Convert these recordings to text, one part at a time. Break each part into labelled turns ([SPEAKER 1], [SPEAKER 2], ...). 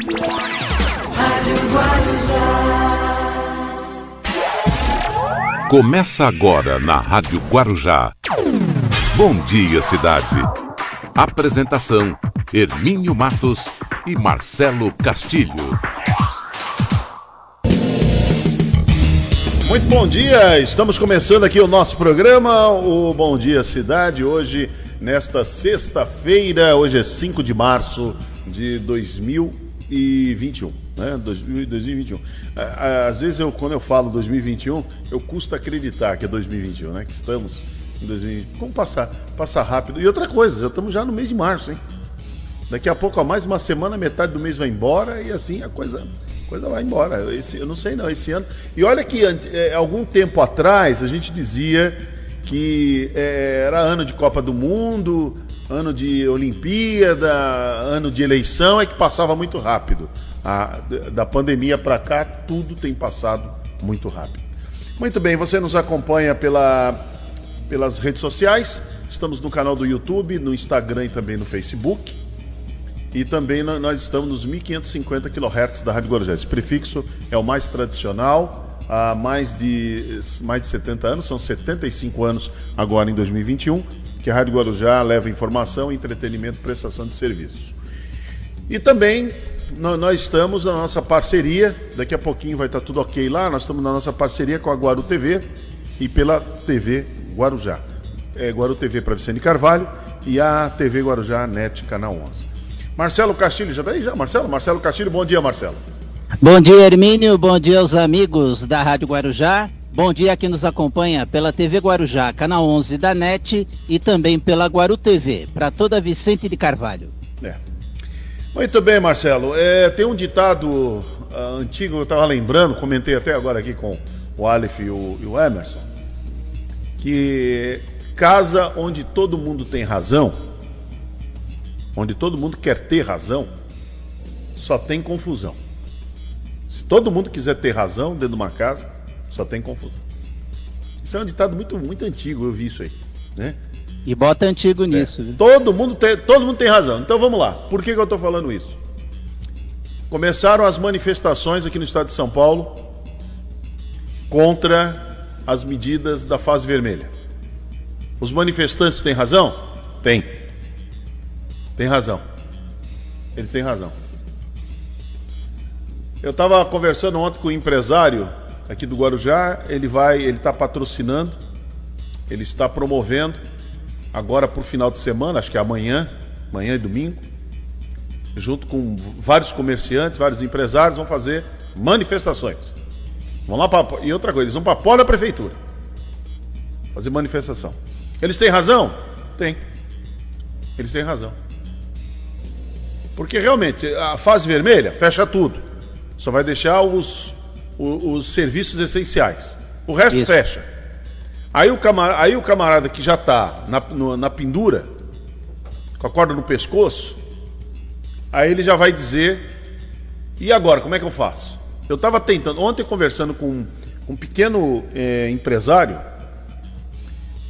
[SPEAKER 1] Rádio Guarujá.
[SPEAKER 2] Começa agora na Rádio Guarujá. Bom dia, cidade. Apresentação: Hermínio Matos e Marcelo Castilho.
[SPEAKER 3] Muito bom dia, estamos começando aqui o nosso programa, o Bom Dia Cidade, hoje, nesta sexta-feira, hoje é 5 de março de 2021, né? 2021. Às vezes, eu, quando eu falo 2021, eu custa acreditar que é 2021, né? Que estamos em 2021. Como passar? Passar rápido. E outra coisa, já estamos já no mês de março, hein? Daqui a pouco, a mais uma semana, metade do mês vai embora e assim a coisa coisa vai embora. Esse, eu não sei não, esse ano. E olha que é, algum tempo atrás a gente dizia que é, era ano de Copa do Mundo, ano de Olimpíada, ano de eleição, é que passava muito rápido. A, da pandemia para cá, tudo tem passado muito rápido. Muito bem, você nos acompanha pela, pelas redes sociais. Estamos no canal do YouTube, no Instagram e também no Facebook. E também nós estamos nos 1550 kHz da Rádio Guarujá. Esse prefixo é o mais tradicional, há mais de, mais de 70 anos, são 75 anos agora em 2021, que a Rádio Guarujá leva informação, entretenimento, prestação de serviços. E também nós estamos na nossa parceria, daqui a pouquinho vai estar tudo ok lá, nós estamos na nossa parceria com a Guaru TV e pela TV Guarujá. É, Guaru TV para Vicente Carvalho e a TV Guarujá NET Canal 11. Marcelo Castilho, já está aí já, Marcelo? Marcelo Castilho, bom dia, Marcelo.
[SPEAKER 4] Bom dia, Hermínio, bom dia aos amigos da Rádio Guarujá. Bom dia a quem nos acompanha pela TV Guarujá, canal 11 da NET e também pela Guaru TV, para toda Vicente de Carvalho.
[SPEAKER 3] É. Muito bem, Marcelo. É, tem um ditado uh, antigo, eu estava lembrando, comentei até agora aqui com o Aleph e o, e o Emerson, que casa onde todo mundo tem razão onde todo mundo quer ter razão, só tem confusão. Se todo mundo quiser ter razão dentro de uma casa, só tem confusão. Isso é um ditado muito, muito antigo, eu vi isso aí. Né?
[SPEAKER 4] E bota antigo nisso.
[SPEAKER 3] É. Todo, mundo tem, todo mundo tem razão. Então vamos lá. Por que, que eu estou falando isso? Começaram as manifestações aqui no estado de São Paulo contra as medidas da fase vermelha. Os manifestantes têm razão? Tem. Tem razão. Eles têm razão. Eu estava conversando ontem com um empresário aqui do Guarujá. Ele vai, ele está patrocinando, ele está promovendo agora por final de semana, acho que é amanhã, amanhã e domingo, junto com vários comerciantes, vários empresários, vão fazer manifestações. Vão lá para e outra coisa, eles vão para a da prefeitura fazer manifestação. Eles têm razão? Tem. Eles têm razão. Porque realmente, a fase vermelha fecha tudo. Só vai deixar os, os, os serviços essenciais. O resto Isso. fecha. Aí o, camarada, aí o camarada que já está na, na pendura, com a corda no pescoço, aí ele já vai dizer: e agora, como é que eu faço? Eu estava tentando, ontem conversando com um pequeno é, empresário,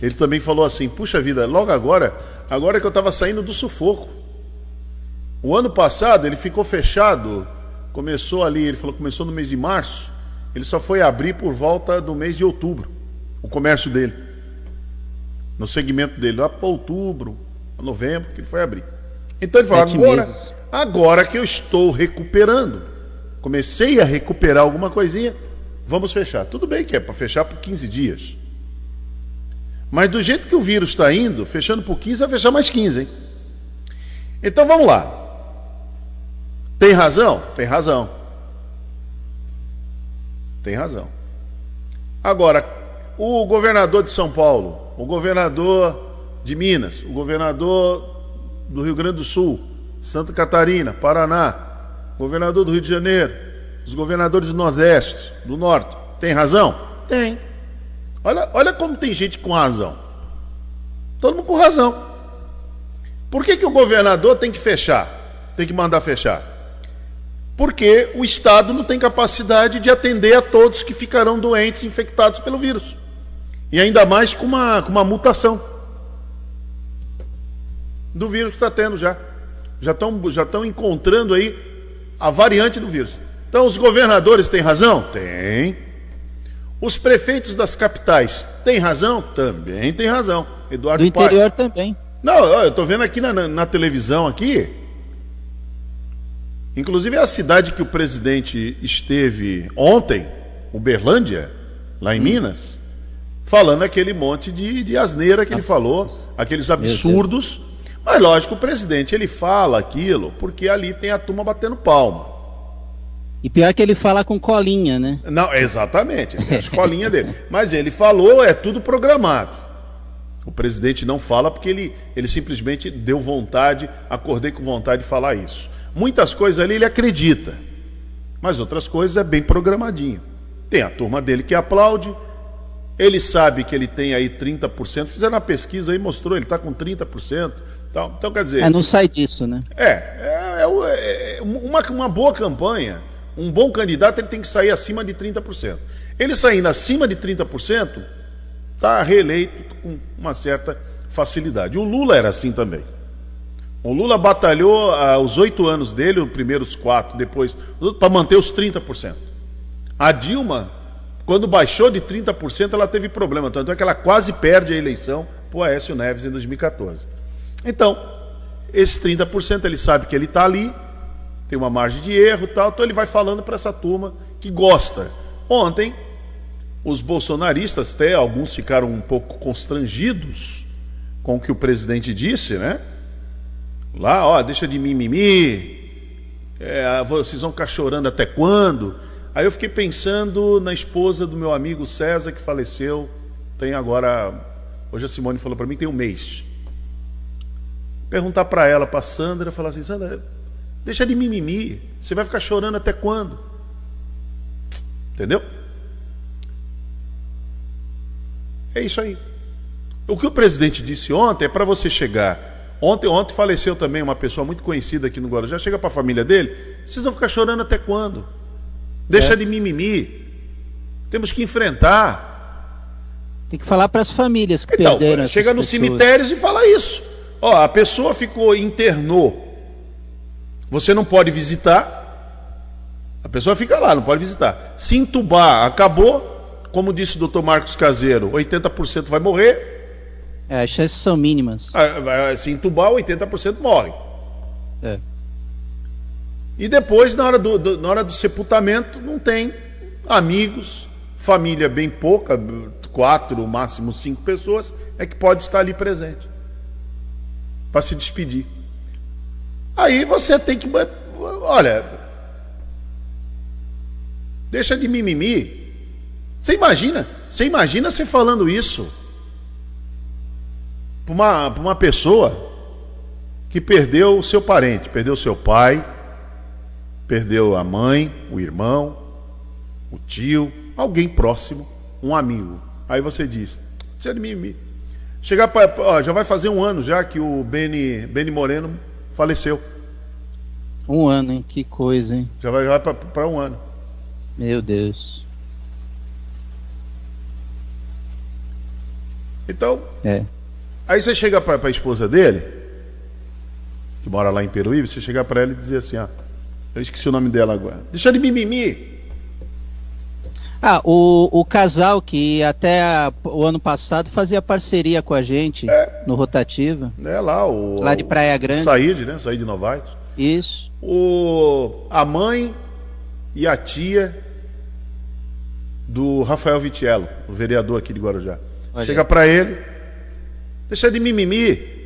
[SPEAKER 3] ele também falou assim: puxa vida, logo agora, agora que eu estava saindo do sufoco. O ano passado ele ficou fechado, começou ali, ele falou começou no mês de março, ele só foi abrir por volta do mês de outubro, o comércio dele. No segmento dele, lá para outubro, novembro, que ele foi abrir. Então ele falou, agora, agora que eu estou recuperando, comecei a recuperar alguma coisinha, vamos fechar. Tudo bem que é para fechar por 15 dias. Mas do jeito que o vírus está indo, fechando por 15, vai fechar mais 15, hein? Então vamos lá. Tem razão? Tem razão. Tem razão. Agora, o governador de São Paulo, o governador de Minas, o governador do Rio Grande do Sul, Santa Catarina, Paraná, governador do Rio de Janeiro, os governadores do Nordeste, do Norte, tem razão? Tem. Olha, olha como tem gente com razão. Todo mundo com razão. Por que, que o governador tem que fechar? Tem que mandar fechar? Porque o Estado não tem capacidade de atender a todos que ficarão doentes, infectados pelo vírus. E ainda mais com uma, com uma mutação do vírus que está tendo já. Já estão já encontrando aí a variante do vírus. Então, os governadores têm razão? Tem. Os prefeitos das capitais têm razão? Também tem razão.
[SPEAKER 4] Eduardo Do interior Pai. também.
[SPEAKER 3] Não, eu estou vendo aqui na, na, na, televisão aqui. Inclusive a cidade que o presidente esteve ontem, Uberlândia, lá em hum. Minas, falando aquele monte de, de asneira que Nossa. ele falou, aqueles absurdos. Mas lógico, o presidente ele fala aquilo porque ali tem a turma batendo palma.
[SPEAKER 4] E pior que ele fala com colinha, né?
[SPEAKER 3] Não, exatamente, tem a colinha dele. Mas ele falou, é tudo programado. O presidente não fala porque ele, ele simplesmente deu vontade, acordei com vontade de falar isso. Muitas coisas ali ele acredita, mas outras coisas é bem programadinho. Tem a turma dele que aplaude, ele sabe que ele tem aí 30%, fizeram uma pesquisa aí, mostrou, ele está com 30%. Então, então, quer dizer.
[SPEAKER 4] É, não sai disso, né?
[SPEAKER 3] É, é, é, é uma, uma boa campanha um bom candidato ele tem que sair acima de 30%. Ele saindo acima de 30%, está reeleito com uma certa facilidade. O Lula era assim também. O Lula batalhou ah, os oito anos dele, os primeiros quatro, depois, para manter os 30%. A Dilma, quando baixou de 30%, ela teve problema. Tanto é que ela quase perde a eleição para o Aécio Neves em 2014. Então, esse 30% ele sabe que ele está ali, tem uma margem de erro e tal, então ele vai falando para essa turma que gosta. Ontem, os bolsonaristas, até alguns ficaram um pouco constrangidos com o que o presidente disse, né? Lá, ó, deixa de mimimi, é, vocês vão ficar chorando até quando? Aí eu fiquei pensando na esposa do meu amigo César, que faleceu, tem agora, hoje a Simone falou para mim, tem um mês. Perguntar para ela, para Sandra, falar assim, Sandra, Deixa de mimimi. Você vai ficar chorando até quando? Entendeu? É isso aí. O que o presidente disse ontem é para você chegar. Ontem, ontem faleceu também uma pessoa muito conhecida aqui no Guarujá. Chega para a família dele. Vocês vão ficar chorando até quando? Deixa é. de mimimi. Temos que enfrentar.
[SPEAKER 4] Tem que falar para as famílias que
[SPEAKER 3] então,
[SPEAKER 4] perderam.
[SPEAKER 3] Chega nos cemitérios e fala isso. Ó, a pessoa ficou internou você não pode visitar. A pessoa fica lá, não pode visitar. Se entubar, acabou. Como disse o doutor Marcos Caseiro, 80% vai morrer.
[SPEAKER 4] É, as chances são mínimas.
[SPEAKER 3] Ah, se entubar, 80% morre.
[SPEAKER 4] É.
[SPEAKER 3] E depois, na hora do, do, na hora do sepultamento, não tem amigos, família bem pouca, quatro, máximo cinco pessoas, é que pode estar ali presente para se despedir. Aí você tem que. Olha. Deixa de mimimi. Você imagina? Você imagina você falando isso para uma, uma pessoa que perdeu o seu parente, perdeu o seu pai, perdeu a mãe, o irmão, o tio, alguém próximo, um amigo. Aí você diz, você é de mimimi. Chegar para. Já vai fazer um ano já que o Beni, Beni Moreno faleceu.
[SPEAKER 4] Um ano, hein? Que coisa, hein?
[SPEAKER 3] Já vai, vai para um ano.
[SPEAKER 4] Meu Deus.
[SPEAKER 3] Então.
[SPEAKER 4] É.
[SPEAKER 3] Aí você chega para a esposa dele, que mora lá em Peruíbe, você chega para ela e dizer assim: ó, eu esqueci o nome dela agora. Deixa de mimimi.
[SPEAKER 4] Ah, o, o casal que até a, o ano passado fazia parceria com a gente é. no Rotativa.
[SPEAKER 3] É lá, o.
[SPEAKER 4] Lá de Praia Grande.
[SPEAKER 3] Saíde, né? Saíde Novaes.
[SPEAKER 4] Isso.
[SPEAKER 3] O, a mãe e a tia do Rafael Vitiello, o vereador aqui de Guarujá. Olha. Chega para ele, deixa de mimimi.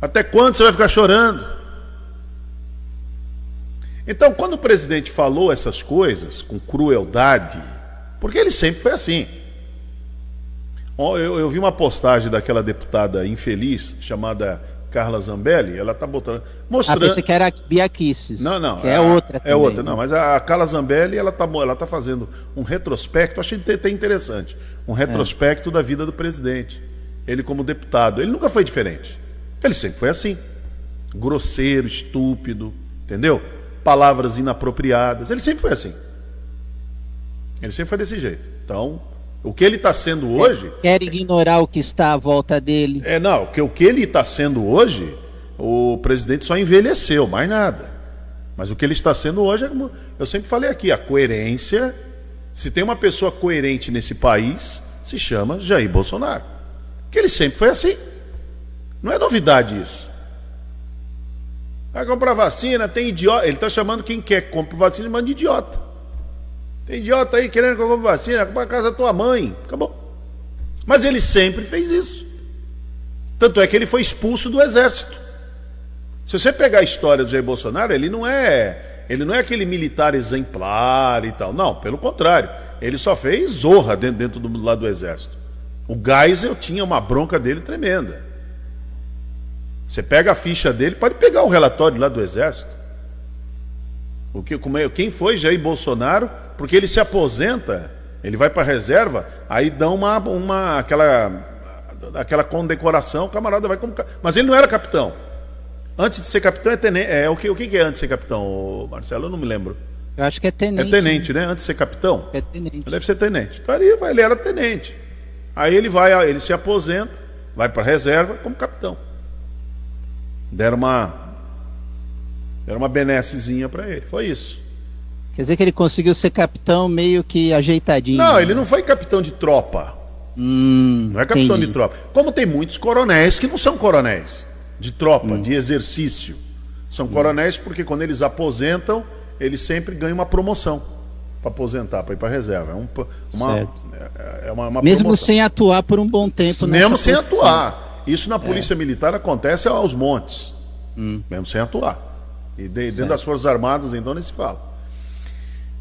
[SPEAKER 3] Até quando você vai ficar chorando? Então, quando o presidente falou essas coisas com crueldade, porque ele sempre foi assim. Eu, eu vi uma postagem daquela deputada infeliz chamada Carla Zambelli, ela está botando. Mostrando...
[SPEAKER 4] Ah, pensei que era a Bia Kisses,
[SPEAKER 3] Não, não.
[SPEAKER 4] é outra
[SPEAKER 3] É também, outra, não. Mas a Carla Zambelli, ela está ela tá fazendo um retrospecto, achei até interessante. Um retrospecto é. da vida do presidente. Ele como deputado. Ele nunca foi diferente. Ele sempre foi assim. Grosseiro, estúpido, entendeu? Palavras inapropriadas. Ele sempre foi assim. Ele sempre foi desse jeito. Então, o que ele está sendo hoje.
[SPEAKER 4] Quer ignorar o que está à volta dele.
[SPEAKER 3] É, não, que o que ele está sendo hoje, o presidente só envelheceu, mais nada. Mas o que ele está sendo hoje, é, como eu sempre falei aqui, a coerência. Se tem uma pessoa coerente nesse país, se chama Jair Bolsonaro. Que ele sempre foi assim. Não é novidade isso. Vai comprar vacina, tem idiota. Ele está chamando quem quer que compre vacina, manda de idiota. Tem idiota aí querendo que eu compre vacina, compra a casa da tua mãe. Acabou. Mas ele sempre fez isso. Tanto é que ele foi expulso do exército. Se você pegar a história do Jair Bolsonaro, ele não é, ele não é aquele militar exemplar e tal. Não, pelo contrário. Ele só fez zorra dentro, dentro do lado do exército. O Geisel tinha uma bronca dele tremenda. Você pega a ficha dele, pode pegar o relatório lá do exército. O que, como é, quem foi Jair Bolsonaro? Porque ele se aposenta, ele vai para a reserva, aí dão uma, uma aquela, aquela condecoração, o camarada vai como. Mas ele não era capitão. Antes de ser capitão é tenente. É, o, que, o que é antes de ser capitão, Marcelo? Eu não me lembro.
[SPEAKER 4] Eu acho que é tenente.
[SPEAKER 3] É tenente, né? Antes de ser capitão?
[SPEAKER 4] É tenente.
[SPEAKER 3] Deve ser tenente. Então ele, ele era tenente. Aí ele vai, ele se aposenta, vai para a reserva como capitão. Deram uma, deram uma benessezinha para ele. Foi isso.
[SPEAKER 4] Quer dizer que ele conseguiu ser capitão meio que ajeitadinho.
[SPEAKER 3] Não,
[SPEAKER 4] né?
[SPEAKER 3] ele não foi capitão de tropa.
[SPEAKER 4] Hum,
[SPEAKER 3] Não é capitão
[SPEAKER 4] entendi.
[SPEAKER 3] de tropa. Como tem muitos coronéis que não são coronéis de tropa, de exercício. São coronéis porque quando eles aposentam, eles sempre ganham uma promoção para aposentar, para ir para reserva. É, um, uma, é, é uma, uma
[SPEAKER 4] Mesmo
[SPEAKER 3] promoção.
[SPEAKER 4] sem atuar por um bom tempo
[SPEAKER 3] Mesmo
[SPEAKER 4] nessa
[SPEAKER 3] sem
[SPEAKER 4] posição.
[SPEAKER 3] atuar. Isso na polícia militar acontece aos montes. Mesmo sem atuar. E de- dentro das Forças Armadas, então, nem se fala.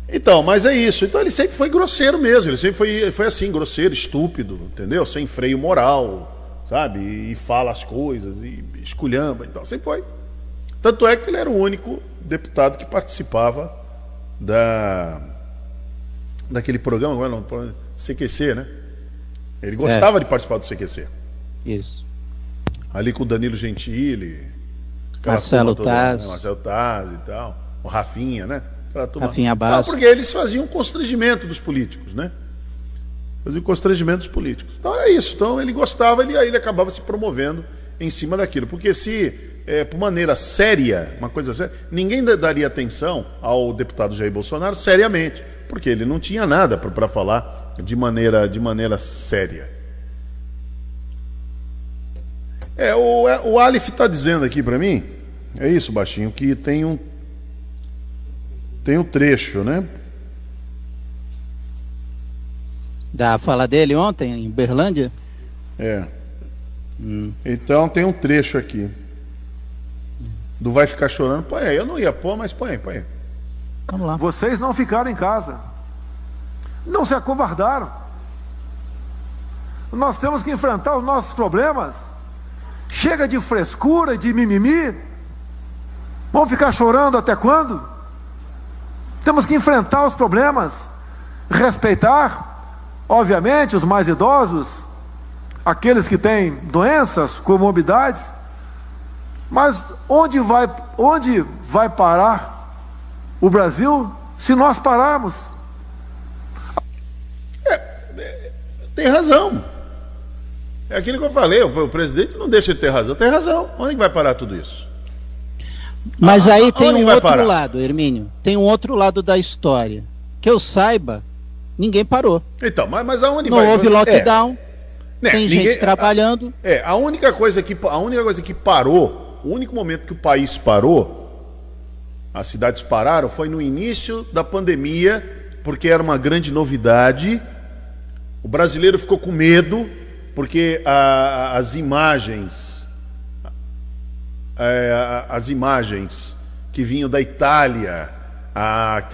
[SPEAKER 3] Então, mas é isso. Então ele sempre foi grosseiro mesmo. Ele sempre foi, foi assim, grosseiro, estúpido, entendeu? Sem freio moral, sabe? E, e fala as coisas, e esculhamba. Então, sempre foi. Tanto é que ele era o único deputado que participava da daquele programa, agora não, CQC, né? Ele gostava de participar do CQC.
[SPEAKER 4] Isso.
[SPEAKER 3] Ali com o Danilo Gentili,
[SPEAKER 4] Marcelo
[SPEAKER 3] toda,
[SPEAKER 4] Taz.
[SPEAKER 3] né? Marcelo Taz e tal, o Rafinha, né?
[SPEAKER 4] Rafinha
[SPEAKER 3] Não,
[SPEAKER 4] Bastos.
[SPEAKER 3] porque eles faziam um constrangimento dos políticos, né? Faziam constrangimento dos políticos. Então era isso. Então ele gostava, ele, aí ele acabava se promovendo em cima daquilo. Porque se, é, por maneira séria, uma coisa séria, ninguém da- daria atenção ao deputado Jair Bolsonaro seriamente, porque ele não tinha nada para falar de maneira, de maneira séria. É, o, é, o Alif está dizendo aqui para mim, é isso, baixinho, que tem um tem um trecho, né?
[SPEAKER 4] Da fala dele ontem, em Berlândia?
[SPEAKER 3] É. Então tem um trecho aqui. Do vai ficar chorando. Põe aí, eu não ia pôr, mas põe aí, põe aí.
[SPEAKER 4] Vamos lá.
[SPEAKER 5] Vocês não ficaram em casa. Não se acovardaram. Nós temos que enfrentar os nossos problemas. Chega de frescura, de mimimi. Vamos ficar chorando até quando? Temos que enfrentar os problemas, respeitar, obviamente, os mais idosos, aqueles que têm doenças, comorbidades. Mas onde vai, onde vai parar o Brasil se nós pararmos?
[SPEAKER 3] Tem razão. É aquilo que eu falei, o, o presidente não deixa de ter razão. Tem razão. Onde que vai parar tudo isso?
[SPEAKER 4] Mas
[SPEAKER 3] Ah,
[SPEAKER 4] aí tem um outro
[SPEAKER 3] parar?
[SPEAKER 4] lado, Hermínio. Tem um outro lado da história. Que eu saiba, ninguém parou.
[SPEAKER 3] Então, mas, mas aonde
[SPEAKER 4] Não
[SPEAKER 3] vai?
[SPEAKER 4] houve
[SPEAKER 3] É,
[SPEAKER 4] lockdown,
[SPEAKER 3] né,
[SPEAKER 4] tem
[SPEAKER 3] ninguém-
[SPEAKER 4] gente trabalhando.
[SPEAKER 3] É, a única coisa que a única coisa que parou, o único momento que o país parou, as cidades pararam foi no início da pandemia, porque era uma grande novidade. O brasileiro ficou com medo porque a- a- as imagens é, a- as imagens que vinham da Itália,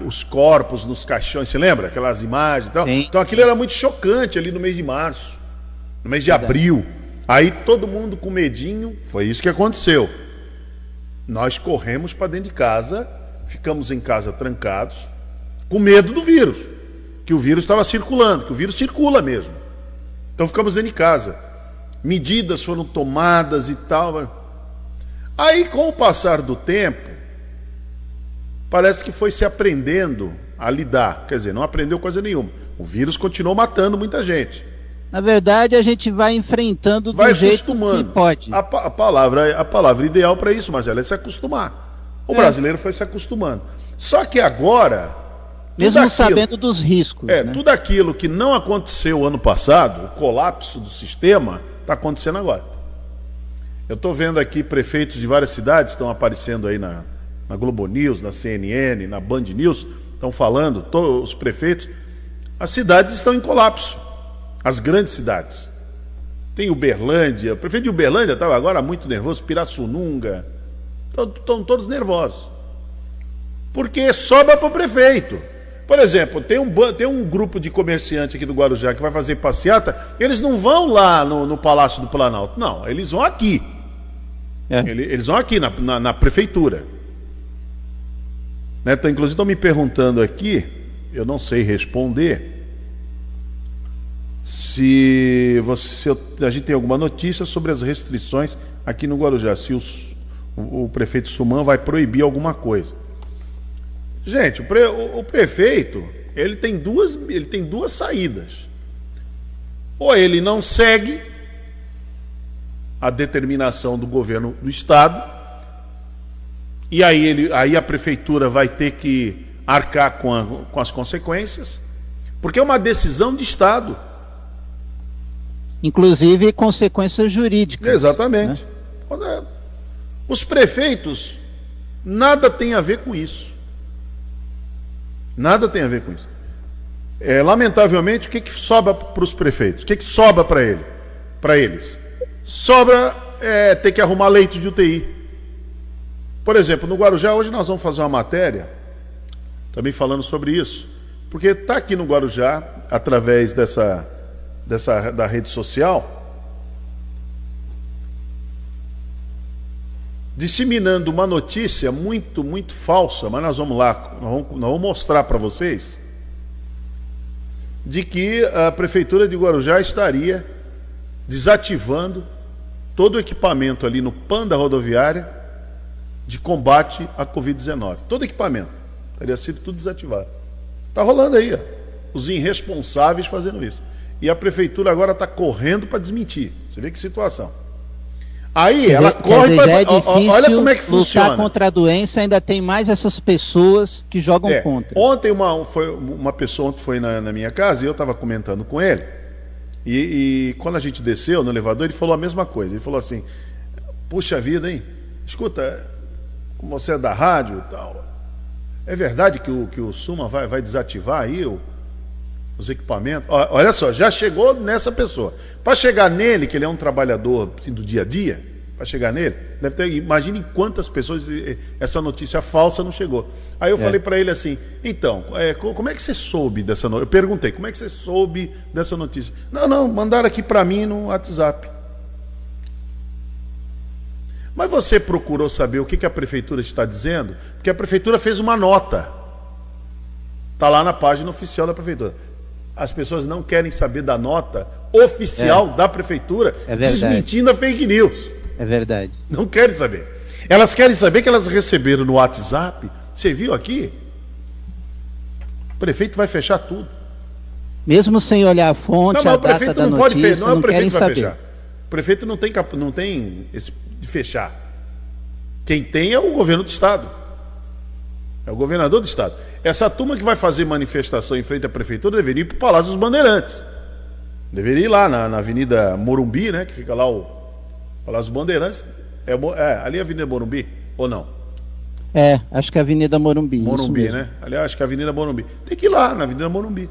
[SPEAKER 3] os corpos nos caixões, você lembra? Aquelas imagens e tal.
[SPEAKER 4] Sim,
[SPEAKER 3] então aquilo era muito chocante ali no mês de março, no mês de abril. Aí todo mundo com medinho, foi isso que aconteceu. Nós corremos para dentro de casa, ficamos em casa trancados, com medo do vírus, que o vírus estava circulando, que o vírus circula mesmo. Então ficamos dentro de casa. Medidas foram tomadas e tal. Aí, com o passar do tempo, parece que foi se aprendendo a lidar. Quer dizer, não aprendeu coisa nenhuma. O vírus continuou matando muita gente.
[SPEAKER 4] Na verdade, a gente vai enfrentando do
[SPEAKER 3] Vai
[SPEAKER 4] jeito
[SPEAKER 3] acostumando.
[SPEAKER 4] que pode.
[SPEAKER 3] A, a palavra, a palavra ideal para isso, Marcelo, é se acostumar. O
[SPEAKER 4] É.
[SPEAKER 3] brasileiro foi se acostumando. Só que agora.
[SPEAKER 4] Mesmo
[SPEAKER 3] aquilo-
[SPEAKER 4] sabendo dos riscos.
[SPEAKER 3] É,
[SPEAKER 4] né?
[SPEAKER 3] tudo aquilo que não aconteceu ano passado, o colapso do sistema, está acontecendo agora. Eu estou vendo aqui prefeitos de várias cidades estão aparecendo aí na, na Globo News, na CNN, na Band News, estão falando, to- os prefeitos. As cidades estão em colapso. As grandes cidades. Tem Uberlândia, o prefeito de Uberlândia estava agora muito nervoso, Pirassununga. Estão todos nervosos. Porque sobra para o prefeito. Por exemplo, tem um, tem um grupo de comerciantes aqui do Guarujá que vai fazer passeata, eles não vão lá no, no Palácio do Planalto. Não, eles vão aqui.
[SPEAKER 4] É.
[SPEAKER 3] Ele- Eles vão aqui na, na, na prefeitura. Né? Então, inclusive estão me perguntando aqui, eu não sei responder, se, você, se a gente tem alguma notícia sobre as restrições aqui no Guarujá, se os- o, o prefeito Suman vai proibir alguma coisa. Gente, o, pre- o- o prefeito ele tem, duas, ele tem duas saídas. Ou ele não segue a determinação do governo do estado, e aí, ele, aí a prefeitura vai ter que arcar com, a- com as consequências, porque é uma decisão de estado.
[SPEAKER 4] Inclusive consequências jurídicas.
[SPEAKER 3] Exatamente. É. Os prefeitos nada tem a ver com isso. Nada tem a ver com isso. É, lamentavelmente, o que, que sobra para os prefeitos? O que, que sobra para ele? Para eles? Sobra é, ter que arrumar leito de UTI. Por exemplo, no Guarujá, hoje nós vamos fazer uma matéria também falando sobre isso. Porque está aqui no Guarujá, através dessa, dessa da rede social, disseminando uma notícia muito, muito falsa, mas nós vamos lá, nós vamos, nós vamos mostrar para vocês, de que a Prefeitura de Guarujá estaria desativando todo o equipamento ali no PAN da rodoviária de combate à Covid-19. Todo equipamento. Teria sido tudo desativado. Está rolando aí, ó, os irresponsáveis fazendo isso. E a Prefeitura agora está correndo para desmentir. Você vê que situação. Aí ela
[SPEAKER 4] dizer-
[SPEAKER 3] corre para.
[SPEAKER 4] é
[SPEAKER 3] Olha como é que
[SPEAKER 4] lutar
[SPEAKER 3] funciona.
[SPEAKER 4] contra a doença, ainda tem mais essas pessoas que jogam
[SPEAKER 3] É,
[SPEAKER 4] contra.
[SPEAKER 3] Ontem uma, foi, uma pessoa ontem foi na, na minha casa e eu estava comentando com ele. E, e quando a gente desceu no elevador, ele falou a mesma coisa. Ele falou assim: Puxa vida, hein? Escuta, como você é da rádio e tal, é verdade que o, que o Suma vai, vai desativar aí o- os equipamentos? Olha só, já chegou nessa pessoa. Para chegar nele, que ele é um trabalhador assim, do dia a dia, para chegar nele, deve ter. Imagine quantas pessoas essa notícia falsa não chegou. Aí eu falei para ele assim: então, é, co- como é que você soube dessa notícia? Eu perguntei: como é que você soube dessa notícia? Não, não, mandaram aqui para mim no WhatsApp. Mas você procurou saber o que, que a prefeitura está dizendo? Porque a prefeitura fez uma nota. Está lá na página oficial da prefeitura. As pessoas não querem saber da nota oficial da prefeitura
[SPEAKER 4] É
[SPEAKER 3] desmentindo a fake news.
[SPEAKER 4] É verdade.
[SPEAKER 3] Não querem saber. Elas querem saber que elas receberam no WhatsApp. Você viu aqui? O prefeito vai fechar tudo.
[SPEAKER 4] Mesmo sem olhar a fonte,
[SPEAKER 3] Não,
[SPEAKER 4] a
[SPEAKER 3] mas o
[SPEAKER 4] data
[SPEAKER 3] prefeito
[SPEAKER 4] da
[SPEAKER 3] não pode fechar. Não é
[SPEAKER 4] não,
[SPEAKER 3] o prefeito vai
[SPEAKER 4] saber.
[SPEAKER 3] fechar. O prefeito não tem, cap- não tem esse de fechar. Quem tem é o governo do Estado. É o governador do Estado. Essa turma que vai fazer manifestação em frente à prefeitura deveria ir para o Palácio dos Bandeirantes. Deveria ir lá na, na Avenida Morumbi, né? Que fica lá o Palácio dos Bandeirantes. É, é, ali é a Avenida Morumbi, ou não?
[SPEAKER 4] É, acho que é a Avenida Morumbi.
[SPEAKER 3] Morumbi, né? Aliás, acho que é a Avenida Morumbi. Tem que ir lá, na Avenida Morumbi.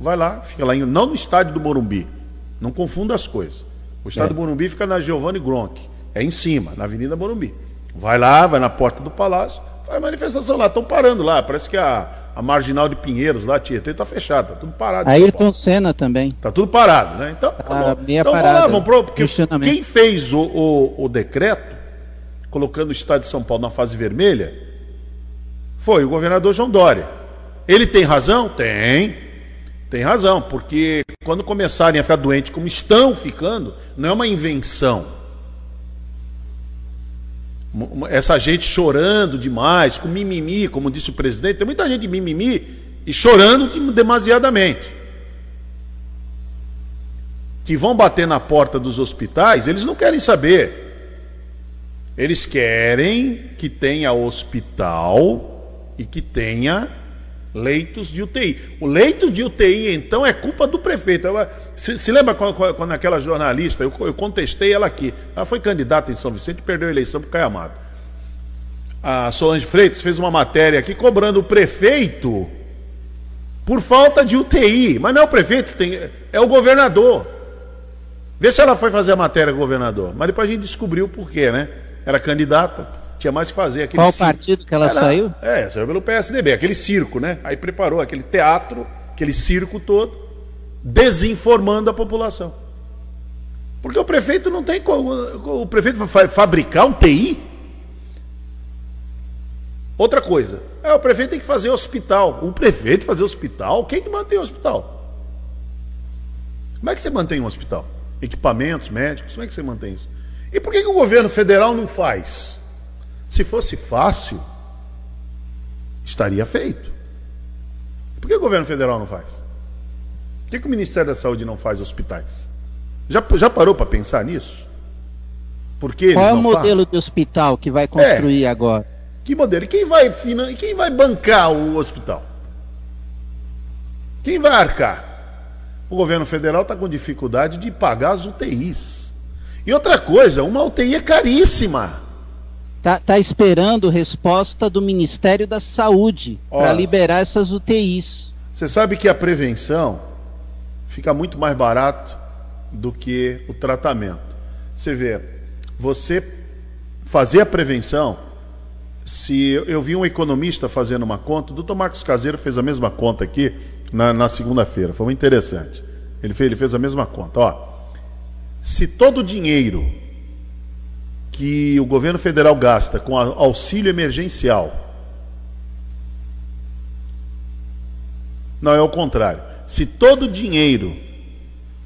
[SPEAKER 3] Vai lá, fica lá, em, não no estádio do Morumbi. Não confunda as coisas. O estádio
[SPEAKER 4] É.
[SPEAKER 3] do Morumbi fica na Giovanni Gronk. É em cima, na Avenida Morumbi. Vai lá, vai na porta do palácio, faz manifestação lá. Estão parando lá. Parece que a, a marginal de Pinheiros, lá, Tietê, está fechada. Tá tudo parado.
[SPEAKER 4] Ayrton Senna também.
[SPEAKER 3] Tá tudo parado, né? Então, tá
[SPEAKER 4] Tá
[SPEAKER 3] bom.
[SPEAKER 4] meia
[SPEAKER 3] então vamos lá, vamos pro, porque quem fez o, o, o decreto, colocando o estado de São Paulo na fase vermelha, foi o governador João Dória. Ele tem razão? Tem. Tem razão, porque quando começarem a ficar doentes como estão ficando, não é uma invenção. Essa gente chorando demais, com mimimi, como disse o presidente, tem muita gente mimimi e chorando de- demasiadamente que vão bater na porta dos hospitais, eles não querem saber. Eles querem que tenha hospital e que tenha leitos de UTI. O leito de UTI, então, é culpa do prefeito. Se, se lembra quando, quando, aquela jornalista, eu, eu, contestei ela aqui. Ela foi candidata em São Vicente e perdeu a eleição para o Caiamado. A Solange Freitas fez uma matéria aqui cobrando o prefeito por falta de UTI. Mas não é o prefeito que tem, é o governador. Vê se ela foi fazer a matéria com o governador. Mas depois a gente descobriu o porquê, né? Era candidata, tinha mais que fazer.
[SPEAKER 4] Aquele Qual circo. partido que ela Era, saiu?
[SPEAKER 3] É, saiu pelo PSDB, aquele circo, né? Aí preparou aquele teatro, aquele circo todo, desinformando a população. Porque o prefeito não tem como. O prefeito vai fabricar um TI? Outra coisa. É, o prefeito tem que fazer hospital. O prefeito fazer hospital? Quem que mantém o hospital? Como é que você mantém um hospital? equipamentos médicos, como é que você mantém isso? E por que, que o governo federal não faz? Se fosse fácil, estaria feito. Por que o governo federal não faz? Por que, que o Ministério da Saúde não faz hospitais? Já, já parou para pensar nisso? Por que
[SPEAKER 4] Qual é o modelo fazem? de hospital que vai construir é, agora?
[SPEAKER 3] Que modelo? E quem vai, quem vai bancar o hospital? Quem vai arcar? o governo federal está com dificuldade de pagar as UTIs. E outra coisa, uma UTI é caríssima.
[SPEAKER 4] Está tá esperando resposta do Ministério da Saúde para liberar essas UTIs.
[SPEAKER 3] Você sabe que a prevenção fica muito mais barato do que o tratamento. Você vê, você fazer a prevenção, se eu vi um economista fazendo uma conta, o doutor Marcos Caseiro fez a mesma conta aqui, na, na segunda-feira. Foi muito interessante. Ele fez, ele fez a mesma conta. Ó, se todo o dinheiro que o governo federal gasta com auxílio emergencial. Não, é o contrário. Se todo o dinheiro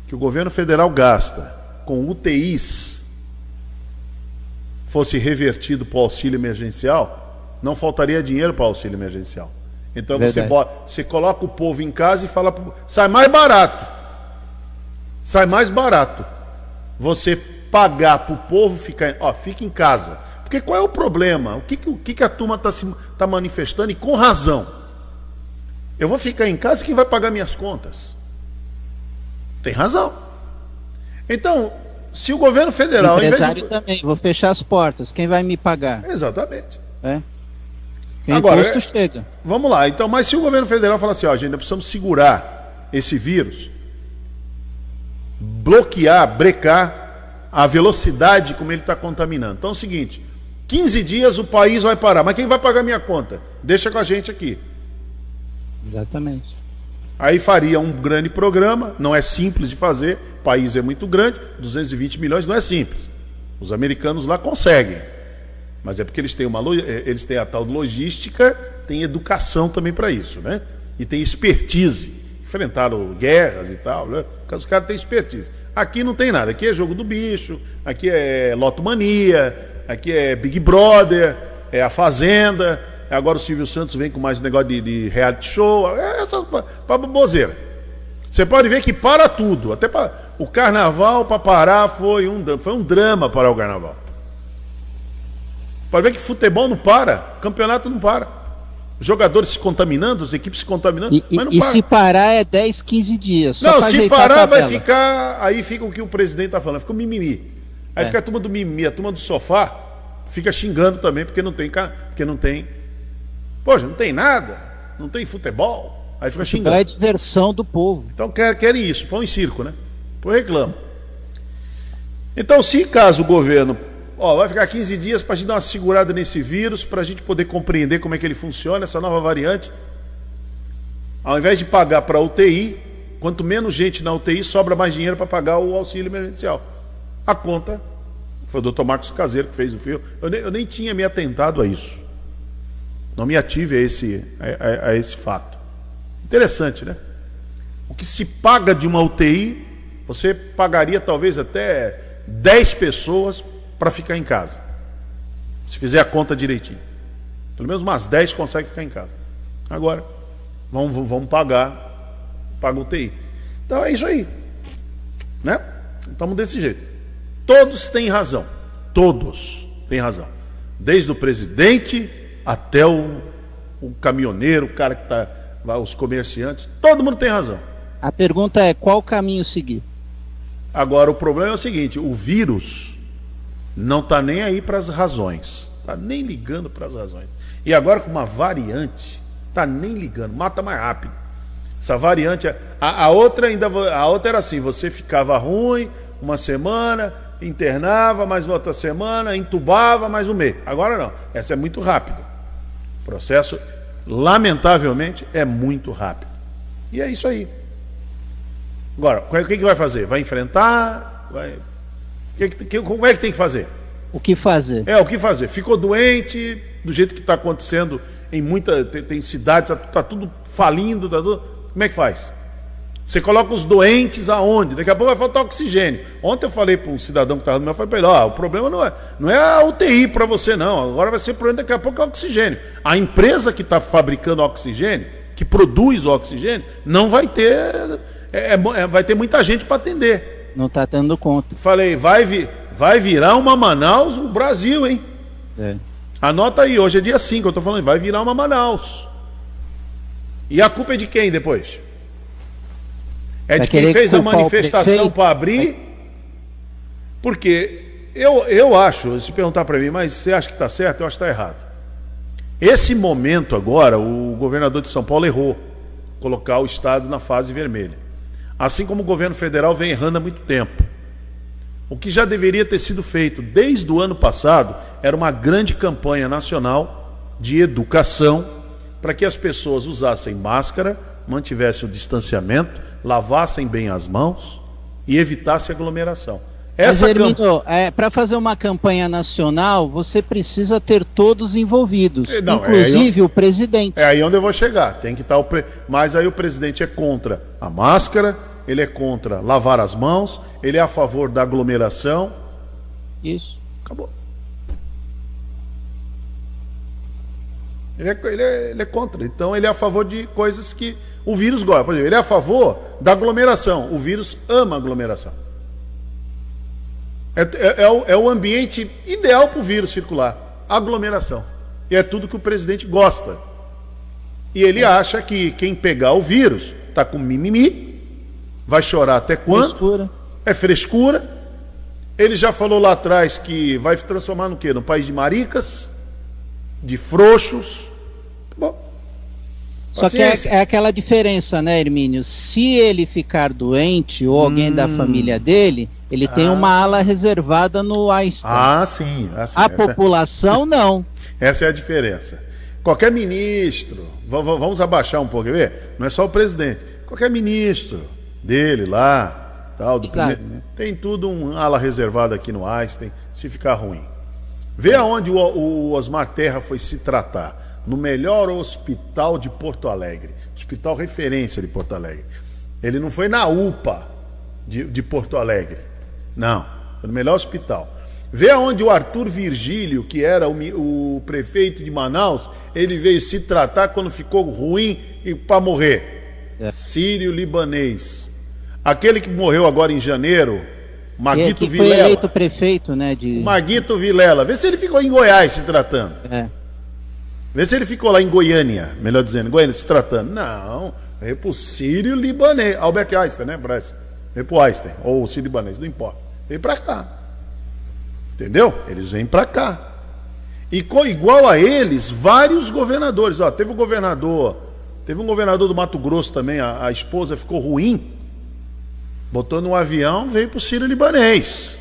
[SPEAKER 3] que o governo federal gasta com UTIs fosse revertido para o auxílio emergencial, não faltaria dinheiro para o auxílio emergencial. Então você, bota, você coloca o povo em casa e fala. Sai mais barato. Sai mais barato. Você pagar para o povo ficar. Ó, fica em casa. Porque qual é o problema? O que, o que, a turma está tá manifestando e com razão? Eu vou ficar em casa quem vai pagar minhas contas? Tem razão. Então, se o governo federal.
[SPEAKER 4] Empresário de... também, vou fechar as portas. Quem vai me pagar?
[SPEAKER 3] Exatamente.
[SPEAKER 4] É. Quem Agora, imposto chega.
[SPEAKER 3] Vamos lá, então, mas se o governo federal falar assim, ó, gente, nós precisamos segurar esse vírus, bloquear, brecar a velocidade como ele está contaminando. Então é o seguinte: 15 dias o país vai parar, mas quem vai pagar minha conta? Deixa com a gente aqui.
[SPEAKER 4] Exatamente.
[SPEAKER 3] Aí faria um grande programa, não é simples de fazer, o país é muito grande, 220 milhões não é simples. Os americanos lá conseguem. Mas é porque eles têm, uma, eh, eles têm a tal logística, tem educação também para isso, né? E tem expertise. Enfrentaram guerras e tal, né? Os caras têm expertise. Aqui não tem nada. Aqui é jogo do bicho, aqui é lotomania, aqui é Big Brother, é a Fazenda. Agora o Silvio Santos vem com mais negócio de, de reality show. É essa pra bozeira. Você pode ver que para tudo. Até para o carnaval para parar foi um, foi um drama para o carnaval. Pode ver que futebol não para, campeonato não para. Os jogadores se contaminando, as equipes se contaminando.
[SPEAKER 4] E,
[SPEAKER 3] mas não
[SPEAKER 4] e para. se parar é 10, 15 dias.
[SPEAKER 3] não, se parar vai ficar. Aí fica o que o presidente está falando, fica o mimimi. Aí é. fica a turma do mimimi, a turma do sofá, fica xingando também, porque não tem. Porque não tem. Poxa, não tem nada, não tem futebol. Aí fica xingando.
[SPEAKER 4] É diversão do povo.
[SPEAKER 3] Então querem isso, põe em circo, né? Põe reclama. Então, se caso o governo Ó, vai ficar 15 dias para a gente dar uma segurada nesse vírus, para a gente poder compreender como é que ele funciona, essa nova variante. Ao invés de pagar para a UTI, quanto menos gente na UTI, sobra mais dinheiro para pagar o auxílio emergencial. A conta foi o doutor Marcos Caseiro que fez o fio. Eu nem, eu nem tinha me atentado a isso. Não me ative a esse, a, a, a esse fato. Interessante, né? O que se paga de uma UTI, você pagaria talvez até 10 pessoas para ficar em casa. Se fizer a conta direitinho. Pelo menos umas 10 conseguem ficar em casa. Agora, vamos, vamos pagar, paga o TI. Então é isso aí. Né? Estamos desse jeito. Todos têm razão. Todos. tem razão. Desde o presidente até o, o caminhoneiro, o cara que está. Os comerciantes, todo mundo tem razão.
[SPEAKER 4] A pergunta é qual caminho seguir?
[SPEAKER 3] Agora, o problema é o seguinte: o vírus não está nem aí para as razões, está nem ligando para as razões. E agora, com uma variante, está nem ligando, mata mais rápido. Essa variante, a, a, outra ainda, a outra era assim: você ficava ruim uma semana, internava mais outra semana, entubava mais um mês. Agora não, essa é muito rápido. O processo, lamentavelmente, é muito rápido. E é isso aí. Agora, o que, que vai fazer? Vai enfrentar? Vai... Que, que, como é que tem que fazer?
[SPEAKER 4] O que fazer?
[SPEAKER 3] É, o que fazer? Ficou doente, do jeito que está acontecendo em muitas. Tem, tem, cidades, está tá tudo falindo, tá tudo. Como é que faz? Você coloca os doentes aonde? Daqui a pouco vai faltar oxigênio. Ontem eu falei para um cidadão que estava no meu, eu falei para ele, ó, o problema não é, não é a UTI para você, não. Agora vai ser problema daqui a pouco é oxigênio. A empresa que está fabricando oxigênio, que produz o oxigênio, não vai ter. É, é, é vai ter muita gente para atender.
[SPEAKER 4] Não está tendo conta.
[SPEAKER 3] Falei, vai, vi, vai virar uma Manaus o Brasil, hein? É. Anota aí, hoje é dia 5, eu estou falando, vai virar uma Manaus. E a culpa é de quem depois? É de quem fez a manifestação para abrir? Porque eu, eu acho, se perguntar para mim, mas você acha que está certo? Eu acho que está errado. Esse momento agora, o governador de São Paulo errou colocar o Estado na fase vermelha. Assim como o governo federal vem errando há muito tempo. O que já deveria ter sido feito desde o ano passado era uma grande campanha nacional de educação para que as pessoas usassem máscara, mantivessem o distanciamento, lavassem bem as mãos e evitassem aglomeração.
[SPEAKER 4] Essa Mas, é, para fazer uma campanha nacional, você precisa ter todos envolvidos, é, Não, inclusive é o presidente.
[SPEAKER 3] É aí onde eu vou chegar. Tem que estar o pre... Mas aí o presidente é contra a máscara, ele é contra lavar as mãos, ele é a favor da aglomeração.
[SPEAKER 4] Isso.
[SPEAKER 3] Acabou. Ele é, ele, é, ele é contra. Então ele é a favor de coisas que o vírus gosta. Por exemplo, ele é a favor da aglomeração. O vírus ama aglomeração. É, é, é, o, é o ambiente ideal para o vírus circular. Aglomeração. E é tudo que o presidente gosta. E ele acha que quem pegar o vírus está com mimimi, vai chorar até quando?
[SPEAKER 4] Frescura.
[SPEAKER 3] É frescura. Ele já falou lá atrás que vai se transformar no quê? No país de maricas de frouxos. Bom,
[SPEAKER 4] Só que é, é, aquela diferença, né, Hermínio? Se ele ficar doente ou alguém hum. da família dele, ele ah. tem uma ala reservada no Einstein.
[SPEAKER 3] Ah, sim. Ah, sim.
[SPEAKER 4] A Essa é- população é... não.
[SPEAKER 3] Essa é a diferença. Qualquer ministro, vamos abaixar um pouco, ver? Não é só o presidente. Qualquer ministro dele lá, tal, do primeiro, tem tudo um ala reservada aqui no Einstein, se ficar ruim. Vê aonde o, o Osmar Terra foi se tratar. No melhor hospital de Porto Alegre. Hospital referência de Porto Alegre. Ele não foi na UPA de, de Porto Alegre. Não. Foi no melhor hospital. Vê aonde o Arthur Virgílio, que era o, o, prefeito de Manaus, ele veio se tratar quando ficou ruim e para morrer. É. Sírio-libanês. Aquele que morreu agora em janeiro, Maguito que Vilela.
[SPEAKER 4] foi eleito prefeito, né? De...
[SPEAKER 3] Maguito Vilela. Vê se ele ficou em Goiás se tratando. É. Vê se ele ficou lá em Goiânia, melhor dizendo, Goiânia se tratando. Não, veio pro Sírio Libanês. Albert Einstein, né, Braz? Veio pro Einstein, ou o Sírio Libanês, não importa. Veio pra cá. Entendeu? Eles vêm pra cá. E com, igual a eles, vários governadores. Ó, teve um governador, teve um governador do Mato Grosso também, a, a esposa ficou ruim botou no avião, veio para o Sírio Libanês.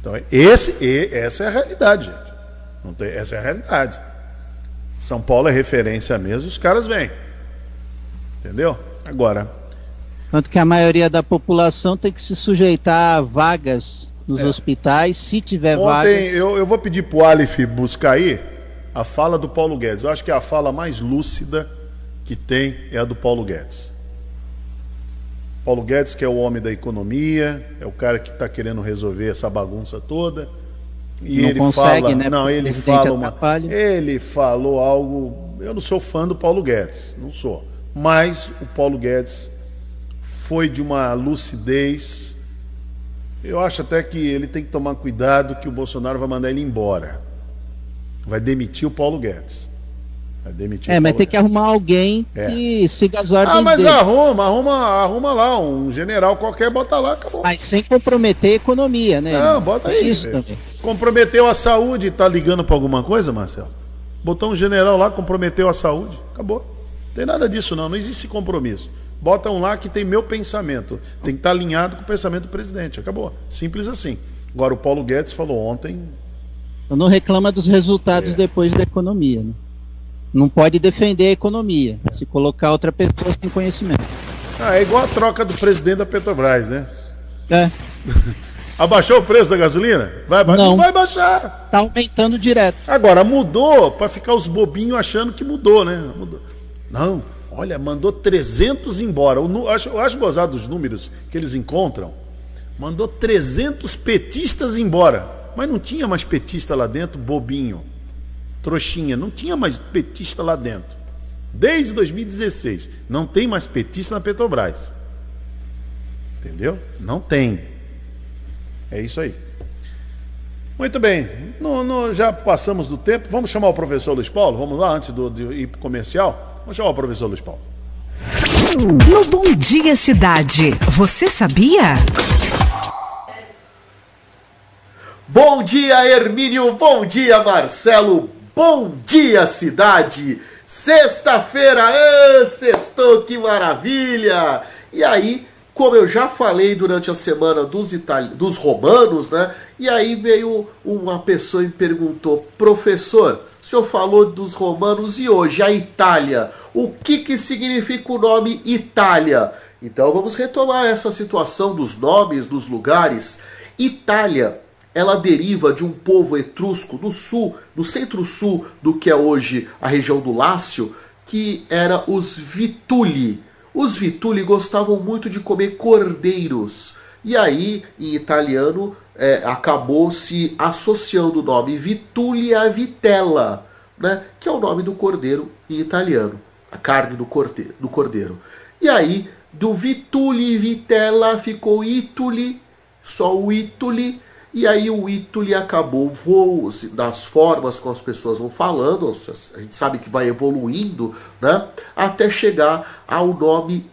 [SPEAKER 3] Então, esse, essa é a realidade, gente. Tem, essa é a realidade. São Paulo é referência mesmo, os caras vêm. Entendeu? Agora.
[SPEAKER 4] Tanto que a maioria da população tem que se sujeitar a vagas nos é. hospitais, se tiver Ontem, vagas.
[SPEAKER 3] Eu, eu vou pedir para o Alif buscar aí a fala do Paulo Guedes. Eu acho que a fala mais lúcida que tem é a do Paulo Guedes. Paulo Guedes, que é o homem da economia, é o cara que está querendo resolver essa bagunça toda.
[SPEAKER 4] E não ele consegue,
[SPEAKER 3] fala,
[SPEAKER 4] né?
[SPEAKER 3] não, ele fala uma, ele falou algo. Eu não sou fã do Paulo Guedes, não sou. Mas o Paulo Guedes foi de uma lucidez Eu acho até que ele tem que tomar cuidado que o Bolsonaro vai mandar ele embora. Vai demitir o Paulo Guedes.
[SPEAKER 4] Vai demitir é, mas tem que arrumar alguém é. que siga as ordens
[SPEAKER 3] Ah, mas
[SPEAKER 4] dele.
[SPEAKER 3] arruma, arruma, arruma lá, um general qualquer, bota lá, acabou.
[SPEAKER 4] Mas sem comprometer a economia, né?
[SPEAKER 3] Não, bota aí. Isso também. Comprometeu a saúde, tá ligando para alguma coisa, Marcelo? Botou um general lá, comprometeu a saúde, acabou. Não tem nada disso não, não existe compromisso. Bota um lá que tem meu pensamento. Tem que estar tá alinhado com o pensamento do presidente. Acabou. Simples assim. Agora o Paulo Guedes falou ontem.
[SPEAKER 4] Não reclama dos resultados é. depois da economia. Né? Não pode defender a economia. Se colocar outra pessoa sem conhecimento.
[SPEAKER 3] Ah, é igual a troca do presidente da Petrobras, né?
[SPEAKER 4] É.
[SPEAKER 3] Abaixou o preço da gasolina? Vai,
[SPEAKER 4] não. não
[SPEAKER 3] vai baixar.
[SPEAKER 4] Tá aumentando direto.
[SPEAKER 3] Agora, mudou para ficar os bobinhos achando que mudou, né? Mudou. Não, olha, mandou 300 embora. Eu acho, eu acho gozado os números que eles encontram. Mandou 300 petistas embora. Mas não tinha mais petista lá dentro, bobinho trouxinha, não tinha mais petista lá dentro. Desde 2016, não tem mais petista na Petrobras. Entendeu? Não tem. É isso aí. Muito bem, no, no, já passamos do tempo. Vamos chamar o professor Luiz Paulo? Vamos lá, antes do, de ir para comercial? Vamos chamar o professor Luiz Paulo.
[SPEAKER 6] No Bom Dia Cidade, você sabia?
[SPEAKER 7] Bom dia, Hermínio. Bom dia, Marcelo. Bom dia, cidade! Sexta-feira, sextou, que maravilha! E aí, como eu já falei durante a semana dos, itali dos romanos, né? E aí veio uma pessoa e perguntou, professor, o senhor falou dos romanos e hoje a Itália, o que, que significa o nome Itália? Então vamos retomar essa situação dos nomes, dos lugares. Itália ela deriva de um povo etrusco no sul, no centro-sul do que é hoje a região do Lácio, que era os Vituli. Os Vituli gostavam muito de comer cordeiros. E aí, em italiano, é, acabou se associando o nome Vituli a Vitella, né, que é o nome do cordeiro em italiano, a carne do cordeiro. Do cordeiro. E aí, do Vituli Vitella ficou Ituli, só o Ituli, e aí o Ítuli acabou voo, das formas como as pessoas vão falando, a gente sabe que vai evoluindo, né? Até chegar ao nome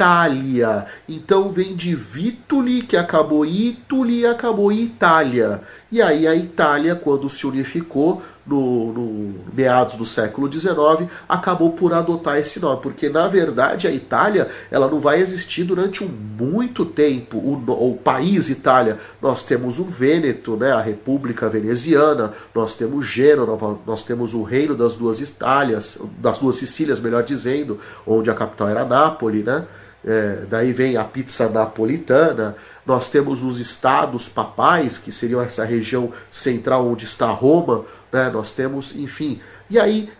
[SPEAKER 7] Itália. Então vem de Vituli, que acabou Ituli acabou Itália. E aí a Itália, quando se unificou, no, no, meados do século XIX, acabou por adotar esse nome, porque na verdade a Itália ela não vai existir durante um muito tempo. O, o país Itália, nós temos o Vêneto, né, a República Veneziana, nós temos Gênova, nós temos o Reino das Duas Itálias, das Duas Sicílias, melhor dizendo, onde a capital era Nápoles, né? É, daí vem a pizza napolitana. Nós temos os estados papais, que seriam essa região central onde está Roma, né? Nós temos, enfim. E aí,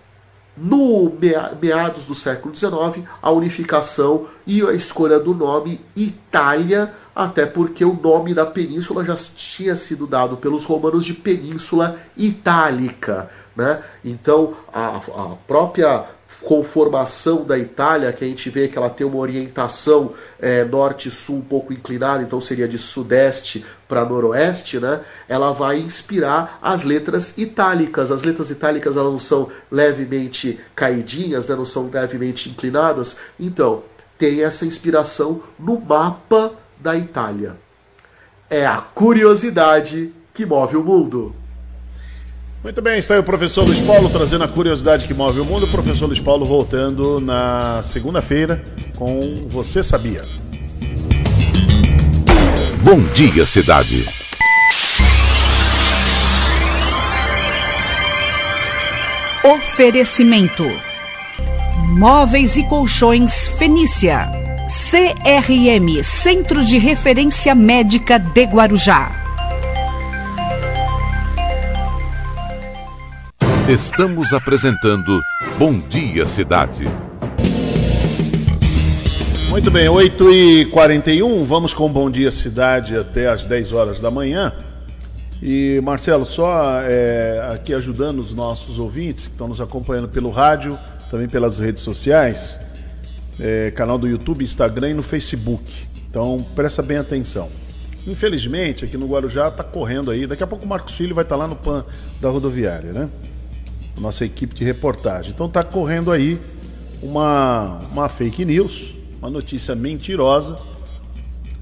[SPEAKER 7] no meados do século XIX, a unificação e a escolha do nome Itália, até porque o nome da península já tinha sido dado pelos romanos de Península Itálica. Né? Então, a, a própria conformação da Itália, que a gente vê que ela tem uma orientação é, norte-sul um pouco inclinada, então seria de sudeste para noroeste, né? Ela vai inspirar as letras itálicas. As letras itálicas elas não são levemente caidinhas, né? não são levemente inclinadas. Então, tem essa inspiração no mapa da Itália. É a curiosidade que move o mundo.
[SPEAKER 3] Muito bem, está aí o professor Luiz Paulo trazendo a curiosidade que move o mundo. O professor Luiz Paulo voltando na segunda-feira com Você Sabia.
[SPEAKER 2] Bom dia, cidade.
[SPEAKER 6] Oferecimento: Móveis e Colchões Fenícia. CRM Centro de Referência Médica de Guarujá.
[SPEAKER 2] Estamos apresentando Bom Dia Cidade.
[SPEAKER 3] Muito bem, 8h41, vamos com Bom Dia Cidade até as 10 horas da manhã. E Marcelo, só é, aqui ajudando os nossos ouvintes que estão nos acompanhando pelo rádio, também pelas redes sociais, é, canal do YouTube, Instagram e no Facebook. Então presta bem atenção. infelizmente, aqui no Guarujá está correndo aí. Daqui a pouco o Marcos Filho vai estar lá no PAN da rodoviária, né? Nossa equipe de reportagem. Então está correndo aí uma, uma fake news, uma notícia mentirosa,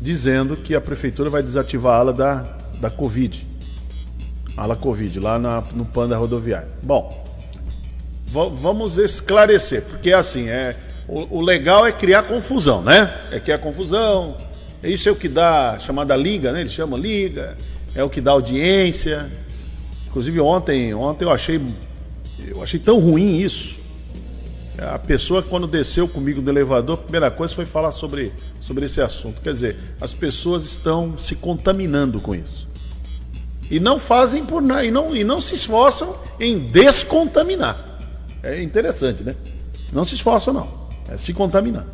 [SPEAKER 3] dizendo que a prefeitura vai desativar a ala da, da Covid. A ala Covid, lá na, no PAN da rodoviária. Bom, va- vamos esclarecer, porque assim, é, o, o legal é criar confusão, né? É criar confusão. Isso é o que dá, chamada liga, né? Eles chamam liga, é o que dá audiência. Inclusive ontem, ontem eu achei, eu achei tão ruim isso. A pessoa, quando desceu comigo no elevador, a primeira coisa foi falar sobre, sobre esse assunto. Quer dizer, as pessoas estão se contaminando com isso. E não fazem por nada, e não, e não se esforçam em descontaminar. É interessante, né? Não se esforçam, não. É se contaminar.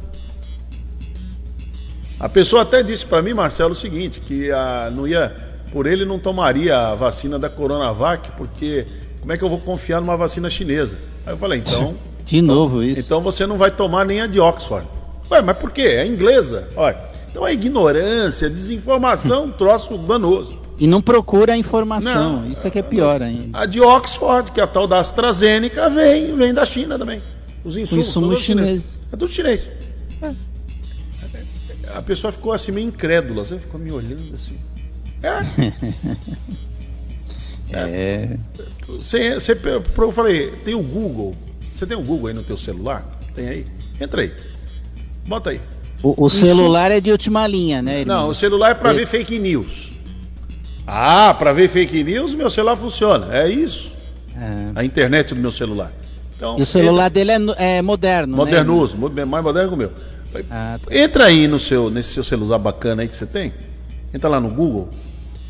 [SPEAKER 3] A pessoa até disse para mim, Marcelo, o seguinte, que a, não ia, por ele não tomaria a vacina da Coronavac, porque como é que eu vou confiar numa vacina chinesa? Aí eu falei, então,
[SPEAKER 4] De novo isso.
[SPEAKER 3] então você não vai tomar nem a de Oxford. Ué, mas por quê? É inglesa. Olha, então é ignorância, desinformação, um troço danoso.
[SPEAKER 4] E não procura a informação.
[SPEAKER 3] Não.
[SPEAKER 4] isso é que é pior ainda.
[SPEAKER 3] A de Oxford, que é a tal da AstraZeneca, vem, vem da China também. Os insumos,
[SPEAKER 4] insumos
[SPEAKER 3] todos
[SPEAKER 4] chineses.
[SPEAKER 3] É tudo chinês. A pessoa ficou assim meio incrédula, você ficou me olhando assim. É.
[SPEAKER 4] É.
[SPEAKER 3] Você, você, eu falei, tem o Google. Você tem o Google aí no teu celular? Tem aí? Entra aí. Bota aí.
[SPEAKER 4] O, o celular é de última linha, né? irmão?
[SPEAKER 3] Não, o celular é para ver fake news. Ah, para ver fake news, meu celular funciona. É isso.
[SPEAKER 4] É.
[SPEAKER 3] A internet do meu celular. Então,
[SPEAKER 4] E o celular dele é, é moderno, né?
[SPEAKER 3] Modernoso, mo- mais moderno que o meu.
[SPEAKER 4] Ah, tá.
[SPEAKER 3] Entra aí no seu, nesse seu celular bacana aí que você tem. Entra lá no Google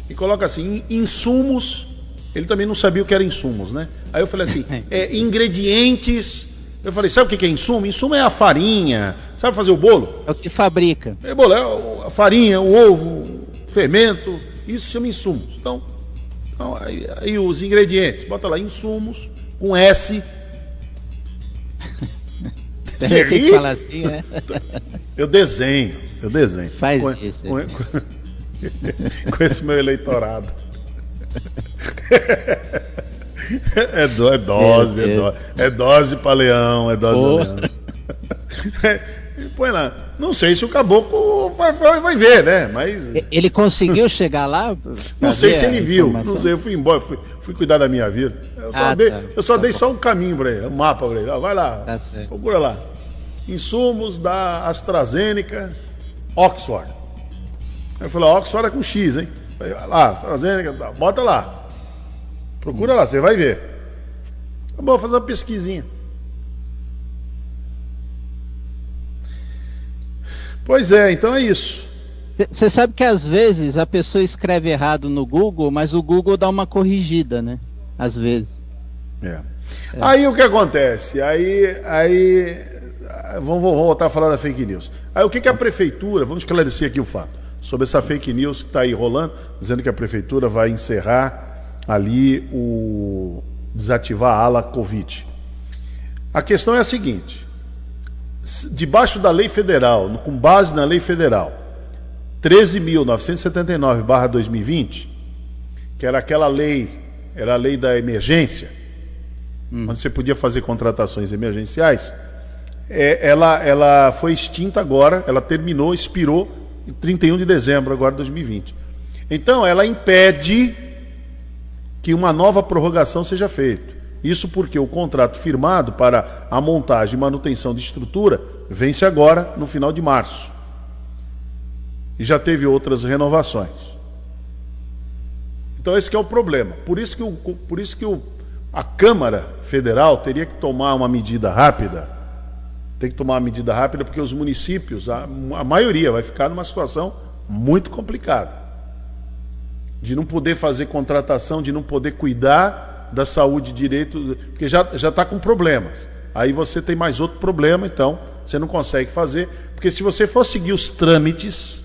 [SPEAKER 3] e coloca assim, insumos. Ele também não sabia o que era insumos, né? Aí eu falei assim, é, ingredientes. Eu falei, sabe o que é insumo? Insumo é a farinha. Sabe fazer o bolo?
[SPEAKER 4] É o que fabrica.
[SPEAKER 3] É bolo, é a farinha, o ovo, o fermento. Isso chama insumos. Então, então, aí, aí os ingredientes. Bota lá, insumos, com S. Você
[SPEAKER 4] Tem que falar assim, né?
[SPEAKER 3] Eu desenho, eu desenho.
[SPEAKER 4] Faz
[SPEAKER 3] com,
[SPEAKER 4] isso.
[SPEAKER 3] Com, com- com esse meu eleitorado. É, do- é dose, é,
[SPEAKER 4] Meu
[SPEAKER 3] dose, é dose pra leão, é dose pra leão. E Põe lá. Não sei se o caboclo vai, vai, vai ver, né? Mas
[SPEAKER 4] Ele conseguiu chegar lá?
[SPEAKER 3] não sei se ele viu.
[SPEAKER 4] informação?
[SPEAKER 3] Não sei, eu fui embora, fui, fui cuidar da minha vida. Eu só
[SPEAKER 4] Ah,
[SPEAKER 3] dei,
[SPEAKER 4] tá.
[SPEAKER 3] eu só
[SPEAKER 4] Tá
[SPEAKER 3] dei só um caminho pra ele, um mapa pra ele. Ó, Vai lá,
[SPEAKER 4] Tá
[SPEAKER 3] procura lá. Insumos da AstraZeneca, Oxford. Aí eu falei, Oxford é com X, hein? Falei, Vai lá, AstraZeneca, tá, bota lá. Procura lá, você vai ver. Tá bom, fazer uma pesquisinha. Pois é, então é isso.
[SPEAKER 4] Você sabe que às vezes a pessoa escreve errado no Google, mas o Google dá uma corrigida, né? Às vezes.
[SPEAKER 3] É. Aí o que acontece? Aí, aí vamos, vamos voltar a falar da fake news. Aí o que, que a prefeitura, vamos esclarecer aqui o fato, sobre essa fake news que está aí rolando, dizendo que a prefeitura vai encerrar ali o. desativar a ala Covid. A questão é a seguinte: debaixo da lei federal, com base na lei federal 13.979/2020, que era aquela lei, era a lei da emergência, onde você podia fazer contratações emergenciais, é, ela, ela foi extinta agora, ela terminou, expirou 31 de dezembro agora de 2020. Então, ela impede que uma nova prorrogação seja feita. Isso porque o contrato firmado para a montagem e manutenção de estrutura vence agora no final de março. E já teve outras renovações. Então esse é o problema. Por isso que, o, por isso que o, a Câmara Federal teria que tomar uma medida rápida. Tem que tomar uma medida rápida porque os municípios, a, a maioria, vai ficar numa situação muito complicada. De não poder fazer contratação, de não poder cuidar da saúde direito, porque já está com problemas. Aí você tem mais outro problema, então você não consegue fazer, porque se você for seguir os trâmites,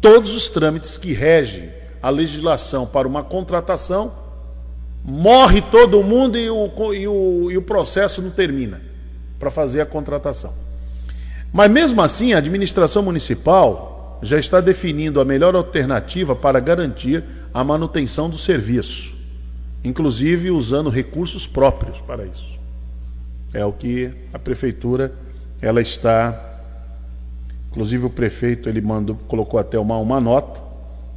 [SPEAKER 3] todos os trâmites que regem a legislação para uma contratação, morre todo mundo e o, e o, e o processo não termina para fazer a contratação. Mas mesmo assim, a administração municipal já está definindo a melhor alternativa para garantir a manutenção do serviço, inclusive usando recursos próprios para isso. É o que a prefeitura ela está Inclusive o prefeito ele mandou, colocou até uma, uma nota.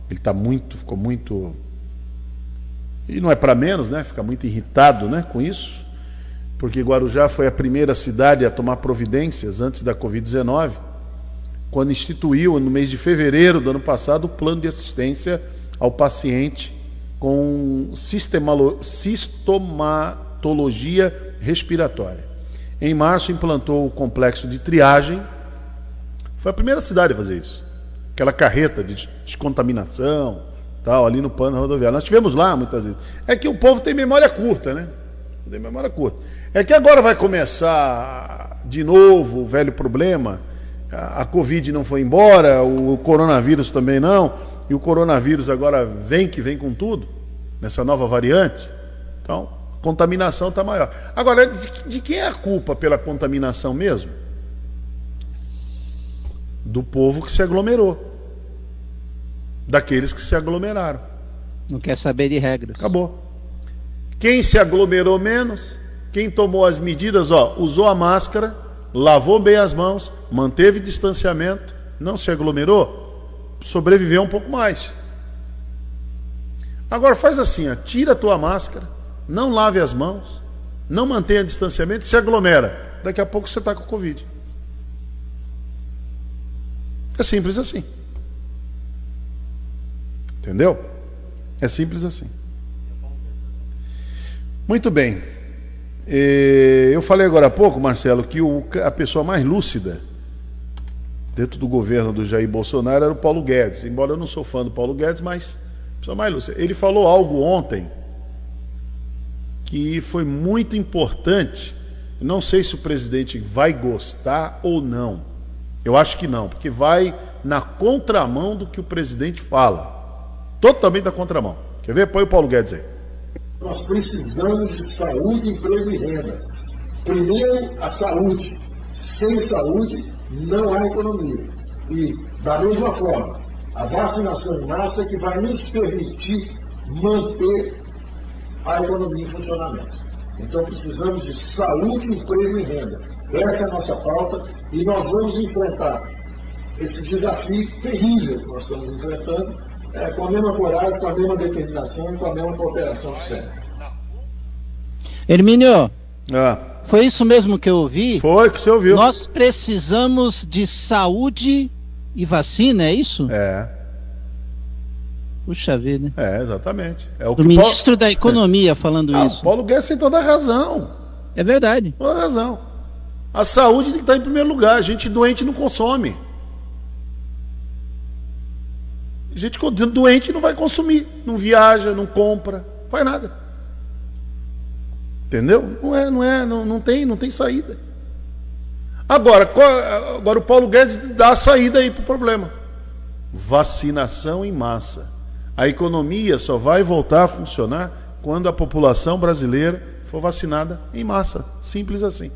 [SPEAKER 3] Ele está muito, ficou muito e não é para menos, né? Fica muito irritado, né, com isso, porque Guarujá foi a primeira cidade a tomar providências antes da Covid-19, quando instituiu no mês de fevereiro do ano passado o plano de assistência ao paciente com sistematologia respiratória. Em março implantou o complexo de triagem foi a primeira cidade a fazer isso. Aquela carreta de descontaminação, tal, ali no pano rodoviário. Nós tivemos lá muitas vezes. É que o povo tem memória curta, né? Tem memória curta. É que agora vai começar de novo o velho problema. A, a Covid não foi embora, o coronavírus também não. E o coronavírus agora vem que vem com tudo, nessa nova variante. Então, a contaminação está maior. Agora, de, de quem é a culpa pela contaminação mesmo? do povo que se aglomerou. Daqueles que se aglomeraram.
[SPEAKER 4] Não quer saber de regras.
[SPEAKER 3] Acabou. Quem se aglomerou menos, quem tomou as medidas, ó, usou a máscara, lavou bem as mãos, manteve distanciamento, não se aglomerou, sobreviveu um pouco mais. Agora faz assim, ó, tira a tua máscara, não lave as mãos, não mantenha distanciamento, se aglomera. Daqui a pouco você está com Covid. É simples assim. Entendeu? É simples assim. Muito bem. Eu falei agora há pouco, Marcelo, que a pessoa mais lúcida dentro do governo do Jair Bolsonaro era o Paulo Guedes. Embora eu não sou fã do Paulo Guedes, mas pessoa mais lúcida. Ele falou algo ontem que foi muito importante. Não sei se o presidente vai gostar ou não eu acho que não, porque vai na contramão do que o presidente fala. Totalmente na contramão. Quer ver? Põe o Paulo Guedes aí.
[SPEAKER 8] Nós precisamos de saúde, emprego e renda. Primeiro, a saúde. Sem saúde, não há economia. E, da mesma forma, a vacinação em massa é que vai nos permitir manter a economia em funcionamento. Então, precisamos de saúde, emprego e renda. Essa é a nossa pauta e nós vamos enfrentar esse desafio terrível que nós estamos enfrentando é, com a mesma coragem, com a mesma determinação e com a mesma cooperação sempre.
[SPEAKER 4] Hermínio, ah. foi isso mesmo que eu ouvi?
[SPEAKER 3] Foi que você ouviu.
[SPEAKER 4] Nós precisamos de saúde e vacina, é isso?
[SPEAKER 3] É.
[SPEAKER 4] Puxa vida.
[SPEAKER 3] É, exatamente. É o
[SPEAKER 4] Do ministro Paulo... da Economia falando ah, isso.
[SPEAKER 3] Paulo Guedes tem toda a razão.
[SPEAKER 4] É verdade.
[SPEAKER 3] Toda a razão. A saúde tem que estar em primeiro lugar. A gente doente não consome. A gente doente não vai consumir. Não viaja, não compra, não faz nada. Entendeu? Não é, não é, não, não tem, não tem saída. Agora, agora o Paulo Guedes dá a saída aí para o problema. Vacinação em massa. A economia só vai voltar a funcionar quando a população brasileira for vacinada em massa. Simples assim.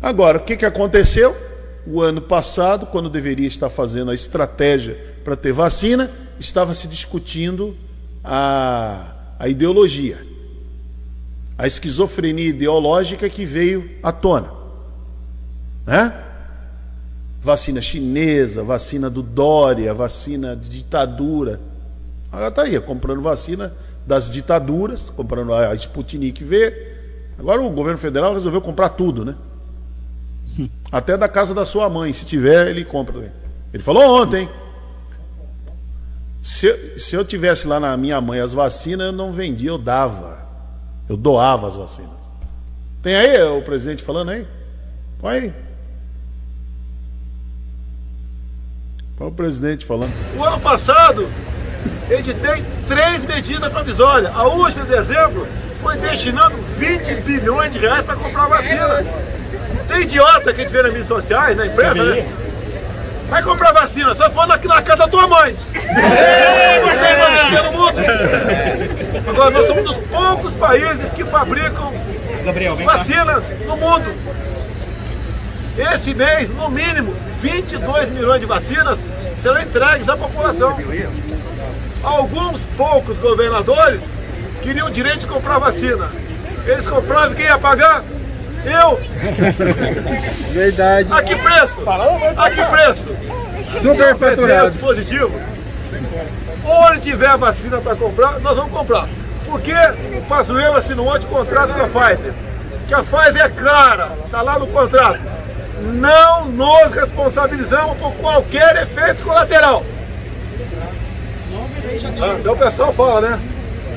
[SPEAKER 3] Agora, o que, que aconteceu? O ano passado, quando deveria estar fazendo a estratégia para ter vacina, estava se discutindo a, a ideologia, a esquizofrenia ideológica que veio à tona. Né? Vacina chinesa, vacina do Dória, vacina de ditadura. Agora está aí, comprando vacina das ditaduras, comprando a Sputnik V. Agora o governo federal resolveu comprar tudo, né? Até da casa da sua mãe, se tiver, ele compra também. Ele falou ontem. Se, se eu tivesse lá na minha mãe as vacinas, eu não vendia, eu dava. Eu doava as vacinas. Tem aí o presidente falando aí? Põe aí. Põe o presidente falando.
[SPEAKER 9] O ano passado, ele tem três medidas provisórias. A última, de dezembro, foi destinando 20 bilhões de reais para comprar vacina. Tem idiota que a gente vê nas mídias sociais, na imprensa, né? Vai comprar vacina, só for aqui na casa da tua mãe. Não tem vacina no mundo. Agora, nós somos um dos poucos países que fabricam vacinas no mundo. Este mês, no mínimo, 22 milhões de vacinas serão entregues à população. Alguns poucos governadores queriam o direito de comprar vacina. Eles compravam quem ia pagar? Eu!
[SPEAKER 10] Verdade.
[SPEAKER 9] A que preço? A que preço?
[SPEAKER 10] Super faturado.
[SPEAKER 9] positivo. Onde tiver vacina para comprar, nós vamos comprar. Porque o Pazuello assinou ontem contrato com a Pfizer. Que a Pfizer é clara, está lá no contrato. Não nos responsabilizamos por qualquer efeito colateral. Ah, então o pessoal fala, né?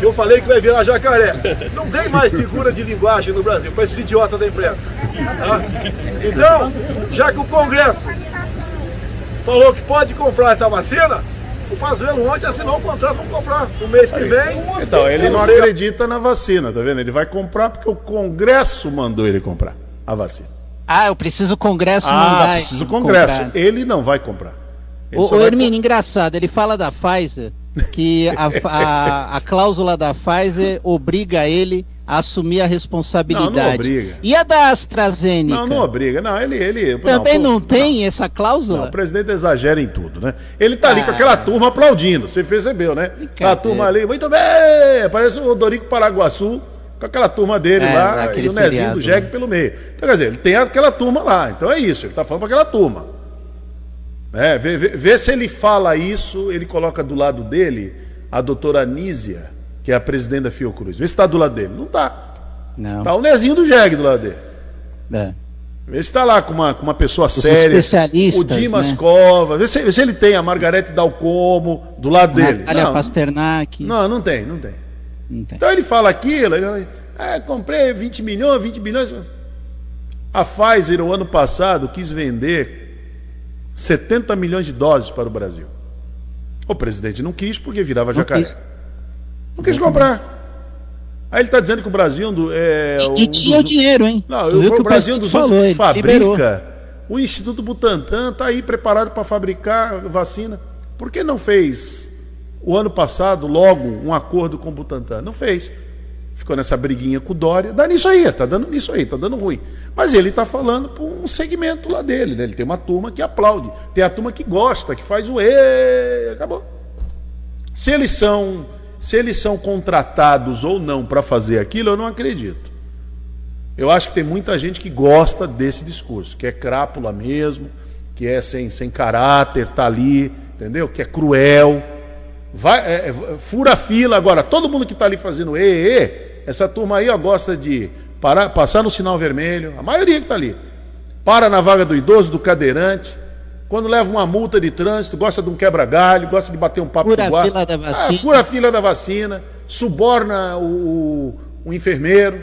[SPEAKER 9] Que eu falei que vai virar jacaré. Não tem mais figura de linguagem no Brasil, para esses idiotas da imprensa. tá? Então, já que o Congresso falou que pode comprar essa vacina, o Pazuello ontem assinou um contrato para comprar no mês que vem.
[SPEAKER 3] Então, ele não acredita na vacina, tá vendo? Ele vai comprar porque o Congresso mandou ele comprar a vacina.
[SPEAKER 4] Ah, eu preciso o Congresso
[SPEAKER 3] Ah,
[SPEAKER 4] mandar.
[SPEAKER 3] precisa o
[SPEAKER 4] ele
[SPEAKER 3] Congresso.
[SPEAKER 4] comprar.
[SPEAKER 3] Ele não vai comprar. Ele
[SPEAKER 4] O, o Hermínio, engraçado, ele fala da Pfizer que a, a, a cláusula da Pfizer obriga ele a assumir a responsabilidade.
[SPEAKER 3] Não, não obriga.
[SPEAKER 4] E a da AstraZeneca?
[SPEAKER 3] Não, não obriga. Não, ele. ele
[SPEAKER 4] Também
[SPEAKER 3] pô,
[SPEAKER 4] não, tem essa cláusula?
[SPEAKER 3] Não, o presidente exagera em tudo, né? Ele tá ali
[SPEAKER 4] Ah.
[SPEAKER 3] com aquela turma aplaudindo, você percebeu, né? A turma ali, muito bem! Parece o Dorico Paraguaçu com aquela turma dele
[SPEAKER 4] É,
[SPEAKER 3] lá e o Nezinho
[SPEAKER 4] seriado,
[SPEAKER 3] do Jegue
[SPEAKER 4] né?
[SPEAKER 3] pelo meio. Então, quer dizer, ele tem aquela turma lá. Então é isso, ele tá falando pra aquela turma. É, vê, vê- vê se ele fala isso, ele coloca do lado dele a doutora Anísia, que é a presidente da Fiocruz. Vê se tá do lado dele. Não tá.
[SPEAKER 4] Não.
[SPEAKER 3] Tá o Nezinho do Jegue do lado dele.
[SPEAKER 4] É.
[SPEAKER 3] Vê se tá lá com uma, com uma pessoa
[SPEAKER 4] Os
[SPEAKER 3] séria.
[SPEAKER 4] especialistas,
[SPEAKER 3] O Dimas
[SPEAKER 4] né?
[SPEAKER 3] Cova. Vê se, vê se ele tem a Margarete Dalcomo do lado dele.
[SPEAKER 4] Natália
[SPEAKER 3] Não,
[SPEAKER 4] Pasternak.
[SPEAKER 3] não, não tem, não tem.
[SPEAKER 4] Não tem.
[SPEAKER 3] Então ele fala aquilo, ele fala, ah, comprei 20 milhões, 20 milhões. A Pfizer, o ano passado, quis vender 70 milhões de doses para o Brasil. O presidente não quis porque virava jacaré.
[SPEAKER 4] quis.
[SPEAKER 3] Não quis comprar. Aí ele está dizendo que o Brasil é um
[SPEAKER 4] E tinha o
[SPEAKER 3] dos-
[SPEAKER 4] dinheiro, hein?
[SPEAKER 3] não,
[SPEAKER 4] viu
[SPEAKER 3] o
[SPEAKER 4] o
[SPEAKER 3] Brasil é um dos
[SPEAKER 4] falou,
[SPEAKER 3] que
[SPEAKER 4] ele liberou.
[SPEAKER 3] fabrica. O Instituto Butantan está aí preparado para fabricar vacina. Por que não fez o ano passado logo um acordo com o Butantan? Não fez. Ficou nessa briguinha com o Dória. Dá nisso aí, tá dando nisso aí, tá dando ruim. Mas ele está falando por um segmento lá dele, né? Ele tem uma turma que aplaude, tem a turma que gosta, que faz o e, acabou. Se eles são, se eles são contratados ou não para fazer aquilo, eu não acredito. Eu acho que tem muita gente que gosta desse discurso, que é crápula mesmo, que é sem, sem caráter, tá ali, entendeu? Que é cruel. Vai, é, é, fura a fila agora. Todo mundo que está ali fazendo e, e, essa turma aí ó, gosta de parar, passar no sinal vermelho. A maioria que está ali. Para na vaga do idoso, do cadeirante. Quando leva uma multa de trânsito, gosta de um quebra-galho, gosta de bater um papo
[SPEAKER 4] Fura
[SPEAKER 3] com o
[SPEAKER 4] a
[SPEAKER 3] guarda.
[SPEAKER 4] fila da vacina.
[SPEAKER 3] Ah, fura a fila da vacina, suborna o, o- o enfermeiro,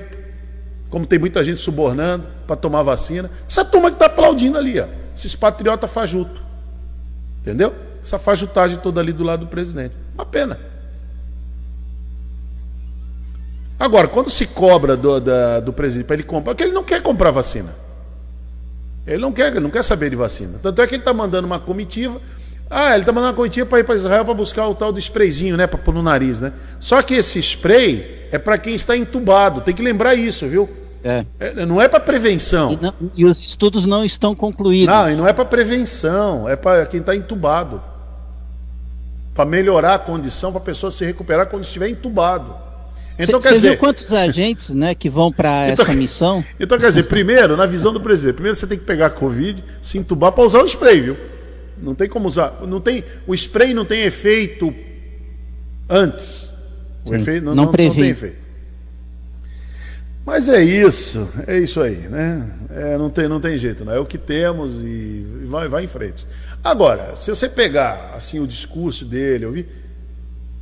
[SPEAKER 3] como tem muita gente subornando para tomar vacina. Essa turma que está aplaudindo ali, ó, esses patriotas fajuto. Entendeu? Essa fajutagem toda ali do lado do presidente. Uma pena. Agora, quando se cobra do, da- do presidente para ele comprar, porque ele não quer comprar vacina. Ele não quer, não quer saber de vacina. Tanto é que ele está mandando uma comitiva. Ah, ele está mandando uma comitiva para ir para Israel para buscar o tal do sprayzinho, né? Para pôr no nariz, né? Só que esse spray é para quem está entubado. Tem que lembrar isso, viu?
[SPEAKER 4] É.
[SPEAKER 3] É, não é para prevenção.
[SPEAKER 4] E, não- e os estudos não estão concluídos.
[SPEAKER 3] Não, e não é para prevenção, é para quem está entubado. Para melhorar a condição, para a pessoa se recuperar quando estiver entubado. Então,
[SPEAKER 4] Você
[SPEAKER 3] quer dizer,
[SPEAKER 4] viu quantos agentes né, que vão para
[SPEAKER 3] Então-
[SPEAKER 4] essa missão?
[SPEAKER 3] então, quer dizer, primeiro, na visão do presidente, primeiro você tem que pegar a Covid, se entubar para usar o spray, viu? Não tem como usar. Não tem, o spray não tem efeito antes. O
[SPEAKER 4] Sim,
[SPEAKER 3] efeito não,
[SPEAKER 4] não
[SPEAKER 3] não, não tem efeito. Mas é isso, é isso aí, né? É, não, tem, não tem jeito, não. É o que temos e vai, vai em frente. Agora, se você pegar assim o discurso dele, ouvir,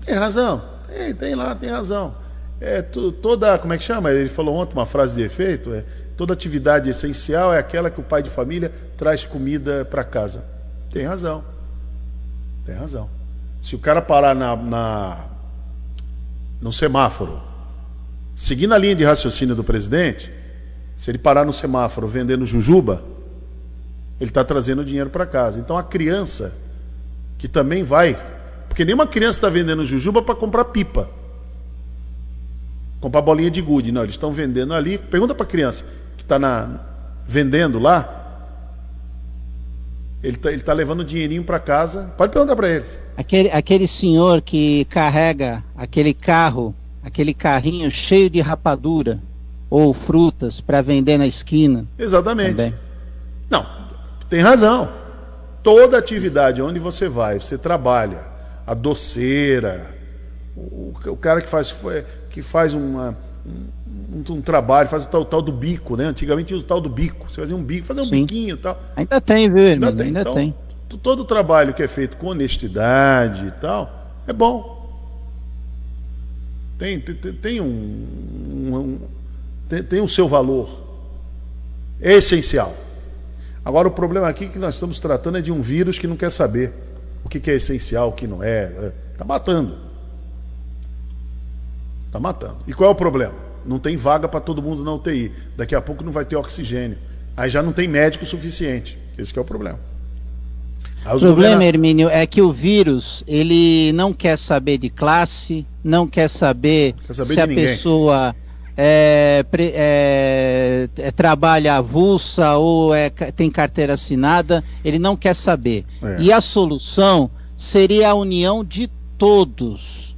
[SPEAKER 3] tem razão, tem, tem lá, tem razão. É, tu- toda, como é que chama? Ele falou ontem uma frase de efeito, é, toda atividade essencial é aquela que o pai de família traz comida para casa. Tem razão. Tem razão. Se o cara parar na, na no semáforo, seguindo a linha de raciocínio do presidente, se ele parar no semáforo vendendo jujuba, ele está trazendo dinheiro para casa. Então a criança, que também vai, porque nenhuma criança está vendendo jujuba para comprar pipa, comprar bolinha de gude. Não, eles estão vendendo ali. Pergunta para a criança que está vendendo lá. Ele tá, ele tá levando dinheirinho para casa. Pode perguntar para eles.
[SPEAKER 4] Aquele, aquele senhor que carrega aquele carro, aquele carrinho cheio de rapadura ou frutas para vender na esquina.
[SPEAKER 3] Exatamente. Também. Não, tem razão. Toda atividade onde você vai, você trabalha, a doceira, o, o cara que faz, que faz uma, um, um, trabalho, faz o tal, tal, do bico, né? Antigamente tinha o tal do bico. Você fazia um bico, fazer um Sim. biquinho e tal.
[SPEAKER 4] Ainda tem, viu, Ainda tem. Ainda então, tem.
[SPEAKER 3] Todo o trabalho que é feito com honestidade e tal, é bom. Tem, tem, tem um, um tem, tem o seu valor. É essencial. Agora, o problema aqui que nós estamos tratando é de um vírus que não quer saber o que, que é essencial, o que não é. Está matando. Está matando. E qual é o problema? Não tem vaga para todo mundo na UTI. Daqui a pouco não vai ter oxigênio. Aí já não tem médico suficiente. Esse é o problema.
[SPEAKER 4] o problema, Hermínio, é que o vírus, ele não quer saber de classe, não quer saber, quer saber se a ninguém. pessoa é, é, é, trabalha avulsa ou é, tem carteira assinada, ele não quer saber. É. E a solução seria a união de todos.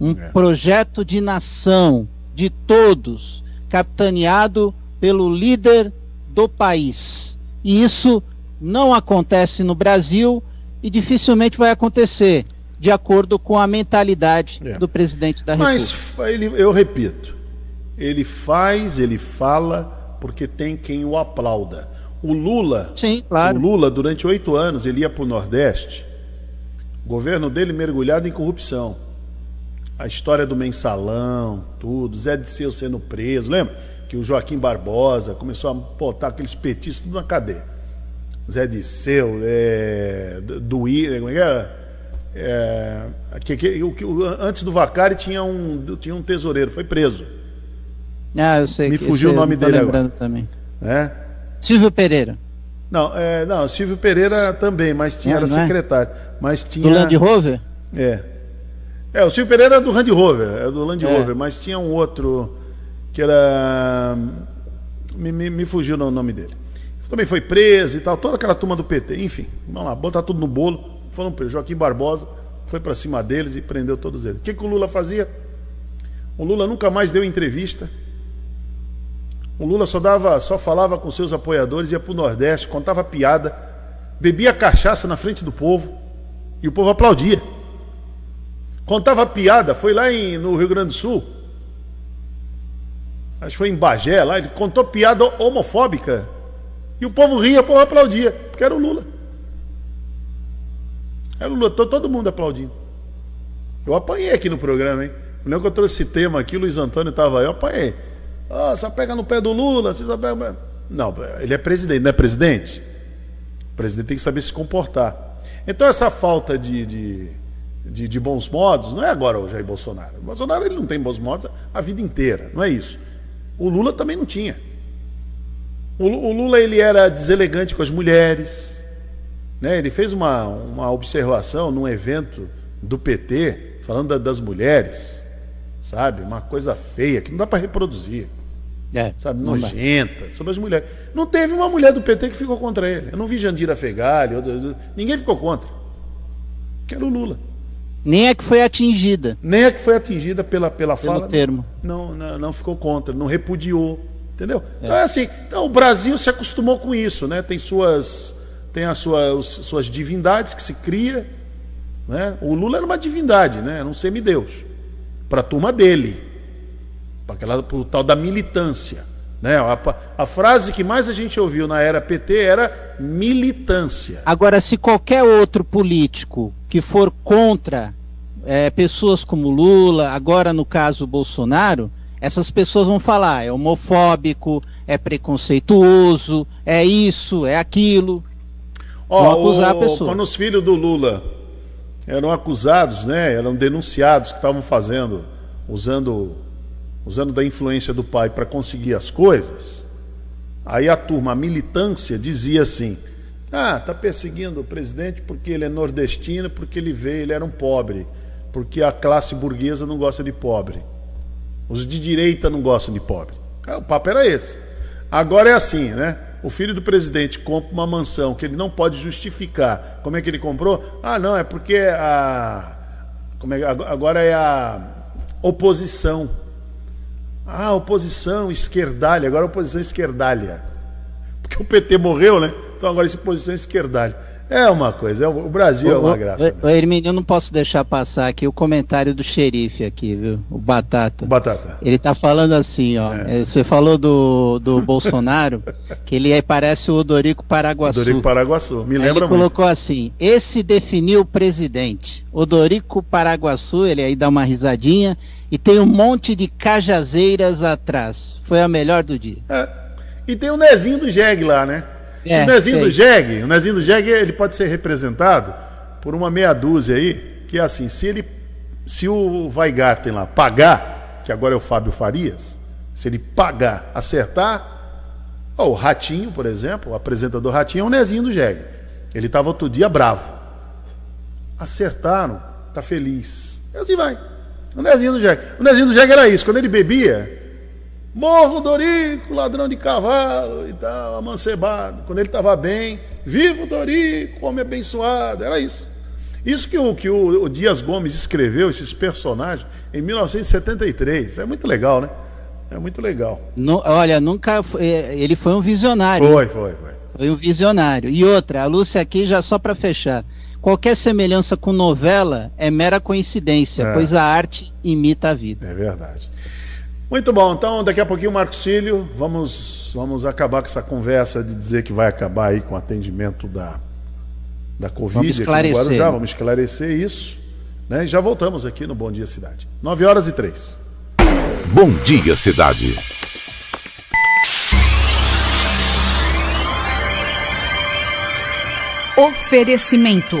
[SPEAKER 4] Um é. projeto de nação, de todos, capitaneado pelo líder do país. E isso não acontece no Brasil e dificilmente vai acontecer, de acordo com a mentalidade é. do presidente da
[SPEAKER 3] República. Mas eu repito, ele faz, ele fala, porque tem quem o aplauda. O Lula,
[SPEAKER 4] Sim, claro.
[SPEAKER 3] o Lula durante oito anos ele ia para o Nordeste, o governo dele mergulhado em corrupção. A história do mensalão, tudo, Zé de Seu sendo preso, lembra? Que o Joaquim Barbosa começou a botar aqueles petistas tudo na cadeia. Zé de Seu, é, do I, como é que é? é que, que, o, antes do Vacari tinha um, tinha um tesoureiro, foi preso.
[SPEAKER 4] Ah, eu sei.
[SPEAKER 3] Me fugiu o nome dele
[SPEAKER 4] lembrando agora. também.
[SPEAKER 3] É?
[SPEAKER 4] Silvio Pereira.
[SPEAKER 3] Não, é, não, Silvio Pereira também, mas tinha, não, era não é? secretário. Mas tinha...
[SPEAKER 4] Do Land Rover?
[SPEAKER 3] É. É, o Silvio Pereira é do Land Rover, é do Land é. Rover, mas tinha um outro que era. Me, me, me fugiu o nome dele. Também foi preso e tal, toda aquela turma do PT, enfim, vamos lá, botar tudo no bolo. Foram presos. Joaquim Barbosa foi para cima deles e prendeu todos eles. O que, que o Lula fazia? O Lula nunca mais deu entrevista o Lula só dava, só falava com seus apoiadores, ia para o Nordeste, contava piada, bebia cachaça na frente do povo e o povo aplaudia. Contava piada, foi lá em, no Rio Grande do Sul, acho que foi em Bagé, lá, ele contou piada homofóbica e o povo ria, o povo aplaudia, porque era o Lula. Era o Lula, todo mundo aplaudindo. Eu apanhei aqui no programa, hein? Eu lembro que eu trouxe esse tema aqui, o Luiz Antônio estava aí, eu apanhei. Oh, só pega no pé do Lula, você só pega. Não, ele é presidente, não é presidente? O presidente tem que saber se comportar. Então essa falta de, de, de, de bons modos não é agora o Jair Bolsonaro. O Bolsonaro ele não tem bons modos a vida inteira, não é isso. O Lula também não tinha. O, o Lula ele era deselegante com as mulheres. Né? Ele fez uma, uma observação num evento do PT, falando da, das mulheres sabe? Uma coisa feia que não dá para reproduzir. É, sabe? Nojenta, sobre as mulheres. Não teve uma mulher do PT que ficou contra ele. Eu não vi Jandira Fegali, ninguém ficou contra. Que era o Lula.
[SPEAKER 4] Nem é que foi atingida.
[SPEAKER 3] Nem é que foi atingida pela, pela
[SPEAKER 4] Pelo
[SPEAKER 3] fala.
[SPEAKER 4] termo.
[SPEAKER 3] Não, não, não, ficou contra, não repudiou. Entendeu? É. Então é assim. Então, o Brasil se acostumou com isso, né? Tem suas. Tem as suas, suas divindades que se cria. Né? O Lula era uma divindade, né? Era um semideus para a turma dele, para pro tal da militância. Né? A, a, frase que mais a gente ouviu na era PT era militância.
[SPEAKER 4] Agora, se qualquer outro político que for contra é, pessoas como Lula, agora no caso Bolsonaro, essas pessoas vão falar é homofóbico, é preconceituoso, é isso, é aquilo.
[SPEAKER 3] Ó, vão acusar o, a pessoa. Quando os filhos do Lula eram acusados, né, eram denunciados que estavam fazendo, usando, usando da influência do pai para conseguir as coisas. Aí a turma, a militância, dizia assim: ah, está perseguindo o presidente porque ele é nordestino, porque ele veio, ele era um pobre, porque a classe burguesa não gosta de pobre. Os de direita não gostam de pobre. O papo era esse. Agora é assim, né? O filho do presidente compra uma mansão que ele não pode justificar. Como é que ele comprou? Ah, não, é porque a. Como é, agora é a oposição. Ah, oposição esquerdalha, agora é oposição esquerdalha. Porque o PT morreu, né? Então agora é oposição esquerdalha. É uma coisa, é o Brasil é uma graça.
[SPEAKER 4] O, Hermínio, eu não posso deixar passar aqui o comentário do xerife aqui, viu? O Batata.
[SPEAKER 3] O Batata.
[SPEAKER 4] Ele tá falando assim, ó. É. Você falou do, do Bolsonaro, que ele aí parece o Odorico Paraguaçu.
[SPEAKER 3] Odorico Paraguaçu, me lembra
[SPEAKER 4] ele muito. colocou assim, esse definiu o presidente. Odorico Paraguaçu, ele aí dá uma risadinha, e tem um monte de cajazeiras atrás. Foi a melhor do dia.
[SPEAKER 3] É. E tem o Nezinho do Jeg lá, né? É, o Nezinho sei. do Jeg, o Nezinho do Jeg, ele pode ser representado por uma meia dúzia aí, que é assim, se ele se o Weigarten lá pagar, que agora é o Fábio Farias, se ele pagar, acertar, ó, o Ratinho, por exemplo, o apresentador Ratinho é o Nezinho do Jeg. Ele estava outro dia bravo. Acertaram, tá feliz. E assim vai. O Nezinho do Jeg. O Nezinho do Jeg era isso, quando ele bebia, Morro Dorico, ladrão de cavalo e tal, amancebado. Quando ele estava bem, vivo Dorico, homem abençoado. Era isso. Isso que o, que o, o Dias Gomes escreveu, esses personagens, em 1973. É muito legal, né? É muito legal.
[SPEAKER 4] No, olha, nunca. É, ele foi um visionário.
[SPEAKER 3] Foi, foi, foi.
[SPEAKER 4] Foi um visionário. E outra, a Lúcia aqui, já só para fechar. Qualquer semelhança com novela é mera coincidência, é. pois a arte imita a vida.
[SPEAKER 3] É verdade. Muito bom, então daqui a pouquinho, Marcos Cílio, vamos, vamos acabar com essa conversa de dizer que vai acabar aí com o atendimento da, da Covid.
[SPEAKER 4] Vamos esclarecer.
[SPEAKER 3] Guarujá, vamos esclarecer isso. Né? E já voltamos aqui no Bom Dia Cidade. 9 horas e 3.
[SPEAKER 2] Bom Dia Cidade.
[SPEAKER 6] Oferecimento: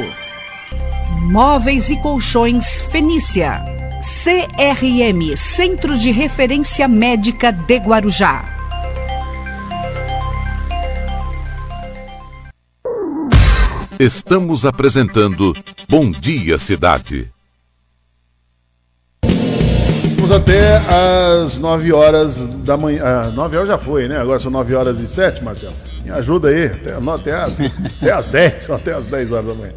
[SPEAKER 6] Móveis e Colchões Fenícia. CRM Centro de Referência Médica de Guarujá.
[SPEAKER 2] Estamos apresentando Bom Dia Cidade.
[SPEAKER 3] Vamos até às 9 horas da manhã. Ah, 9 horas já foi, né? Agora são 9 horas e 7, Marcelo. Me ajuda aí, até, até, as, até as 10, até as 10 horas da manhã.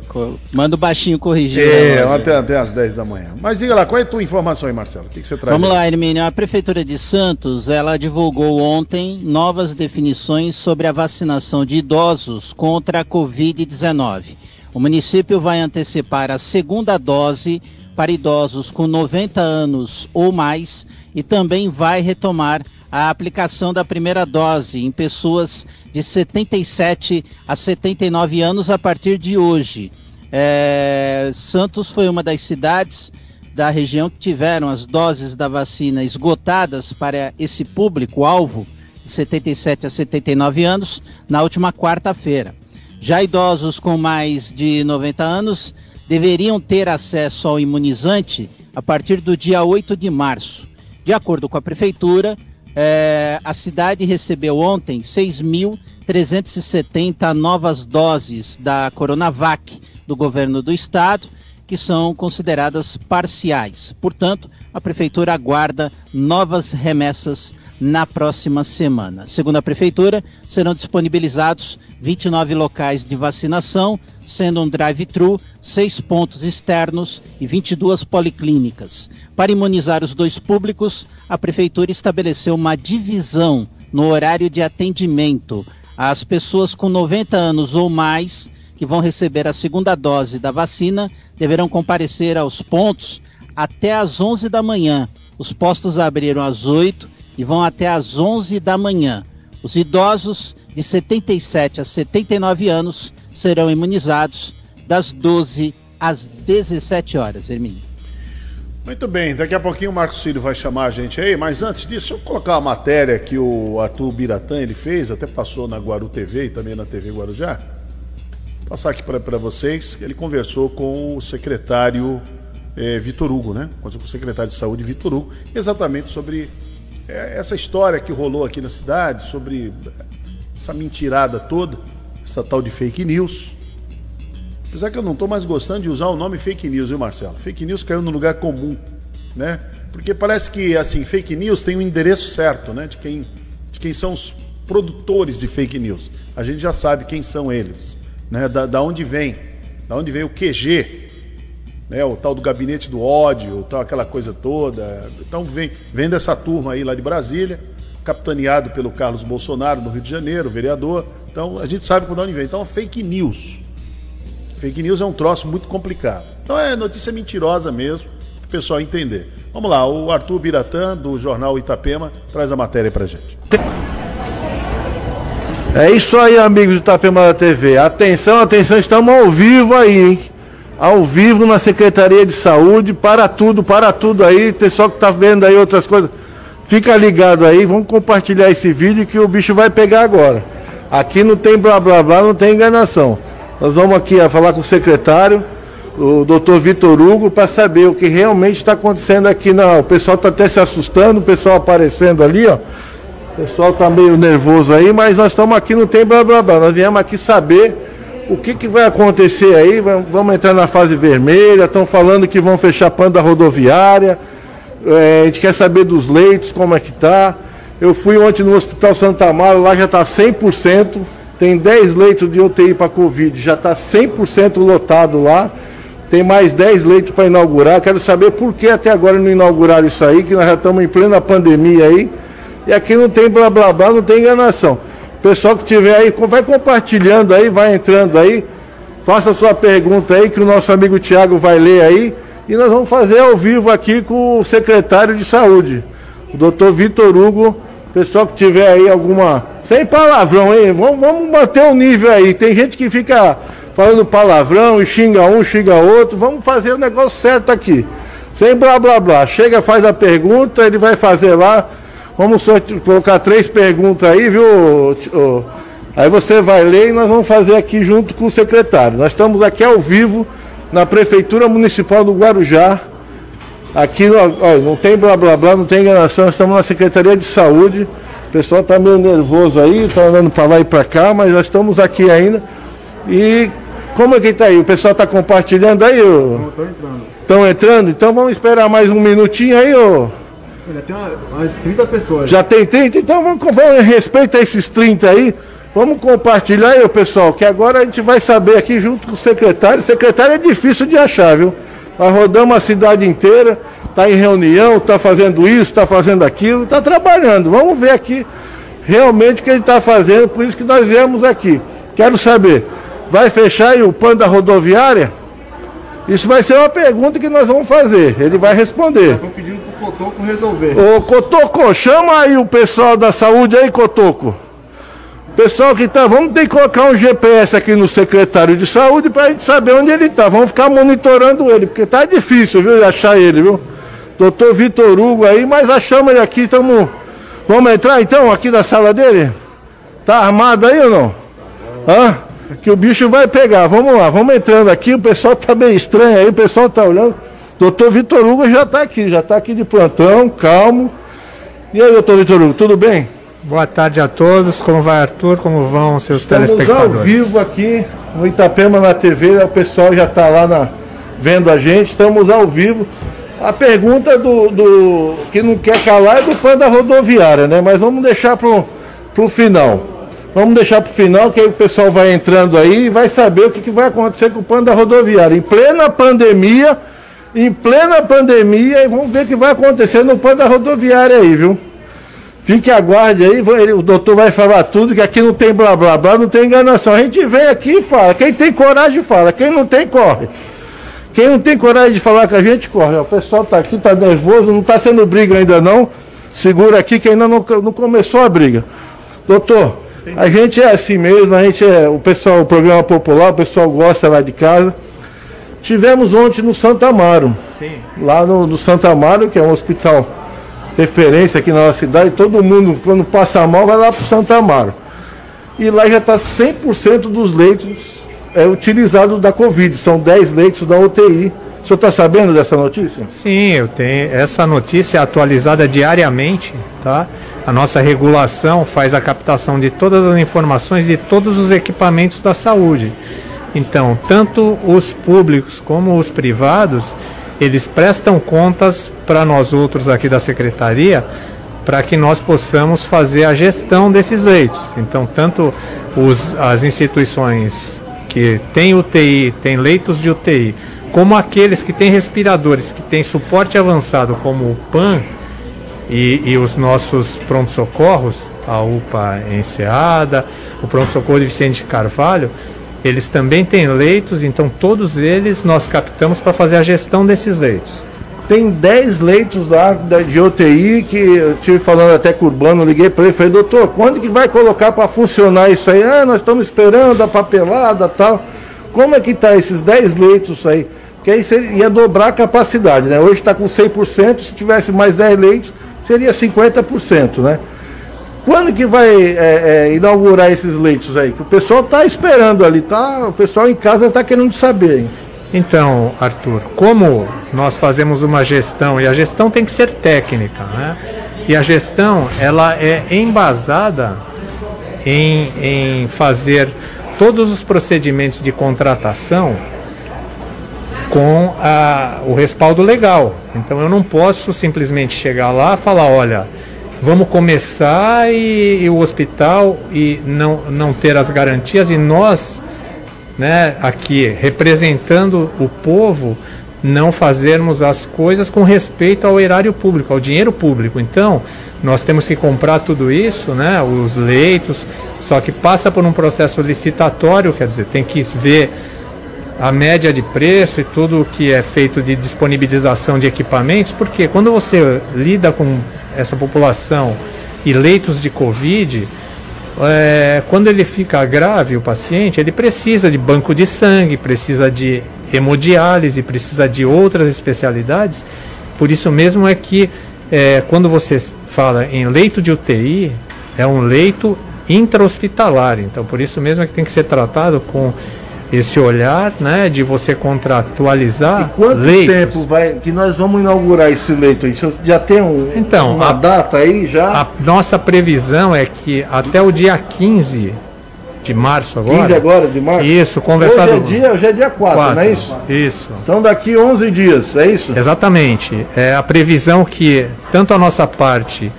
[SPEAKER 4] Manda o baixinho corrigir.
[SPEAKER 3] É, até, até as 10 da manhã. Mas diga lá, qual é a tua informação aí, Marcelo? O que, que você traz?
[SPEAKER 4] Vamos aí? lá, Hermínio. A Prefeitura de Santos, ela divulgou ontem novas definições sobre a vacinação de idosos contra a Covid-19. O município vai antecipar a segunda dose para idosos com 90 anos ou mais e também vai retomar a aplicação da primeira dose em pessoas de 77 a 79 anos a partir de hoje. É, Santos foi uma das cidades da região que tiveram as doses da vacina esgotadas para esse público-alvo de 77 a 79 anos na última quarta-feira. Já idosos com mais de 90 anos deveriam ter acesso ao imunizante a partir do dia 8 de março. De acordo com a Prefeitura, é, a cidade recebeu ontem 6.370 novas doses da Coronavac do governo do estado, que são consideradas parciais. Portanto, a prefeitura aguarda novas remessas na próxima semana. Segundo a prefeitura, serão disponibilizados 29 locais de vacinação, sendo um drive-thru, seis pontos externos e 22 policlínicas. Para imunizar os dois públicos, a Prefeitura estabeleceu uma divisão no horário de atendimento. As pessoas com 90 anos ou mais que vão receber a segunda dose da vacina deverão comparecer aos pontos até às 11 da manhã. Os postos abriram às 8 e vão até às 11 da manhã. Os idosos de 77 a 79 anos serão imunizados das 12 às 17 horas, Hermínio.
[SPEAKER 3] Muito bem, daqui a pouquinho o Marcos Cílio vai chamar a gente aí, mas antes disso, eu colocar uma matéria que o Arthur Biratã ele fez, até passou na Guaru TV e também na TV Guarujá. Vou passar aqui para vocês, ele conversou com o secretário eh, Vitor Hugo, né? Com o secretário de Saúde Vitor Hugo, exatamente sobre essa história que rolou aqui na cidade, sobre essa mentirada toda, essa tal de fake news. Apesar que eu não estou mais gostando de usar o nome fake news, viu, Marcelo? Fake news caiu no lugar comum, né? Porque parece que, assim, fake news tem um endereço certo, né? De quem, de quem são os produtores de fake news. A gente já sabe quem são eles, né? Da, da onde vem, da onde vem o QG, né? O tal do gabinete do ódio, tal aquela coisa toda. Então vem, vem dessa turma aí lá de Brasília, capitaneado pelo Carlos Bolsonaro no Rio de Janeiro, vereador. Então a gente sabe por onde vem. Então fake news. Fake news é um troço muito complicado. Então é notícia mentirosa mesmo, para o pessoal entender. Vamos lá, o Arthur Biratã, do jornal Itapema, traz a matéria pra gente.
[SPEAKER 10] É isso aí, amigos do Itapema da TV. Atenção, atenção, estamos ao vivo aí, hein? Ao vivo na Secretaria de Saúde, para tudo, para tudo aí. Pessoal que tá vendo aí outras coisas, fica ligado aí, vamos compartilhar esse vídeo que o bicho vai pegar agora. Aqui não tem blá blá blá, não tem enganação. Nós vamos aqui falar com o secretário, o doutor Vitor Hugo, para saber o que realmente está acontecendo aqui. Na... O pessoal está até se assustando, o pessoal aparecendo ali, ó. O pessoal está meio nervoso aí, mas nós estamos aqui, não tem blá blá blá. Nós viemos aqui saber o que, que vai acontecer aí. Vamos entrar na fase vermelha, estão falando que vão fechar panda rodoviária. É, a gente quer saber dos leitos, como é que tá. Eu fui ontem no Hospital Santa Amaro, lá já está 100%. Tem 10 leitos de UTI para Covid, já está 100% lotado lá. Tem mais 10 leitos para inaugurar. Quero saber por que até agora não inauguraram isso aí, que nós já estamos em plena pandemia aí. E aqui não tem blá blá blá, não tem enganação. Pessoal que tiver aí, vai compartilhando aí, vai entrando aí. Faça sua pergunta aí, que o nosso amigo Tiago vai ler aí. E nós vamos fazer ao vivo aqui com o secretário de saúde, o doutor Vitor Hugo. Pessoal que tiver aí alguma. Sem palavrão, hein? Vamos, vamos manter o nível aí. Tem gente que fica falando palavrão e xinga um, xinga outro. Vamos fazer o negócio certo aqui. Sem blá blá blá. Chega, faz a pergunta, ele vai fazer lá. Vamos só colocar três perguntas aí, viu? Aí você vai ler e nós vamos fazer aqui junto com o secretário. Nós estamos aqui ao vivo na Prefeitura Municipal do Guarujá. Aqui ó, não tem blá blá blá, não tem enganação, estamos na Secretaria de Saúde. O pessoal está meio nervoso aí, está andando para lá e para cá, mas nós estamos aqui ainda. E como é que está aí? O pessoal está compartilhando aí? Estão entrando. Estão entrando? Então vamos esperar mais um minutinho aí, ô.
[SPEAKER 11] Já tem umas 30 pessoas.
[SPEAKER 10] Já tem 30? Então vamos, vamos respeitar esses 30 aí. Vamos compartilhar aí, pessoal, que agora a gente vai saber aqui junto com o secretário. O secretário é difícil de achar, viu? Nós rodamos a cidade inteira, está em reunião, está fazendo isso, está fazendo aquilo, está trabalhando. Vamos ver aqui realmente o que ele está fazendo, por isso que nós viemos aqui. Quero saber, vai fechar aí o plano da rodoviária? Isso vai ser uma pergunta que nós vamos fazer. Ele vai responder.
[SPEAKER 11] Estou pedindo para o Cotoco resolver.
[SPEAKER 10] Ô Cotoco, chama aí o pessoal da saúde aí, Cotoco. Pessoal que tá, vamos ter que colocar um GPS aqui no secretário de saúde para a gente saber onde ele está. Vamos ficar monitorando ele, porque tá difícil, viu, achar ele, viu? Doutor Vitor Hugo aí, mas achamos ele aqui, estamos. Vamos entrar então aqui na sala dele? Tá armado aí ou não? Hã? Que o bicho vai pegar. Vamos lá, vamos entrando aqui. O pessoal tá meio estranho aí, o pessoal tá olhando. Doutor Vitor Hugo já está aqui, já está aqui de plantão, calmo. E aí, doutor Vitor Hugo, tudo bem?
[SPEAKER 12] Boa tarde a todos. Como vai, Arthur? Como vão seus
[SPEAKER 10] Estamos
[SPEAKER 12] telespectadores?
[SPEAKER 10] ao vivo aqui no Itapema na TV. O pessoal já está lá na, vendo a gente. Estamos ao vivo. A pergunta do, do que não quer calar é do plano da rodoviária, né? Mas vamos deixar para o final. Vamos deixar para o final, que aí o pessoal vai entrando aí e vai saber o que, que vai acontecer com o plano da rodoviária. Em plena pandemia, em plena pandemia, e vamos ver o que vai acontecer no plano da rodoviária aí, viu? Fique aguarde aí, o doutor vai falar tudo, que aqui não tem blá blá blá, não tem enganação. A gente vem aqui e fala. Quem tem coragem fala, quem não tem, corre. Quem não tem coragem de falar com a gente, corre. O pessoal está aqui, está nervoso, não está sendo briga ainda não. Segura aqui que ainda não, não começou a briga. Doutor, a gente é assim mesmo, a gente é. O pessoal, o programa popular, o pessoal gosta lá de casa. Tivemos ontem no Santa Amaro.
[SPEAKER 12] Sim.
[SPEAKER 10] Lá no, no Santa Amaro, que é um hospital referência aqui na nossa cidade, todo mundo, quando passa mal, vai lá para o Santa Amaro. E lá já está 100% dos leitos é, utilizados da Covid, são 10 leitos da UTI. O senhor está sabendo dessa notícia?
[SPEAKER 12] Sim, eu tenho. Essa notícia é atualizada diariamente, tá? A nossa regulação faz a captação de todas as informações de todos os equipamentos da saúde. Então, tanto os públicos como os privados, eles prestam contas para nós outros aqui da secretaria para que nós possamos fazer a gestão desses leitos. Então, tanto os, as instituições que têm UTI, têm leitos de UTI, como aqueles que têm respiradores, que têm suporte avançado, como o PAN e, e os nossos pronto-socorros, a UPA Enseada, o pronto-socorro de Vicente Carvalho, eles também têm leitos, então todos eles nós captamos para fazer a gestão desses leitos.
[SPEAKER 10] Tem 10 leitos lá de UTI que eu tive falando até com o Urbano, liguei para ele e falei, doutor, quando que vai colocar para funcionar isso aí? Ah, nós estamos esperando a papelada tal. Como é que está esses 10 leitos aí? Porque aí ia dobrar a capacidade, né? Hoje está com 100%, se tivesse mais 10 leitos, seria 50%, né? Quando que vai é, é, inaugurar esses leitos aí? Que o pessoal está esperando ali, tá? O pessoal em casa está querendo saber. Hein?
[SPEAKER 12] Então, Arthur, como nós fazemos uma gestão e a gestão tem que ser técnica, né? E a gestão ela é embasada em, em fazer todos os procedimentos de contratação com a, o respaldo legal. Então eu não posso simplesmente chegar lá e falar, olha, vamos começar e, e, o hospital e não, não ter as garantias e nós, né, aqui representando o povo, não fazermos as coisas com respeito ao erário público, ao dinheiro público. Então, nós temos que comprar tudo isso, né, os leitos, só que passa por um processo licitatório, quer dizer, tem que ver a média de preço e tudo o que é feito de disponibilização de equipamentos, porque quando você lida com essa população e leitos de Covid, é, quando ele fica grave, o paciente, ele precisa de banco de sangue, precisa de hemodiálise, precisa de outras especialidades. Por isso mesmo é que é, quando você fala em leito de UTI, é um leito intra-hospitalar. Então, por isso mesmo é que tem que ser tratado com esse olhar, né, de você contratualizar
[SPEAKER 10] e quanto
[SPEAKER 12] leitos.
[SPEAKER 10] tempo vai que nós vamos inaugurar esse leito aí? Já tem um,
[SPEAKER 12] então,
[SPEAKER 10] uma
[SPEAKER 12] a,
[SPEAKER 10] data aí já?
[SPEAKER 12] A nossa previsão é que até o dia 15 de março agora.
[SPEAKER 10] 15 agora de março?
[SPEAKER 12] Isso, conversado.
[SPEAKER 10] Hoje é dia, hoje é dia 4, 4, não é isso?
[SPEAKER 12] Isso.
[SPEAKER 10] Então daqui 11 dias, é isso?
[SPEAKER 12] Exatamente. É a previsão que tanto a nossa parte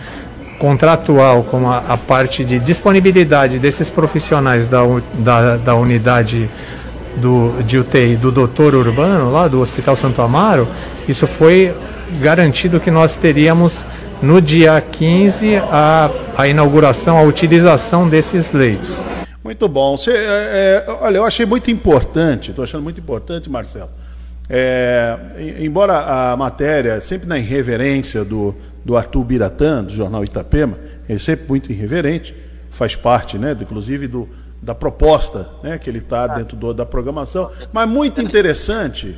[SPEAKER 12] contratual como a, a parte de disponibilidade desses profissionais da, da, da unidade do, de UTI do doutor Urbano, lá do Hospital Santo Amaro, isso foi garantido que nós teríamos no dia 15 a, a inauguração, a utilização desses leitos.
[SPEAKER 3] Muito bom. Você, é, é, olha, eu achei muito importante, estou achando muito importante, Marcelo. É, embora a matéria, sempre na irreverência do, do Arthur Biratã, do jornal Itapema, ele é sempre muito irreverente, faz parte, né, inclusive, do, da proposta né, que ele está dentro do, da programação. Mas muito interessante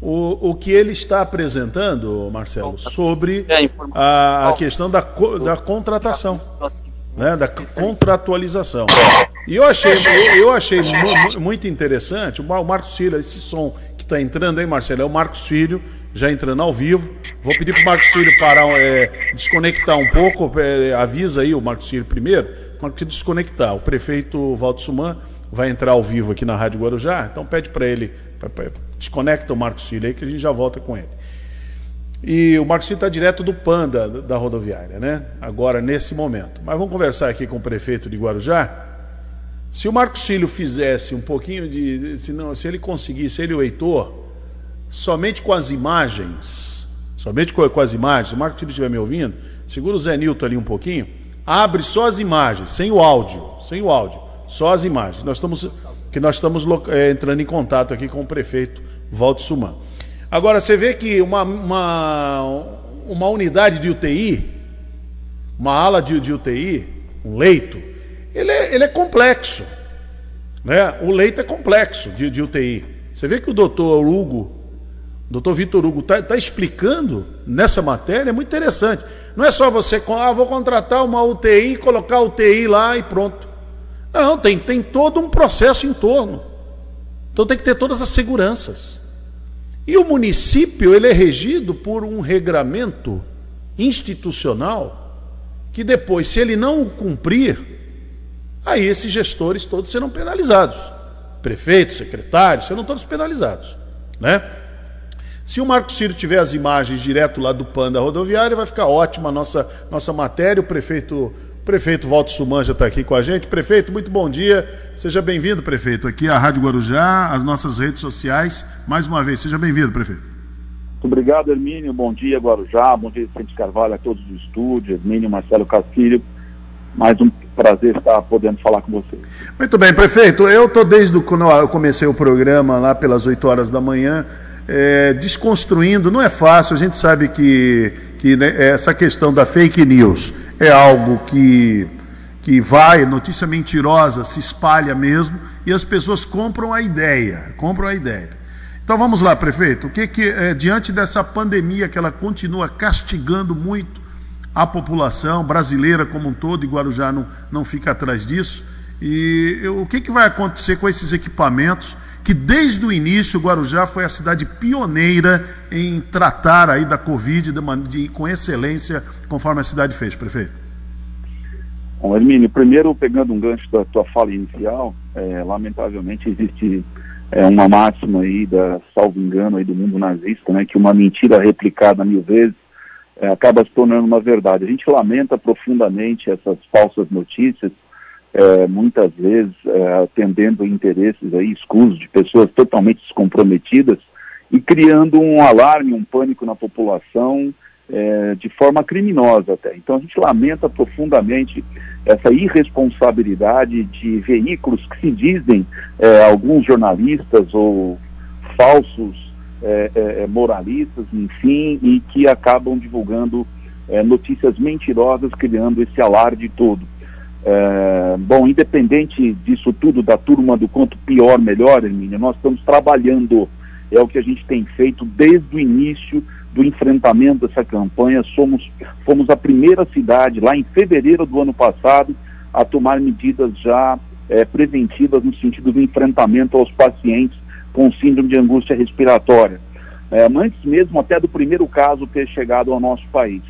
[SPEAKER 3] o, o que ele está apresentando, Marcelo, sobre a, a questão da, da contratação, né, da contratualização. E eu achei, eu achei muito interessante, o Marcos Filho, esse som que está entrando aí, Marcelo, é o Marcos Filho, já entrando ao vivo. Vou pedir para o Marcos Filho parar, é, desconectar um pouco, é, avisa aí o Marcos Filho primeiro, Marcos Filho desconectar. O prefeito Valdo Suman vai entrar ao vivo aqui na Rádio Guarujá, então pede para ele, pra, pra, desconecta o Marcos Filho aí que a gente já volta com ele. E o Marcos Filho está direto do PAN da, rodoviária, né? Agora, nesse momento. Mas vamos conversar aqui com o prefeito de Guarujá. Se o Marcos Filho fizesse um pouquinho de. Se, não, se ele conseguisse, ele e o Heitor, somente com as imagens, somente com, com as imagens, se o Marco Tiro estiver me ouvindo, segura o Zé Nilton ali um pouquinho, abre só as imagens, sem o áudio, sem o áudio, só as imagens. Nós estamos, que nós estamos é, entrando em contato aqui com o prefeito Valdo Suman. Agora, você vê que uma, uma, uma unidade de UTI, uma ala de, de UTI, um leito, ele é, ele é complexo. Né? O leito é complexo de, de UTI. Você vê que o doutor Hugo doutor Vitor Hugo está tá explicando nessa matéria, é muito interessante. Não é só você, ah, vou contratar uma UTI, colocar a UTI lá e pronto. Não, tem, tem todo um processo em torno. Então tem que ter todas as seguranças. E o município ele é regido por um regramento institucional que depois, se ele não cumprir, aí esses gestores todos serão penalizados. Prefeitos, secretários, serão todos penalizados. Né? Se o Marco Ciro tiver as imagens direto lá do Panda Rodoviária, vai ficar ótima a nossa, nossa matéria. O prefeito, o prefeito Walter Suman já está aqui com a gente. Prefeito, muito bom dia. Seja bem-vindo, prefeito, aqui à Rádio Guarujá, as nossas redes sociais. Mais uma vez, seja bem-vindo, prefeito.
[SPEAKER 13] Muito obrigado, Hermínio. Bom dia, Guarujá. Bom dia, Vicente Carvalho, a todos do estúdio, Hermínio, Marcelo Castilho. Mais um prazer estar podendo falar com vocês.
[SPEAKER 3] Muito bem, prefeito. Eu estou desde quando eu comecei o programa lá pelas 8 horas da manhã é, desconstruindo, não é fácil, a gente sabe que, que né, essa questão da fake news é algo que, que vai, notícia mentirosa se espalha mesmo e as pessoas compram a ideia, compram a ideia. Então vamos lá, prefeito, o que que, é, diante dessa pandemia que ela continua castigando muito a população brasileira como um todo, e Guarujá não, não fica atrás disso, e o que, que vai acontecer com esses equipamentos que desde o início Guarujá foi a cidade pioneira em tratar aí da Covid de, de, com excelência, conforme a cidade fez, prefeito?
[SPEAKER 13] Bom, Hermínio, primeiro pegando um gancho da tua fala inicial, é, lamentavelmente existe é, uma máxima aí, da, salvo engano, aí do mundo nazista, né, que uma mentira replicada mil vezes é, acaba se tornando uma verdade. A gente lamenta profundamente essas falsas notícias, é, muitas vezes é, atendendo interesses aí escusos de pessoas totalmente descomprometidas e criando um alarme, um pânico na população é, de forma criminosa até. Então a gente lamenta profundamente essa irresponsabilidade de veículos que se dizem é, alguns jornalistas ou falsos é, é, moralistas, enfim, e que acabam divulgando notícias mentirosas, criando esse alarde todo. É, bom, independente disso tudo, da turma do quanto pior, melhor, Hermínia, nós estamos trabalhando, é o que a gente tem feito desde o início do enfrentamento dessa campanha. Somos, fomos a primeira cidade, lá em fevereiro do ano passado, a tomar medidas já é, preventivas no sentido do enfrentamento aos pacientes com síndrome de angústia respiratória. É, antes mesmo até do primeiro caso ter chegado ao nosso país.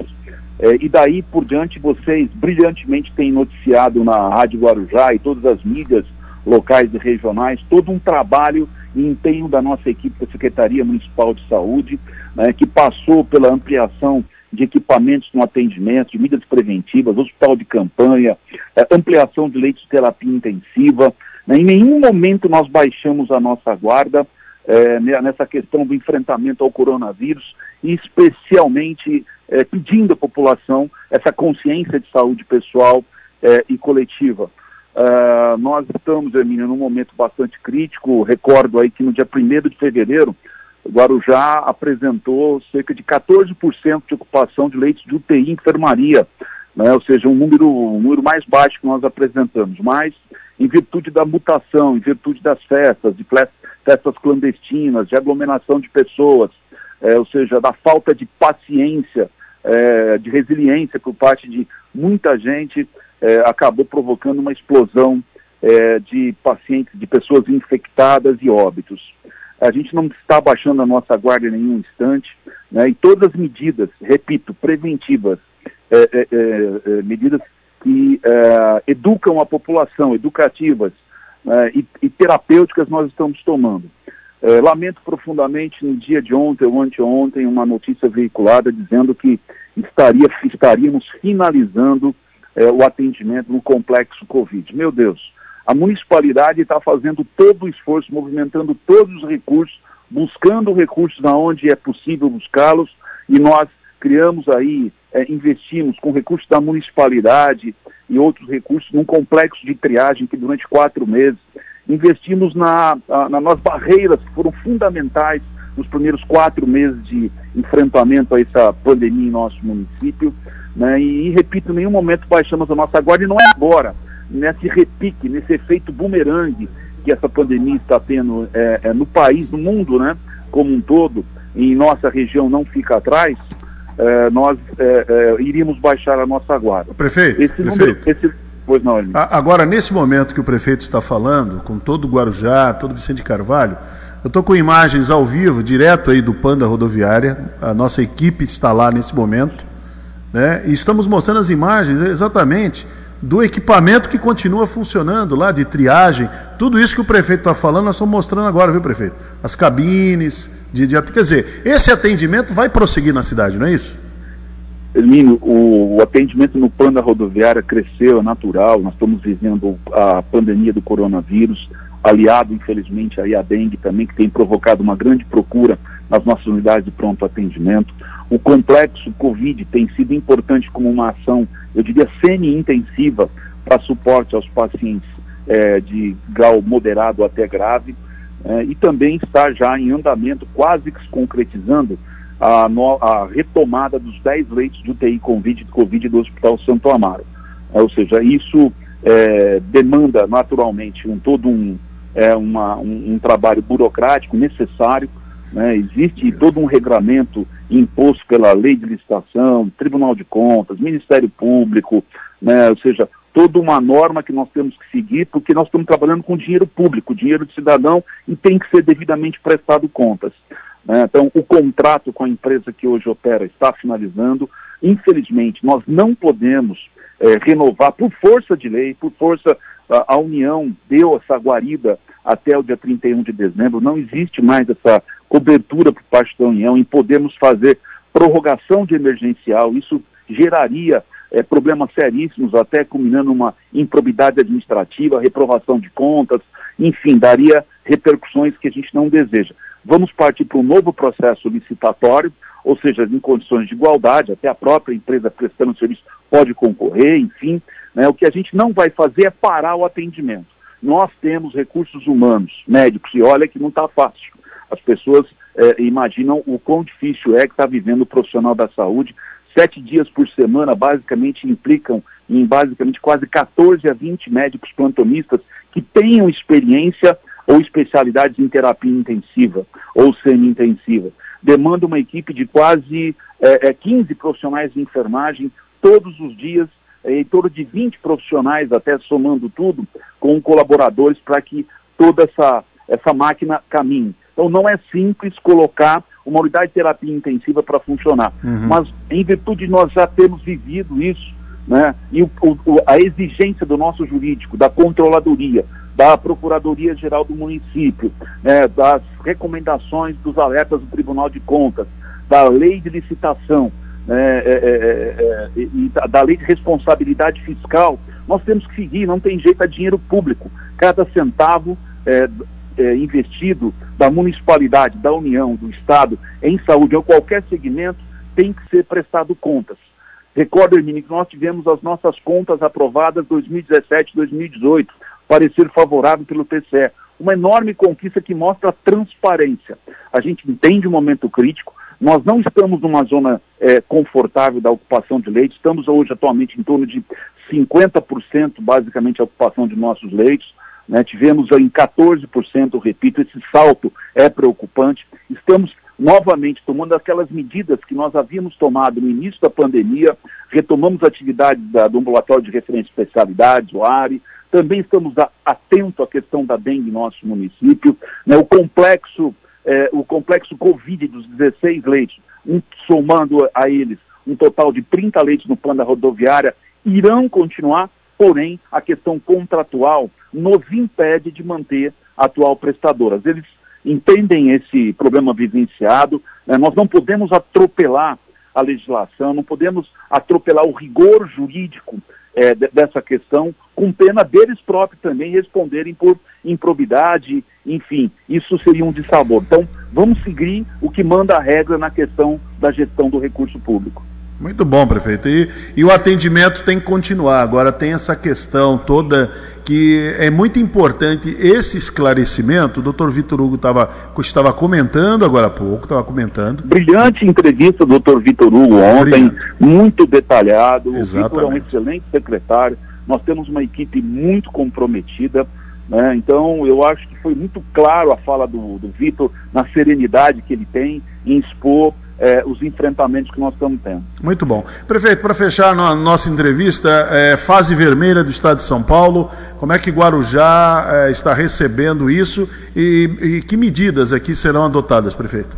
[SPEAKER 13] É, e daí por diante vocês brilhantemente têm noticiado na Rádio Guarujá e todas as mídias locais e regionais todo um trabalho e empenho da nossa equipe da Secretaria Municipal de Saúde, né, que passou pela ampliação de equipamentos no atendimento, de medidas preventivas, hospital de campanha, é, ampliação de leitos de terapia intensiva. Né, em nenhum momento nós baixamos a nossa guarda é, nessa questão do enfrentamento ao coronavírus, e especialmente é, pedindo à população essa consciência de saúde pessoal é, e coletiva. Uh, nós estamos, Hermínio, num momento bastante crítico. Recordo aí que no dia 1 de fevereiro, Guarujá apresentou cerca de 14% de ocupação de leitos de UTI e enfermaria, né? ou seja, um número, um número mais baixo que nós apresentamos. Mas, em virtude da mutação, em virtude das festas, de festas clandestinas, de aglomeração de pessoas, é, ou seja, da falta de paciência, é, de resiliência por parte de muita gente, é, acabou provocando uma explosão é, de pacientes, de pessoas infectadas e óbitos. A gente não está baixando a nossa guarda em nenhum instante, né, e todas as medidas, repito, preventivas, é, é, medidas que educam a população, educativas e, e terapêuticas nós estamos tomando. É, lamento profundamente no dia de ontem ou anteontem uma notícia veiculada dizendo que estaria, estaríamos finalizando é, o atendimento no complexo Covid. Meu Deus, a municipalidade está fazendo todo o esforço, movimentando todos os recursos, buscando recursos aonde é possível buscá-los e nós criamos aí, é, investimos com recursos da municipalidade e outros recursos num complexo de triagem que durante quatro meses investimos na, na, nas barreiras que foram fundamentais nos primeiros quatro meses de enfrentamento a essa pandemia em nosso município. Né? E, e, repito, em nenhum momento baixamos a nossa guarda, e não é agora, nesse repique, nesse efeito bumerangue que essa pandemia está tendo é, é, no país, no mundo, né, como um todo, em nossa região não fica atrás, é, nós é, é, iríamos baixar a nossa guarda.
[SPEAKER 3] Prefeito,
[SPEAKER 13] esse
[SPEAKER 3] prefeito.
[SPEAKER 13] Número, esse, Pois não.
[SPEAKER 3] Agora, nesse momento que o prefeito está falando, com todo o Guarujá, todo o Vicente Carvalho, eu estou com imagens ao vivo, direto aí do Panda Rodoviária. A nossa equipe está lá nesse momento. Né? E estamos mostrando as imagens exatamente do equipamento que continua funcionando lá, de triagem, tudo isso que o prefeito está falando, nós estamos mostrando agora, viu, prefeito? As cabines, de, de, quer dizer, esse atendimento vai prosseguir na cidade, não é isso?
[SPEAKER 13] Hermínio, o, o atendimento no plano da rodoviária cresceu, é natural, nós estamos vivendo a pandemia do coronavírus, aliado, infelizmente, aí a dengue também, que tem provocado uma grande procura nas nossas unidades de pronto atendimento. O complexo Covid tem sido importante como uma ação, eu diria, semi-intensiva para suporte aos pacientes é, de grau moderado até grave, é, e também está já em andamento, quase que se concretizando, a, no, a retomada dos 10 leitos de UTI COVID, COVID do Hospital Santo Amaro. É, ou seja, isso demanda naturalmente um todo um, é, uma, um, um trabalho burocrático necessário, né? existe todo um regramento imposto pela lei de licitação, Tribunal de Contas, Ministério Público, né? ou seja, toda uma norma que nós temos que seguir, porque nós estamos trabalhando com dinheiro público, dinheiro de cidadão, e tem que ser devidamente prestado contas. Né? Então, o contrato com a empresa que hoje opera está finalizando. Infelizmente, nós não podemos é, renovar por força de lei, por força a, a União deu essa guarida até o dia 31 de dezembro, não existe mais essa cobertura por parte da União em podermos fazer prorrogação de emergencial, isso geraria é, problemas seríssimos, até culminando uma improbidade administrativa, reprovação de contas, enfim, daria repercussões que a gente não deseja. Vamos partir para um novo processo licitatório, ou seja, em condições de igualdade, até a própria empresa prestando serviço pode concorrer, enfim. Né, o que a gente não vai fazer é parar o atendimento. Nós temos recursos humanos, médicos, e olha que não está fácil. As pessoas é, imaginam o quão difícil é que está vivendo o profissional da saúde. Sete dias por semana, basicamente, implicam em basicamente quase 14 a 20 médicos plantonistas que tenham experiência ou especialidades em terapia intensiva ou semi-intensiva. Demanda uma equipe de quase é, é, 15 profissionais de enfermagem todos os dias, é, em torno de 20 profissionais, até somando tudo, com colaboradores para que toda essa, essa máquina caminhe. Então não é simples colocar uma unidade de terapia intensiva para funcionar. Uhum. Mas em virtude de nós já termos vivido isso, né, e o, o, a exigência do nosso jurídico, da controladoria, da Procuradoria Geral do Município, né, das recomendações dos alertas do Tribunal de Contas, da lei de licitação né, é, é, é, e da, da lei de responsabilidade fiscal, nós temos que seguir, não tem jeito, é dinheiro público. Cada centavo é, é, investido da municipalidade, da União, do Estado em saúde ou qualquer segmento tem que ser prestado contas. Recordo, Hermine, que nós tivemos as nossas contas aprovadas 2017 2018 parecer favorável pelo TCE. Uma enorme conquista que mostra a transparência. A gente entende o momento crítico, nós não estamos numa zona é, confortável da ocupação de leitos, estamos hoje atualmente em torno de 50% basicamente a ocupação de nossos leitos. Né? Tivemos em 14%, repito, esse salto é preocupante. Estamos novamente tomando aquelas medidas que nós havíamos tomado no início da pandemia, retomamos atividades da, do ambulatório de referência de especialidades, o ARI, também estamos atentos à questão da dengue em nosso município, né, o complexo é, o complexo Covid dos 16 leitos, um, somando a eles um total de 30 leitos no plano da rodoviária, irão continuar, porém a questão contratual nos impede de manter atual prestadora. Eles entendem esse problema vivenciado, né, nós não podemos atropelar a legislação, não podemos atropelar o rigor jurídico é, dessa questão, com pena deles próprios também responderem por improbidade, enfim, isso seria um dissabor. Então, vamos seguir o que manda a regra na questão da gestão do recurso público.
[SPEAKER 3] Muito bom, prefeito. E, e, o atendimento tem que continuar. Agora tem essa questão toda que é muito importante esse esclarecimento. O doutor Vitor Hugo tava, estava comentando agora há pouco, estava comentando.
[SPEAKER 13] Brilhante entrevista do doutor Vitor Hugo ontem, Brilhante. muito detalhado. Exatamente. O Vitor é um excelente secretário. Nós temos uma equipe muito comprometida. Né? Então, eu acho que foi muito claro a fala do, do Vitor, na serenidade que ele tem em expor é, os enfrentamentos que nós estamos tendo.
[SPEAKER 3] Muito bom. Prefeito, para fechar a nossa entrevista, é, fase vermelha do Estado de São Paulo, como é que Guarujá é, está recebendo isso e, e, que medidas aqui serão adotadas, prefeito?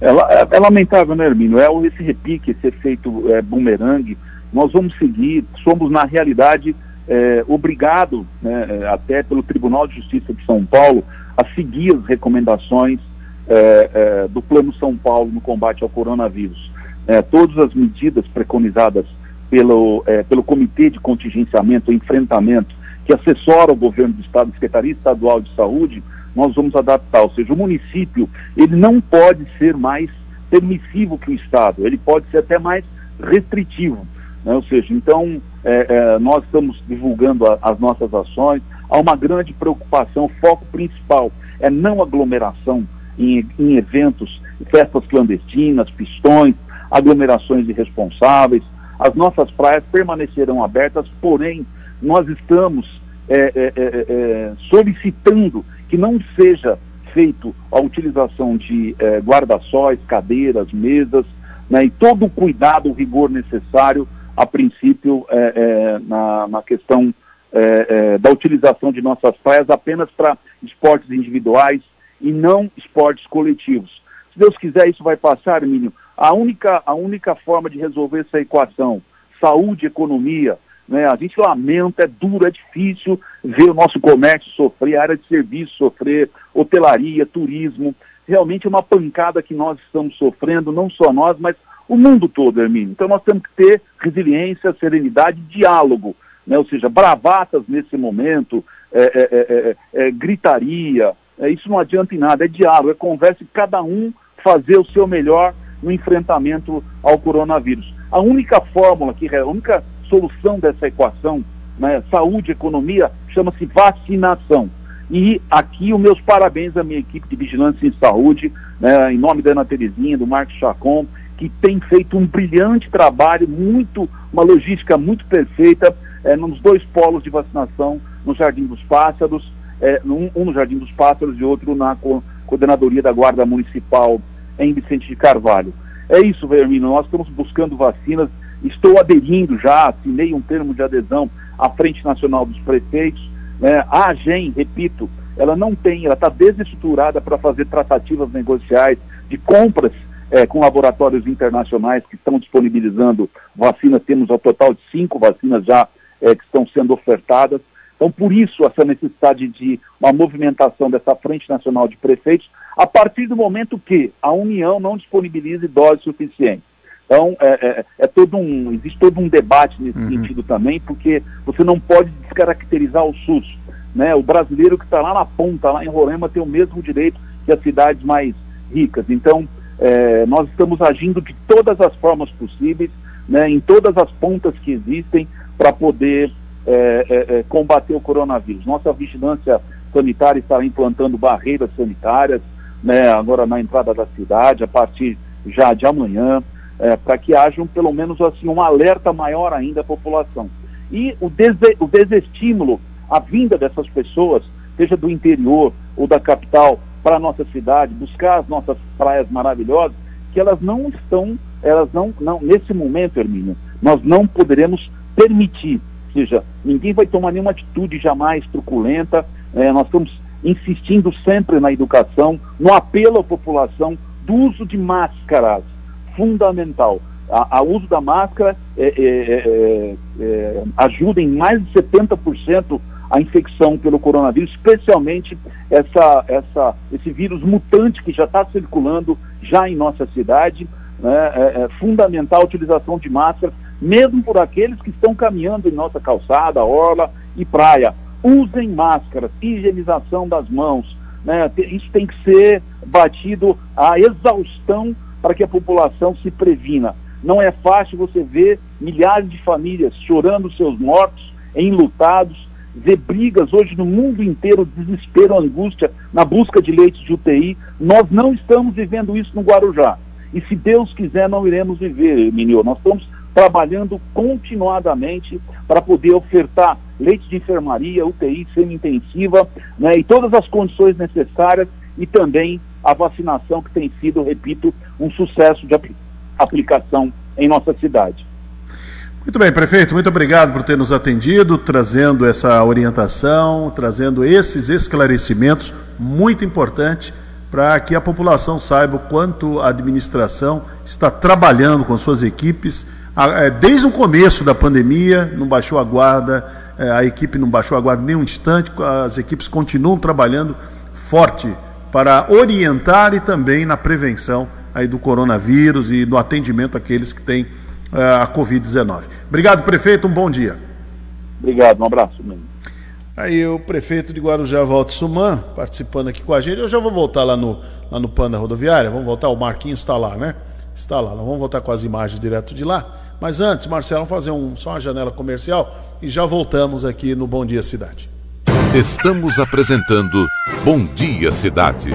[SPEAKER 13] É, é, é lamentável, né, Hermínio? É esse repique, esse efeito é, bumerangue nós vamos seguir, somos na realidade é, obrigado, né, até pelo Tribunal de Justiça de São Paulo, a seguir as recomendações é, é, do Plano São Paulo no combate ao coronavírus. É, todas as medidas preconizadas pelo, é, pelo Comitê de Contingenciamento e Enfrentamento, que assessora o governo do Estado, Secretaria Estadual de Saúde, nós vamos adaptar. Ou seja, o município, ele não pode ser mais permissivo que o Estado, ele pode ser até mais restritivo. Né? Ou seja, então, é, é, nós estamos divulgando a, as nossas ações, há uma grande preocupação, o foco principal é não aglomeração em, em eventos, festas clandestinas, pistões, aglomerações irresponsáveis. As nossas praias permanecerão abertas, porém, nós estamos é, é, é, é solicitando que não seja feito a utilização de é, guarda-sóis, cadeiras, mesas, né, e todo o cuidado, o rigor necessário, a princípio, é, na, na, questão da utilização de nossas praias apenas para esportes individuais, e não esportes coletivos. Se Deus quiser, isso vai passar, Mínio. A única, a única forma de resolver essa equação, saúde, economia, né? A gente lamenta, é duro, é difícil ver o nosso comércio sofrer, a área de serviço sofrer, hotelaria, turismo. Realmente é uma pancada que nós estamos sofrendo, não só nós, mas o mundo todo, Hermínio. Então nós temos que ter resiliência, serenidade, diálogo, né? ou seja, bravatas nesse momento, é, é, é, gritaria, é, isso não adianta em nada, é diálogo, é conversa e cada um fazer o seu melhor no enfrentamento ao coronavírus. A única fórmula, que, a única solução dessa equação, né, saúde, economia, chama-se vacinação. E aqui os meus parabéns à minha equipe de vigilância em saúde, né, em nome da Ana Terezinha, do Marcos Chacon, que tem feito um brilhante trabalho, muito, uma logística muito perfeita é, nos dois polos de vacinação, no Jardim dos Pássaros é, um, um, no Jardim dos Pássaros e outro na co coordenadoria da Guarda Municipal em Vicente de Carvalho. É isso, Vermino, nós estamos buscando vacinas, estou aderindo já, assinei um termo de adesão à Frente Nacional dos Prefeitos, né? a AGEM, repito, ela não tem, ela está desestruturada para fazer tratativas negociais de compras é, com laboratórios internacionais que estão disponibilizando vacinas, temos ao total de cinco vacinas já é, que estão sendo ofertadas, então, por isso, essa necessidade de uma movimentação dessa Frente Nacional de Prefeitos, a partir do momento que a União não disponibilize doses suficientes. Então, é, é, é todo um, existe todo um debate nesse uhum. sentido também, porque você não pode descaracterizar o SUS. Né? O brasileiro que está lá na ponta, lá em Roraima, tem o mesmo direito que as cidades mais ricas. Então, é, nós estamos agindo de todas as formas possíveis, né, em todas as pontas que existem, para poder é, é, é, combater o coronavírus. Nossa vigilância sanitária está implantando barreiras sanitárias, né, agora na entrada da cidade, a partir já de amanhã, é, para que haja um, pelo menos assim, um alerta maior ainda à população. E o, o desestímulo à vinda dessas pessoas, seja do interior ou da capital, para a nossa cidade, buscar as nossas praias maravilhosas, que elas não estão, elas não, não nesse momento, Hermínio, nós não poderemos permitir seja, ninguém vai tomar nenhuma atitude jamais truculenta. É, nós estamos insistindo sempre na educação, no apelo à população do uso de máscaras, fundamental. A, a uso da máscara é, é, é, é ajuda em mais de 70% a infecção pelo coronavírus, especialmente essa, essa, esse vírus mutante que já está circulando já em nossa cidade. Né, é, é fundamental a utilização de máscaras mesmo por aqueles que estão caminhando em nossa calçada, orla e praia. Usem máscaras, higienização das mãos. Né? Isso tem que ser batido à exaustão para que a população se previna. Não é fácil você ver milhares de famílias chorando seus mortos, enlutados, ver brigas hoje no mundo inteiro, desespero, angústia, na busca de leitos de UTI. Nós não estamos vivendo isso no Guarujá. E se Deus quiser, não iremos viver, Minio. Nós estamos trabalhando continuadamente para poder ofertar leite de enfermaria, UTI semi-intensiva né, e todas as condições necessárias e também a vacinação que tem sido, repito, um sucesso de apl aplicação em nossa cidade.
[SPEAKER 3] Muito bem, prefeito, muito obrigado por ter nos atendido, trazendo essa orientação, trazendo esses esclarecimentos muito importantes para que a população saiba o quanto a administração está trabalhando com suas equipes desde o começo da pandemia, não baixou a guarda, é, a equipe não baixou a guarda nem um instante, as equipes continuam trabalhando forte para orientar e também na prevenção aí do coronavírus e no atendimento àqueles que têm é, a Covid-19. Obrigado, prefeito, um bom dia.
[SPEAKER 13] Obrigado, um abraço. Mesmo.
[SPEAKER 3] Aí o prefeito de Guarujá, Walter Suman, participando aqui com a gente. Eu já vou voltar lá no, lá no Panda Rodoviária, vamos voltar, o Marquinhos está lá, né? Está lá, nós vamos voltar com as imagens direto de lá. Mas antes, Marcelo, vamos fazer um, só uma janela comercial e já voltamos aqui no Bom Dia Cidade.
[SPEAKER 2] Estamos apresentando Bom Dia Cidade.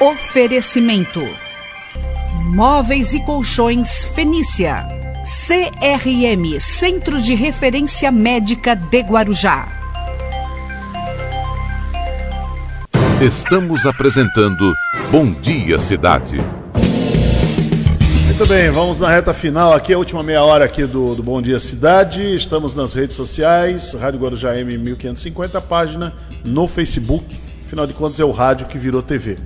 [SPEAKER 6] Oferecimento: Móveis e Colchões Fenícia. CRM Centro de Referência Médica de Guarujá.
[SPEAKER 2] Estamos apresentando Bom Dia Cidade.
[SPEAKER 3] Muito bem, vamos na reta final aqui, a última meia hora aqui do, do Bom Dia Cidade. Estamos nas redes sociais, Rádio Guarujá M 1550, página no Facebook. Afinal de contas, é o rádio que virou TV.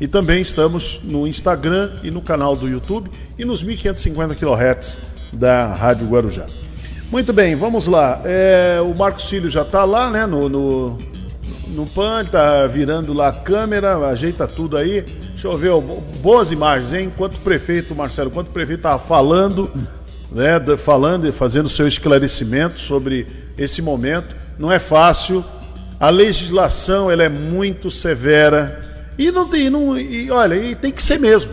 [SPEAKER 3] E também estamos no Instagram e no canal do YouTube e nos 1550 kHz da Rádio Guarujá. Muito bem, vamos lá. É, o Marcos Filho já está lá, né? No, no, no PAN, tá virando lá a câmera, ajeita tudo aí. Deixa eu ver, boas imagens, hein? Enquanto o prefeito, Marcelo, enquanto o prefeito estava falando, né? Falando e fazendo seu esclarecimento sobre esse momento. Não é fácil. A legislação ela é muito severa. E não tem. Não, e olha, e tem que ser mesmo.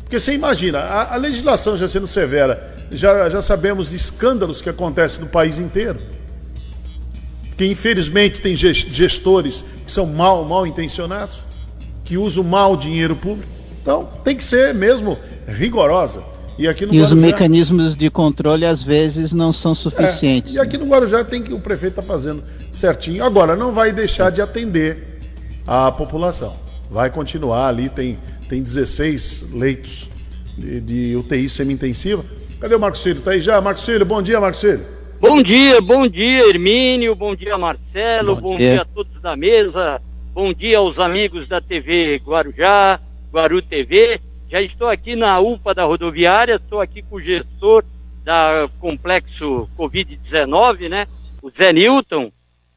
[SPEAKER 3] Porque você imagina, a, a legislação já sendo severa, já, já sabemos de escândalos que acontecem no país inteiro. Que infelizmente tem ges- gestores que são mal, mal intencionados, que usam mal o dinheiro público. Então tem que ser mesmo rigorosa. E aqui no
[SPEAKER 4] E os
[SPEAKER 3] Guarujá-
[SPEAKER 4] mecanismos de controle às vezes não são suficientes.
[SPEAKER 3] é, e aqui no Guarujá tem que o prefeito está fazendo certinho. Agora, não vai deixar de atender a população. Vai continuar ali, tem, tem 16 leitos de, de UTI semi-intensiva. Cadê o Marcos Filho? Tá aí já? Marcos bom dia, Marcos.
[SPEAKER 14] Bom dia, bom dia, Hermínio, bom dia, Marcelo,
[SPEAKER 3] Bom
[SPEAKER 14] bom,
[SPEAKER 3] dia.
[SPEAKER 14] dia. a todos da mesa, bom dia aos amigos da TV Guarujá, Guaru TV. Já estou aqui na UPA da rodoviária, estou aqui com o gestor da complexo Covid-19, né, o Zé Newton,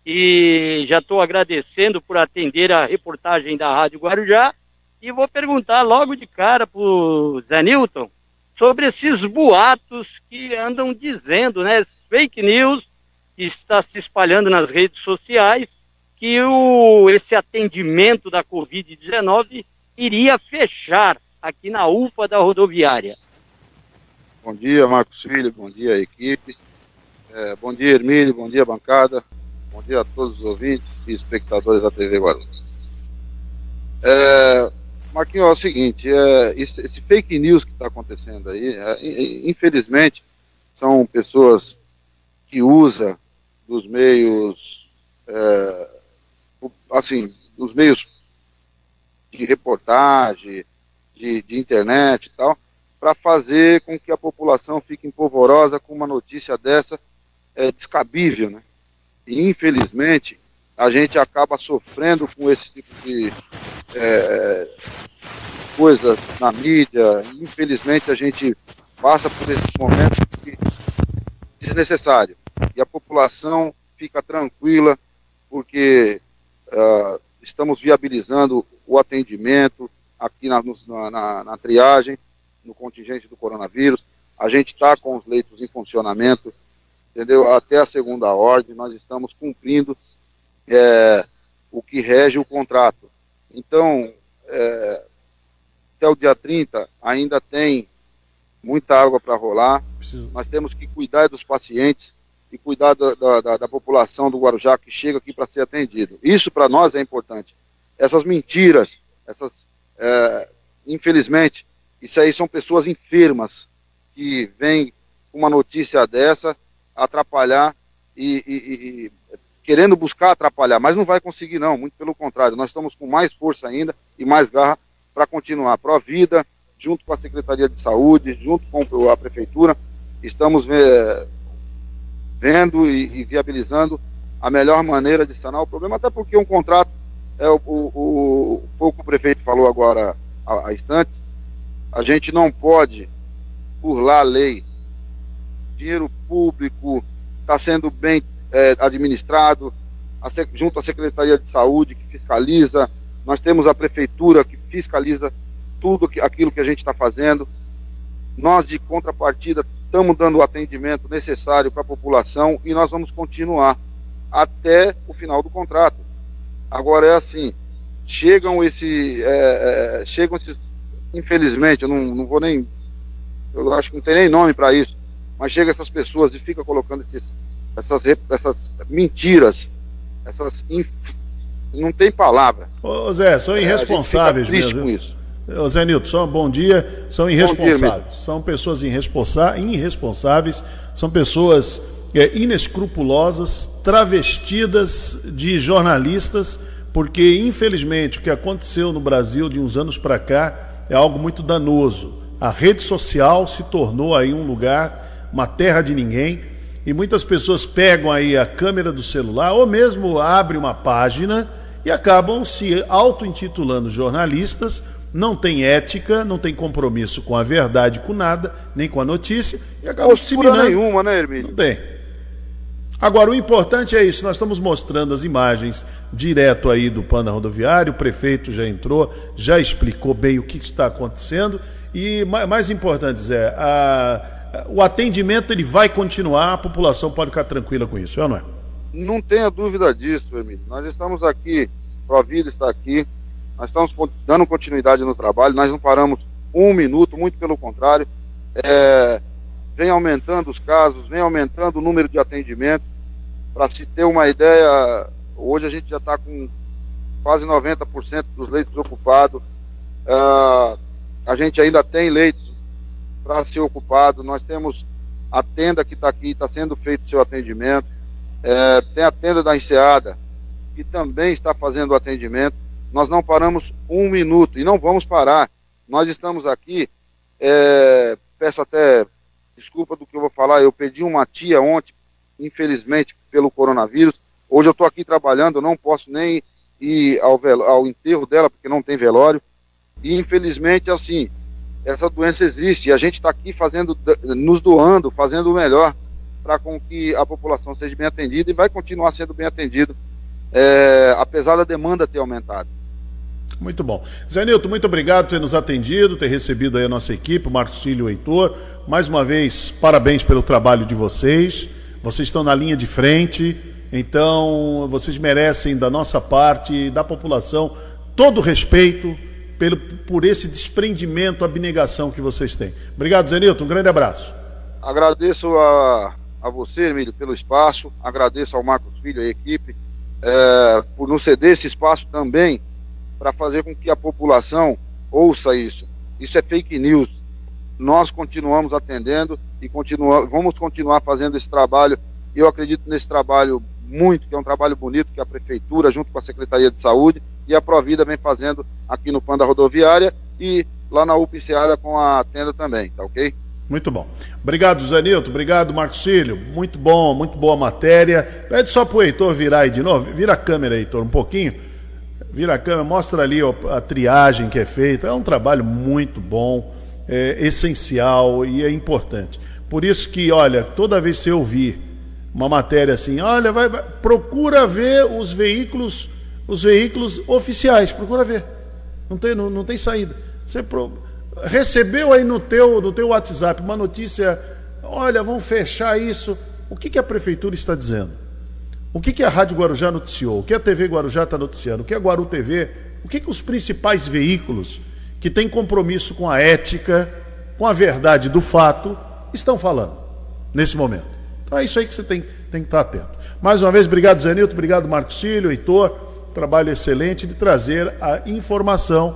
[SPEAKER 14] e já estou agradecendo por atender a reportagem da Rádio Guarujá e vou perguntar logo de cara para o Zé Newton sobre esses boatos que andam dizendo, né, fake news que está se espalhando nas redes sociais, que o, esse atendimento da Covid-19 iria fechar aqui na UPA da rodoviária.
[SPEAKER 15] Bom dia, Marcos Filho, bom dia, equipe. É, bom dia, Hermílio, bom dia, bancada. Bom dia a todos os ouvintes e espectadores da TV Guarulhos. É, Marquinhos, é o seguinte, é, esse, esse fake news que está acontecendo aí, é, in- infelizmente, são pessoas que usam dos meios, é, assim, dos meios de reportagem, de, de internet e tal, para fazer com que a população fique empolvorosa com uma notícia dessa é, descabível, né? E infelizmente a gente acaba sofrendo com esse tipo de é, coisa na mídia. Infelizmente a gente passa por esses momentos que desnecessário e a população fica tranquila porque ah, estamos viabilizando o atendimento aqui na, na- na triagem, no contingente do coronavírus. A gente está com os leitos em funcionamento, entendeu? Até a segunda ordem, nós estamos cumprindo é, o que rege o contrato. Então, é, até o dia 30 ainda tem muita água para rolar. Nós temos que cuidar dos pacientes e cuidar da, da- da- população do Guarujá que chega aqui para ser atendido. Isso para nós é importante. Essas mentiras, essas, é, infelizmente, isso aí são pessoas enfermas que vêm com uma notícia dessa atrapalhar e- e- e querendo buscar atrapalhar, mas não vai conseguir não, muito pelo contrário, nós estamos com mais força ainda e mais garra para continuar. Pro Vida, junto com a Secretaria de Saúde, junto com a Prefeitura, estamos eh, vendo e, e viabilizando a melhor maneira de sanar o problema, até porque um contrato é o, o, o, o que o prefeito falou agora há, há instantes, a gente não pode burlar a lei. Dinheiro público está sendo bem é, administrado, a, junto à Secretaria de Saúde, que fiscaliza, nós temos a Prefeitura, que fiscaliza tudo que, aquilo que a gente está fazendo. Nós, de contrapartida, estamos dando o atendimento necessário para a população e nós vamos continuar até o final do contrato. Agora é assim, chegam esse, é, é, chegam esses, infelizmente, eu não, não vou nem, eu acho que não tem nem nome para isso, mas chega essas pessoas e fica colocando esses, essas, essas mentiras, essas inf... não tem palavra.
[SPEAKER 3] Ô Zé, são irresponsáveis é, mesmo. Com isso. Ô Zé Nilton, bom dia. São irresponsáveis. Dia, são pessoas irresponsáveis, são pessoas é, inescrupulosas, travestidas de jornalistas, porque infelizmente o que aconteceu no Brasil de uns anos para cá é algo muito danoso. A rede social se tornou aí um lugar, uma terra de ninguém, e muitas pessoas pegam aí a câmera do celular ou mesmo abrem uma página e acabam se auto-intitulando jornalistas, não tem ética, não tem compromisso com a verdade, com nada, nem com a notícia, e acabam
[SPEAKER 15] disseminando. nenhuma, né, Hermínio?
[SPEAKER 3] Não tem. Agora, o importante é isso, nós estamos mostrando as imagens direto aí do Panda Rodoviário, o prefeito já entrou, já explicou bem o que está acontecendo, e mais importante, Zé, a, o atendimento ele vai continuar, a população pode ficar tranquila com isso, é ou não é?
[SPEAKER 15] Não tenha dúvida disso, Emílio. Nós estamos aqui, Provida está aqui, nós estamos dando continuidade no trabalho, nós não paramos um minuto, muito pelo contrário. É, vem aumentando os casos, vem aumentando o número de atendimentos. Para se ter uma ideia, hoje a gente já está com quase 90% dos leitos ocupados. Uh, a gente ainda tem leitos para ser ocupado. Nós temos a tenda que está aqui, está sendo feito seu atendimento. É, tem a tenda da enseada, que também está fazendo o atendimento. Nós não paramos um minuto e não vamos parar. Nós estamos aqui. É, peço até desculpa do que eu vou falar. Eu pedi uma tia ontem, infelizmente, pelo coronavírus. Hoje eu estou aqui trabalhando, eu não posso nem ir ao, ao enterro dela, porque não tem velório. E infelizmente, assim, essa doença existe. E a gente está aqui fazendo, nos doando, fazendo o melhor para com que a população seja bem atendida e vai continuar sendo bem atendido, é, apesar da demanda ter aumentado.
[SPEAKER 3] Muito bom. Zé Nilton, muito obrigado por ter nos atendido, ter recebido aí a nossa equipe, o Marcos Cílio e o Heitor. Mais uma vez, parabéns pelo trabalho de vocês. Vocês estão na linha de frente, então vocês merecem da nossa parte, da população, todo o respeito pelo, por esse desprendimento, abnegação que vocês têm. Obrigado, Zenilton. Um grande abraço.
[SPEAKER 15] Agradeço a, a você, Emílio, pelo espaço. Agradeço ao Marcos Filho e à equipe é, por nos ceder esse espaço também para fazer com que a população ouça isso. Isso é fake news. Nós continuamos atendendo e continua, vamos continuar fazendo esse trabalho. Eu acredito nesse trabalho muito, que é um trabalho bonito que a Prefeitura, junto com a Secretaria de Saúde e a Provida, vem fazendo aqui no Panda Rodoviária e lá na UPCA com a tenda também, tá ok?
[SPEAKER 3] Muito bom. Obrigado, Zé Nilton. Obrigado, Marcos Cílio. Muito bom, muito boa matéria. Pede só para o Heitor virar aí de novo. Vira a câmera, Heitor, um pouquinho. Vira a câmera, mostra ali a triagem que é feita. É um trabalho muito bom, é essencial e é importante. Por isso que, olha, toda vez que você ouvir uma matéria assim, olha, vai, vai, procura ver os veículos, os veículos oficiais, procura ver. Não tem, não, não tem saída. Você pro, recebeu aí no teu, no teu WhatsApp uma notícia, olha, vão fechar isso. O que, que a prefeitura está dizendo? O que, que a Rádio Guarujá noticiou? O que a TV Guarujá está noticiando? O que a Guaru TV? O que, que os principais veículos que têm compromisso com a ética, com a verdade do fato, estão falando nesse momento. Então é isso aí que você tem, tem que estar atento. Mais uma vez, obrigado, Zé Nilton, obrigado, Marco Cílio, Heitor. Trabalho excelente de trazer a informação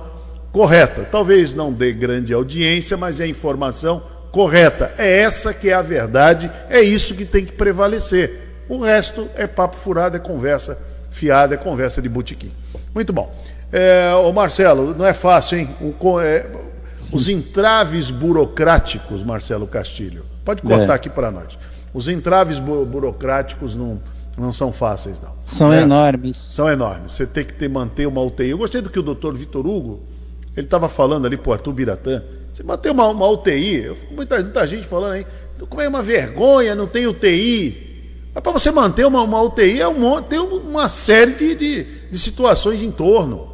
[SPEAKER 3] correta. Talvez não dê grande audiência, mas é a informação correta. É essa que é a verdade, é isso que tem que prevalecer. O resto é papo furado, é conversa fiada, é conversa de botequim. Muito bom. É, ô Marcelo, não é fácil, hein? O, é, os entraves burocráticos, Marcelo Castilho. Pode cortar é. aqui para nós. Os entraves bu burocráticos num, Não são fáceis, não.
[SPEAKER 4] São
[SPEAKER 3] né?
[SPEAKER 4] enormes.
[SPEAKER 3] São enormes. Você tem que ter, manter uma UTI. Eu gostei do que o doutor Vitor Hugo, ele estava falando ali pro Arthur Biratã. Você manter uma, uma UTI, eu fico muita, muita gente falando aí, como é uma vergonha, não tem UTI. Mas para você manter uma, uma UTI, é um, tem uma série de, de, de situações em torno.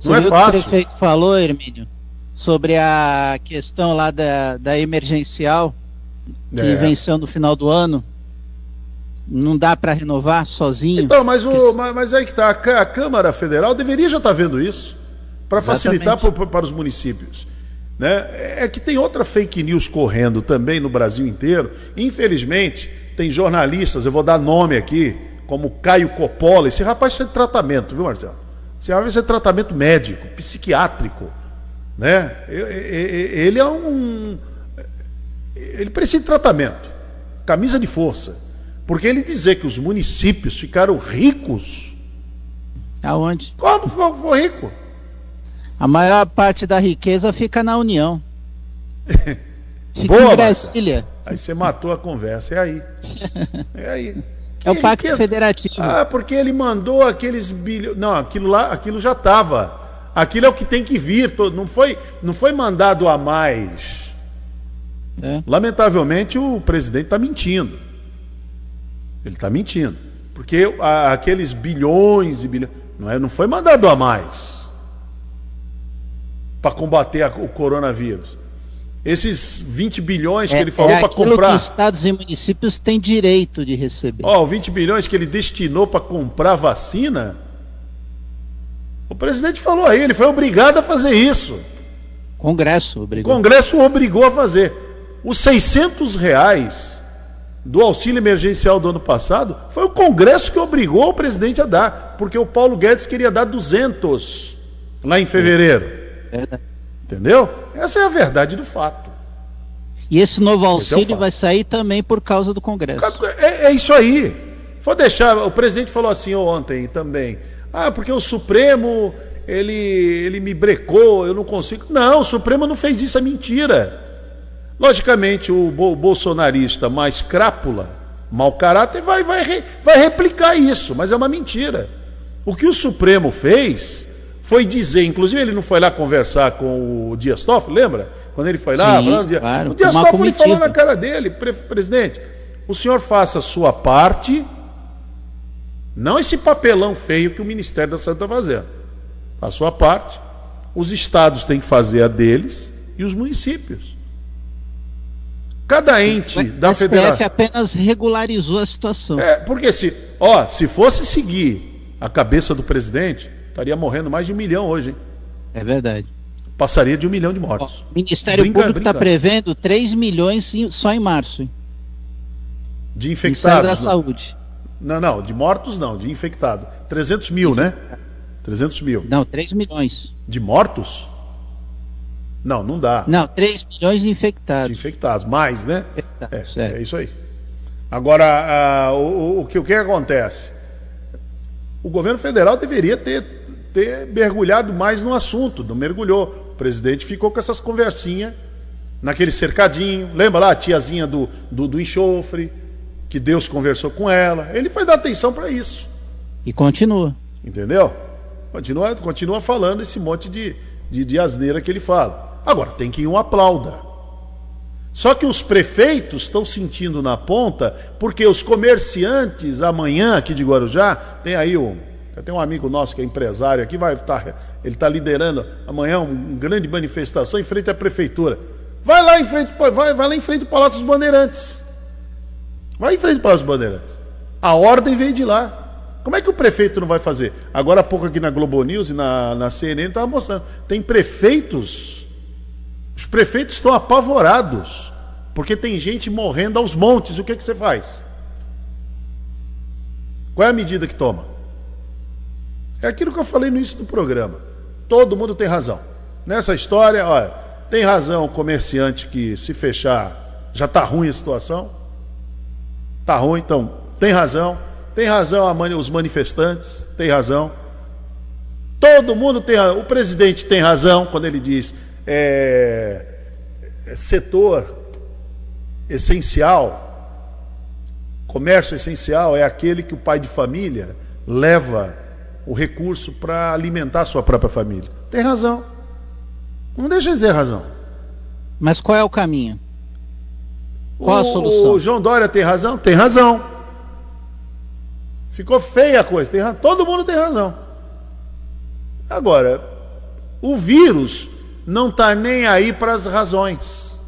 [SPEAKER 4] Você
[SPEAKER 3] Não é
[SPEAKER 4] o
[SPEAKER 3] fácil.
[SPEAKER 4] que o prefeito falou, Hermínio? Sobre a questão lá da, da emergencial que
[SPEAKER 3] É.
[SPEAKER 4] venceu no final do ano. Não dá para renovar sozinho.
[SPEAKER 3] Então, mas, o, mas, mas aí que tá, a, Câmara Federal deveria já estar vendo isso para facilitar pro- para os municípios. Né? É que tem outra fake news correndo também no Brasil inteiro. Infelizmente, tem jornalistas, eu vou dar nome aqui, como Caio Coppola. Esse rapaz precisa de tratamento, viu, Marcelo? Esse rapaz precisa de tratamento médico, psiquiátrico. Né? Ele é um. Ele precisa de tratamento. Camisa de força. Porque ele dizer que os municípios ficaram ricos.
[SPEAKER 4] Aonde?
[SPEAKER 3] Como ficou, ficou rico?
[SPEAKER 4] A maior parte da riqueza fica na União. Fica
[SPEAKER 3] Boa,
[SPEAKER 4] em Brasília.
[SPEAKER 3] Aí você matou a conversa. É aí. É aí.
[SPEAKER 4] É o
[SPEAKER 3] Que
[SPEAKER 4] Pacto
[SPEAKER 3] riqueza.
[SPEAKER 4] Federativo.
[SPEAKER 3] Ah, porque ele mandou aqueles bilhões. Não, aquilo lá, aquilo já estava. Aquilo é o que tem que vir. Não foi, não foi mandado a mais.
[SPEAKER 4] É.
[SPEAKER 3] Lamentavelmente o presidente está mentindo. Ele está mentindo. Porque aqueles bilhões e bilhões. Não, é, não foi mandado a mais para combater a- o coronavírus. Esses 20 bilhões que
[SPEAKER 4] É,
[SPEAKER 3] ele falou
[SPEAKER 4] é
[SPEAKER 3] para comprar.
[SPEAKER 4] que estados e municípios têm direito de receber.
[SPEAKER 3] Ó, 20 bilhões que ele destinou para comprar vacina. O presidente falou aí, ele foi obrigado a fazer isso.
[SPEAKER 4] Congresso
[SPEAKER 3] O
[SPEAKER 4] obrigou.
[SPEAKER 3] Congresso o obrigou a fazer. Os 600 reais do auxílio emergencial do ano passado foi o Congresso que obrigou o presidente a dar, porque o Paulo Guedes queria dar 200 lá em fevereiro.
[SPEAKER 4] Verdade.
[SPEAKER 3] Entendeu? Essa é a verdade do fato.
[SPEAKER 4] E esse novo
[SPEAKER 3] é
[SPEAKER 4] auxílio
[SPEAKER 3] fato.
[SPEAKER 4] vai sair também por causa do Congresso.
[SPEAKER 3] É, é isso aí. Vou deixar. O presidente falou assim ontem também. Ah, porque o Supremo ele, ele me brecou, eu não consigo. Não, o Supremo não fez isso, é mentira. Logicamente, o bo- bolsonarista mais crápula, mau caráter, vai, vai, vai replicar isso, mas é uma mentira. O que o Supremo fez foi dizer, inclusive ele não foi lá conversar com o Dias Toffoli, lembra? Quando ele foi lá,
[SPEAKER 4] Sim,
[SPEAKER 3] falando de...
[SPEAKER 4] claro,
[SPEAKER 3] o Dias Toffoli falou na cara dele, "Pre- presidente, o senhor faça a sua parte, não esse papelão feio que o Ministério da Saúde está fazendo. A sua parte, os estados têm que fazer a deles e os municípios. Cada ente da
[SPEAKER 4] O STF
[SPEAKER 3] federação.
[SPEAKER 4] apenas regularizou a situação.
[SPEAKER 3] É, porque se, ó, se fosse seguir a cabeça do presidente, estaria morrendo mais de um milhão hoje, hein?
[SPEAKER 4] É verdade.
[SPEAKER 3] Passaria de um milhão de mortos.
[SPEAKER 4] O Ministério
[SPEAKER 3] Brinca-
[SPEAKER 4] Público está prevendo 3 milhões só em março. hein?
[SPEAKER 3] De
[SPEAKER 4] Ministério
[SPEAKER 3] infectados.
[SPEAKER 4] da
[SPEAKER 3] não.
[SPEAKER 4] Saúde.
[SPEAKER 3] Não, não, de mortos não, de infectado. 300 mil, né? 300 mil.
[SPEAKER 4] Não, 3 milhões.
[SPEAKER 3] De mortos? Não, não dá.
[SPEAKER 4] Não, 3 milhões de infectados.
[SPEAKER 3] De infectados, mais, né?
[SPEAKER 4] Infectados,
[SPEAKER 3] É,
[SPEAKER 4] é.
[SPEAKER 3] é isso aí. Agora, o, o- o que, o que acontece? O governo federal deveria ter, ter mergulhado mais no assunto, não mergulhou. O presidente ficou com essas conversinhas naquele cercadinho. Lembra lá a tiazinha do, do, do enxofre, que Deus conversou com ela. Ele foi dar atenção para isso.
[SPEAKER 4] E continua.
[SPEAKER 3] Entendeu? Continua, continua falando esse monte de, de, de asneira que ele fala. Agora, tem que um aplauda. Só que os prefeitos estão sentindo na ponta, porque os comerciantes, amanhã aqui de Guarujá, tem aí um. Tem um amigo nosso que é empresário aqui, vai estar, ele está liderando amanhã uma um grande manifestação em frente à prefeitura. Vai lá em frente, vai, vai lá em frente ao Palácio dos Bandeirantes. Vai em frente ao Palácio dos Bandeirantes. A ordem veio de lá. Como é que o prefeito não vai fazer? Agora há pouco aqui na Globo News e na, na CNN estava mostrando. Tem prefeitos. Os prefeitos estão apavorados. Porque tem gente morrendo aos montes. O que, que você faz? Qual é a medida que toma? É aquilo que eu falei no início do programa. Todo mundo tem razão. Nessa história, olha, tem razão o comerciante que se fechar já está ruim a situação. Está ruim, então tem razão. Tem razão mani- os manifestantes, tem razão. Todo mundo tem razão. O presidente tem razão quando ele diz é, setor essencial, Comércio essencial é aquele que o pai de família leva o recurso para alimentar a sua própria família. Tem razão. Não deixa de ter razão.
[SPEAKER 4] Mas qual é o caminho? Qual a
[SPEAKER 3] O-
[SPEAKER 4] solução?
[SPEAKER 3] O João Dória tem razão? Tem razão. Ficou feia a coisa. Tem Todo mundo tem razão. Agora, o vírus não está nem aí para as razões.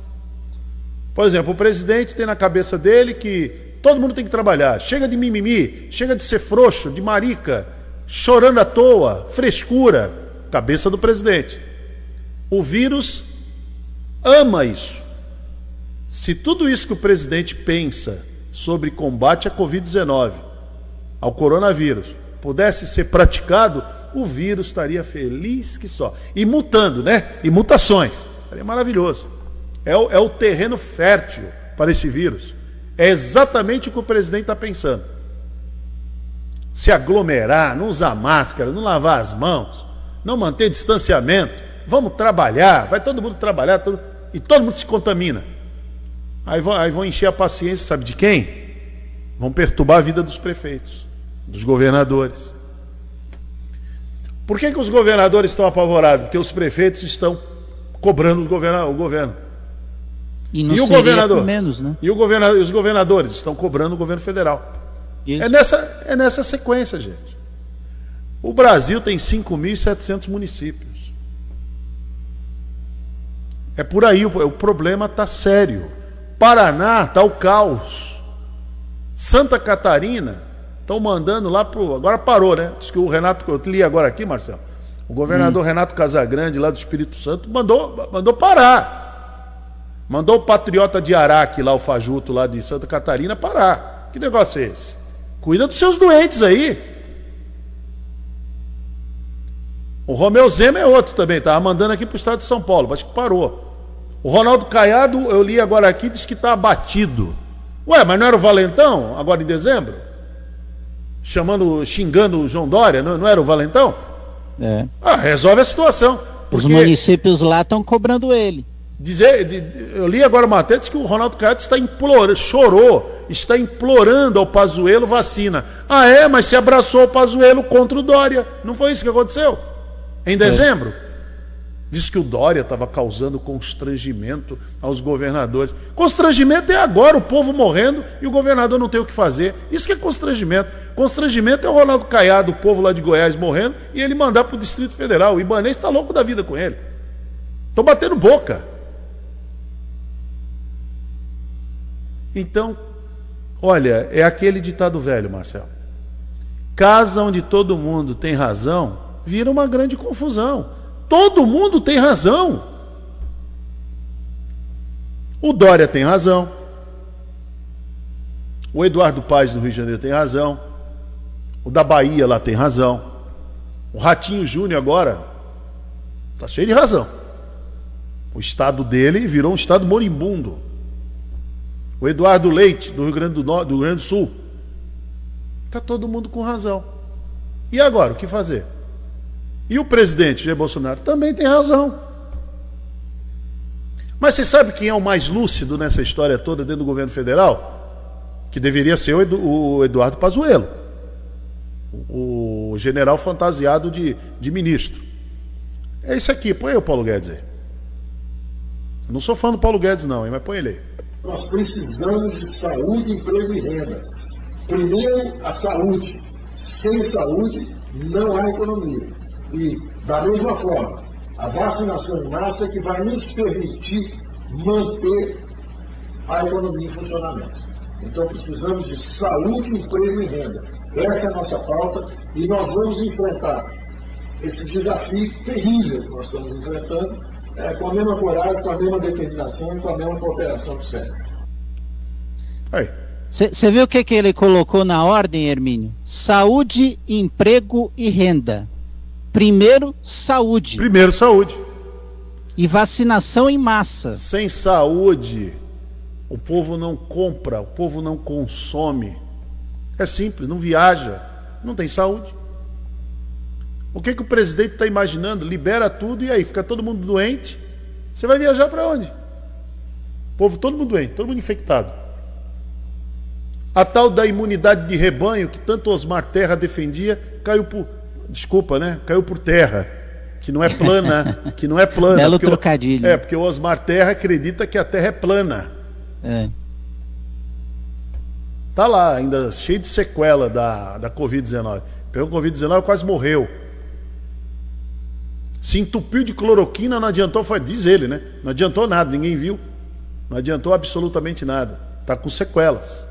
[SPEAKER 3] Por exemplo, o presidente tem na cabeça dele que todo mundo tem que trabalhar. Chega de mimimi, chega de ser frouxo, de marica, chorando à toa, frescura. Cabeça do presidente. O vírus ama isso. Se tudo isso que o presidente pensa sobre combate à Covid-19, ao coronavírus, pudesse ser praticado, o vírus estaria feliz que só. E mutando, né? E mutações. Seria maravilhoso. É o, é o terreno fértil para esse vírus. É exatamente o que o presidente está pensando. Se aglomerar, não usar máscara, não lavar as mãos, não manter distanciamento, vamos trabalhar, vai todo mundo trabalhar todo- e todo mundo se contamina. Aí vão, aí vão encher a paciência, sabe de quem? Vão perturbar a vida dos prefeitos, dos governadores. Por que, que os governadores estão apavorados? Porque os prefeitos estão cobrando os governa- o governo.
[SPEAKER 4] E
[SPEAKER 3] e o governador?
[SPEAKER 4] menos, né?
[SPEAKER 3] E o governa- os governadores estão cobrando o governo federal. É nessa, é nessa sequência, gente. O Brasil tem 5.700 municípios. É por aí, o, o problema está sério. Paraná está o caos. Santa Catarina estão mandando lá pro. Agora parou, né? Diz que o Renato. Eu li agora aqui, Marcelo. O governador Renato Casagrande, lá do Espírito Santo, mandou, mandou parar. Mandou o patriota de Araque, lá, o Fajuto, lá de Santa Catarina, parar. Que negócio é esse? Cuida dos seus doentes aí. O Romeu Zema é outro também, estava mandando aqui para o estado de São Paulo, acho que parou. O Ronaldo Caiado, eu li agora aqui, diz que está abatido. Ué, mas não era o Valentão, agora em dezembro? Chamando, xingando o João Dória, não, não era o Valentão?
[SPEAKER 4] É.
[SPEAKER 3] Ah, resolve a situação.
[SPEAKER 4] Os municípios lá estão cobrando ele.
[SPEAKER 3] dizer, eu li agora uma matéria, que o Ronaldo Caiado está implorando, chorou, está implorando ao Pazuello vacina. Ah, é, mas se abraçou o Pazuello contra o Dória. Não foi isso que aconteceu? Em dezembro? Diz que o Dória estava causando constrangimento aos governadores. Constrangimento é agora, o povo morrendo e o governador não tem o que fazer. Isso que é constrangimento. Constrangimento é o Ronaldo Caiado, o povo lá de Goiás morrendo, e ele mandar para o Distrito Federal. O Ibanês está louco da vida com ele. Estão batendo boca. Então, olha, é aquele ditado velho, Marcelo. Casa onde todo mundo tem razão, vira uma grande confusão. Todo mundo tem razão. O Dória tem razão. O Eduardo Paes do Rio de Janeiro tem razão. O da Bahia lá tem razão. O Ratinho Júnior agora está cheio de razão. O estado dele virou um estado moribundo. O Eduardo Leite, do Rio Grande do, Norte, do Rio Grande do Sul. Está todo mundo com razão. E agora, o que fazer? E o presidente Jair Bolsonaro também tem razão. Mas você sabe quem é o mais lúcido nessa história toda dentro do governo federal? Que deveria ser o, Edu, o Eduardo Pazuello. O, general fantasiado de, de ministro. É esse aqui, põe aí o Paulo Guedes aí. Não sou fã do Paulo Guedes, não, hein, mas põe ele aí.
[SPEAKER 8] Nós precisamos de saúde, emprego e renda. Primeiro, a saúde. Sem saúde, não há economia. E, da mesma forma, a vacinação em massa é que vai nos permitir manter a economia em funcionamento. Então, precisamos de saúde, emprego e renda. Essa é a nossa pauta e nós vamos enfrentar esse desafio terrível que nós estamos enfrentando é, com a mesma coragem, com a mesma determinação e com a mesma cooperação do século.
[SPEAKER 3] Aí.
[SPEAKER 4] Você viu o que, que ele colocou na ordem, Hermínio? Saúde, emprego e renda. Primeiro, saúde.
[SPEAKER 3] Primeiro, saúde.
[SPEAKER 4] E vacinação em massa.
[SPEAKER 3] Sem saúde, o povo não compra, o povo não consome. É simples, não viaja, não tem saúde. O que, que o presidente está imaginando? Libera tudo e aí fica todo mundo doente. Você vai viajar para onde? O povo todo mundo doente, todo mundo infectado. A tal da imunidade de rebanho que tanto Osmar Terra defendia, caiu por. Desculpa, né? Caiu por terra. Que não é plana. que não é plana.
[SPEAKER 4] Belo
[SPEAKER 3] porque o-
[SPEAKER 4] trocadilho.
[SPEAKER 3] é, porque o Osmar Terra acredita que a terra é plana.
[SPEAKER 4] É.
[SPEAKER 3] Tá lá, ainda cheio de sequela da, da Covid-19. Pegou Covid-19 quase morreu. Se entupiu de cloroquina, não adiantou, foi, diz ele, né? Não adiantou nada, ninguém viu. Não adiantou absolutamente nada. Tá com sequelas.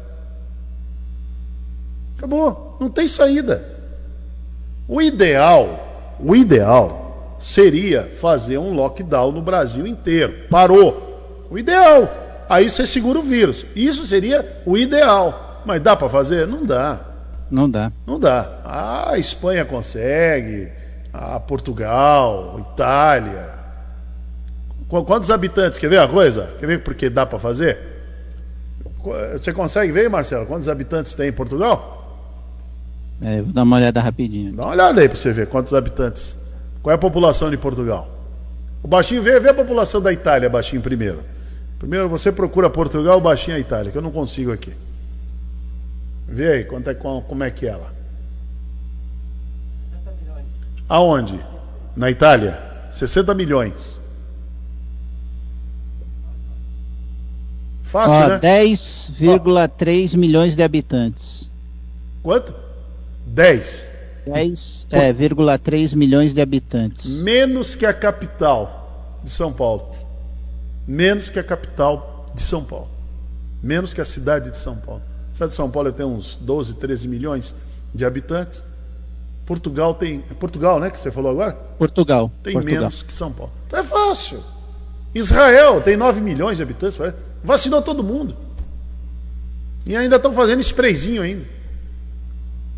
[SPEAKER 3] Acabou, não tem saída. O ideal, o ideal seria fazer um lockdown no Brasil inteiro. Parou. O ideal. Aí você segura o vírus. Isso seria o ideal. Mas dá para fazer? Não dá.
[SPEAKER 4] Não dá.
[SPEAKER 3] Não dá. A Espanha consegue, a Portugal, Itália. Qu- Quantos habitantes? Quer ver uma coisa? Quer ver porque dá para fazer? Você consegue ver, Marcelo? Quantos habitantes tem em Portugal?
[SPEAKER 4] É, vou dar uma olhada rapidinho.
[SPEAKER 3] Dá uma olhada aí para você ver quantos habitantes. Qual é a população de Portugal? O baixinho vê, vê a população da Itália, baixinho primeiro. Primeiro você procura Portugal, baixinho a Itália, que eu não consigo aqui. Vê aí quanto é, como é que é lá. Aonde? Na Itália? 60 milhões. Fácil,
[SPEAKER 4] Ó,
[SPEAKER 3] né?
[SPEAKER 4] 10,3 milhões de habitantes.
[SPEAKER 3] Quanto? 10.
[SPEAKER 4] 10, é, 0,3 milhões de habitantes.
[SPEAKER 3] Menos que a capital de São Paulo. Menos que a capital de São Paulo. Menos que a cidade de São Paulo. A cidade de São Paulo tem uns 12, 13 milhões de habitantes. Portugal tem. É Portugal, né? Que você falou agora?
[SPEAKER 4] Portugal.
[SPEAKER 3] Tem
[SPEAKER 4] Portugal.
[SPEAKER 3] menos que São Paulo. Então é fácil. Israel tem 9 milhões de habitantes. Vacinou todo mundo. E ainda estão fazendo sprayzinho ainda.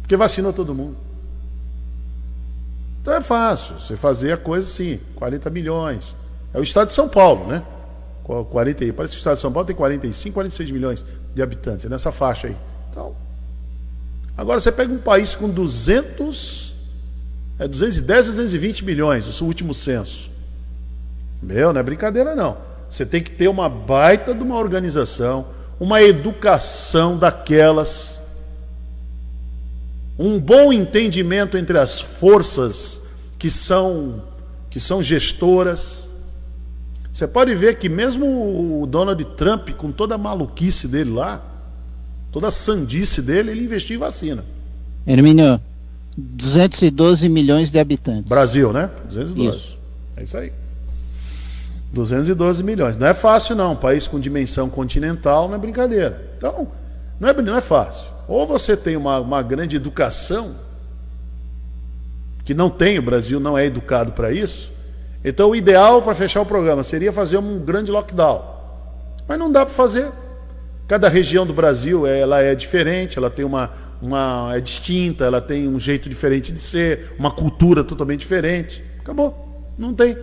[SPEAKER 3] Porque vacinou todo mundo. Então é fácil. Você fazer a coisa assim, 40 milhões. É o estado de São Paulo, né? Qu- 40, aí. parece que o estado de São Paulo tem 45, 46 milhões de habitantes. É nessa faixa aí. Então, agora você pega um país com 200, é 210, 220 milhões, o último censo. Meu, não é brincadeira não. Você tem que ter uma baita de uma organização, uma educação daquelas, um bom entendimento entre as forças que são que são gestoras. Você pode ver que mesmo o Donald Trump, com toda a maluquice dele lá, toda a sandice dele, ele investiu em vacina.
[SPEAKER 4] Hermínio, 212 milhões de habitantes.
[SPEAKER 3] Brasil, né? 212.
[SPEAKER 4] Isso.
[SPEAKER 3] É isso aí. 212 milhões. Não é fácil, não. Um país com dimensão continental não é brincadeira. Então, não é, não é fácil. Ou você tem uma, uma grande educação, que não tem, o Brasil não é educado para isso. Então, o ideal para fechar o programa seria fazer um grande lockdown. Mas não dá para fazer. Cada região do Brasil ela é diferente, ela tem uma, uma. é distinta, ela tem um jeito diferente de ser, uma cultura totalmente diferente. Acabou. Não tem.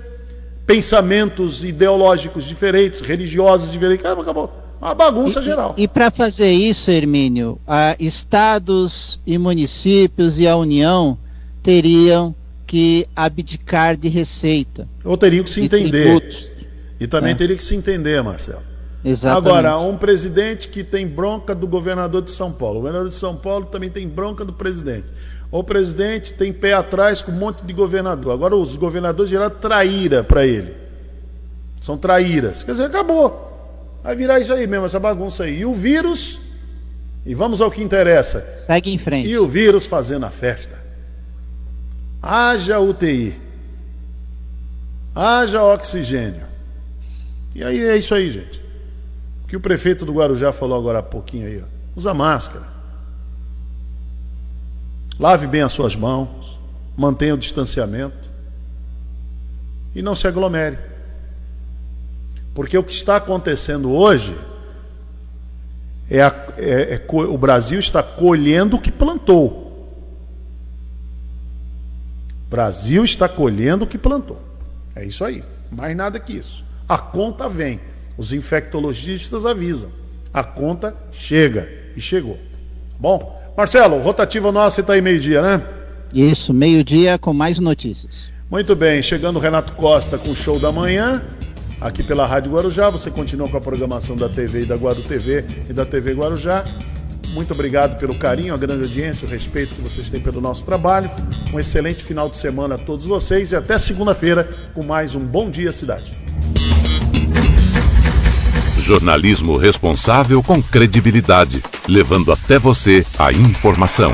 [SPEAKER 3] Pensamentos ideológicos diferentes, religiosos diferentes. Acabou. Uma bagunça
[SPEAKER 4] E-
[SPEAKER 3] geral.
[SPEAKER 4] E, para fazer isso, Hermínio, a estados e municípios e a União teriam que abdicar de receita.
[SPEAKER 3] Ou teriam que se
[SPEAKER 4] de
[SPEAKER 3] entender.
[SPEAKER 4] tributos.
[SPEAKER 3] E também
[SPEAKER 4] É.
[SPEAKER 3] teria que se entender, Marcelo.
[SPEAKER 4] Exatamente.
[SPEAKER 3] Agora, um presidente que tem bronca do governador de São Paulo. O governador de São Paulo também tem bronca do presidente. O presidente tem pé atrás com um monte de governador. Agora, os governadores geraram traíra para ele. São traíras. Quer dizer, acabou. Vai virar isso aí mesmo, essa bagunça aí. E o vírus. E vamos ao que interessa.
[SPEAKER 4] Segue em frente.
[SPEAKER 3] E o vírus fazendo a festa. Haja UTI. Haja oxigênio. E aí é isso aí, gente. O que o prefeito do Guarujá falou agora há pouquinho aí, ó. Usa máscara. Lave bem as suas mãos. Mantenha o distanciamento. E não se aglomere. Porque o que está acontecendo hoje é, a- é- é o Brasil está colhendo o que plantou. O Brasil está colhendo o que plantou. É isso aí. Mais nada que isso. A conta vem. Os infectologistas avisam. A conta chega. E chegou. Bom, Marcelo, rotativa nossa está aí meio-dia, né?
[SPEAKER 4] Isso, meio-dia com mais notícias.
[SPEAKER 3] Muito bem, chegando o Renato Costa com o show da manhã, aqui pela Rádio Guarujá. Você continua com a programação da TV e da Guaru TV e da TV Guarujá. Muito obrigado pelo carinho, a grande audiência, o respeito que vocês têm pelo nosso trabalho. Um excelente final de semana a todos vocês e até segunda-feira com mais um Bom Dia Cidade.
[SPEAKER 2] Jornalismo responsável com credibilidade, levando até você a informação.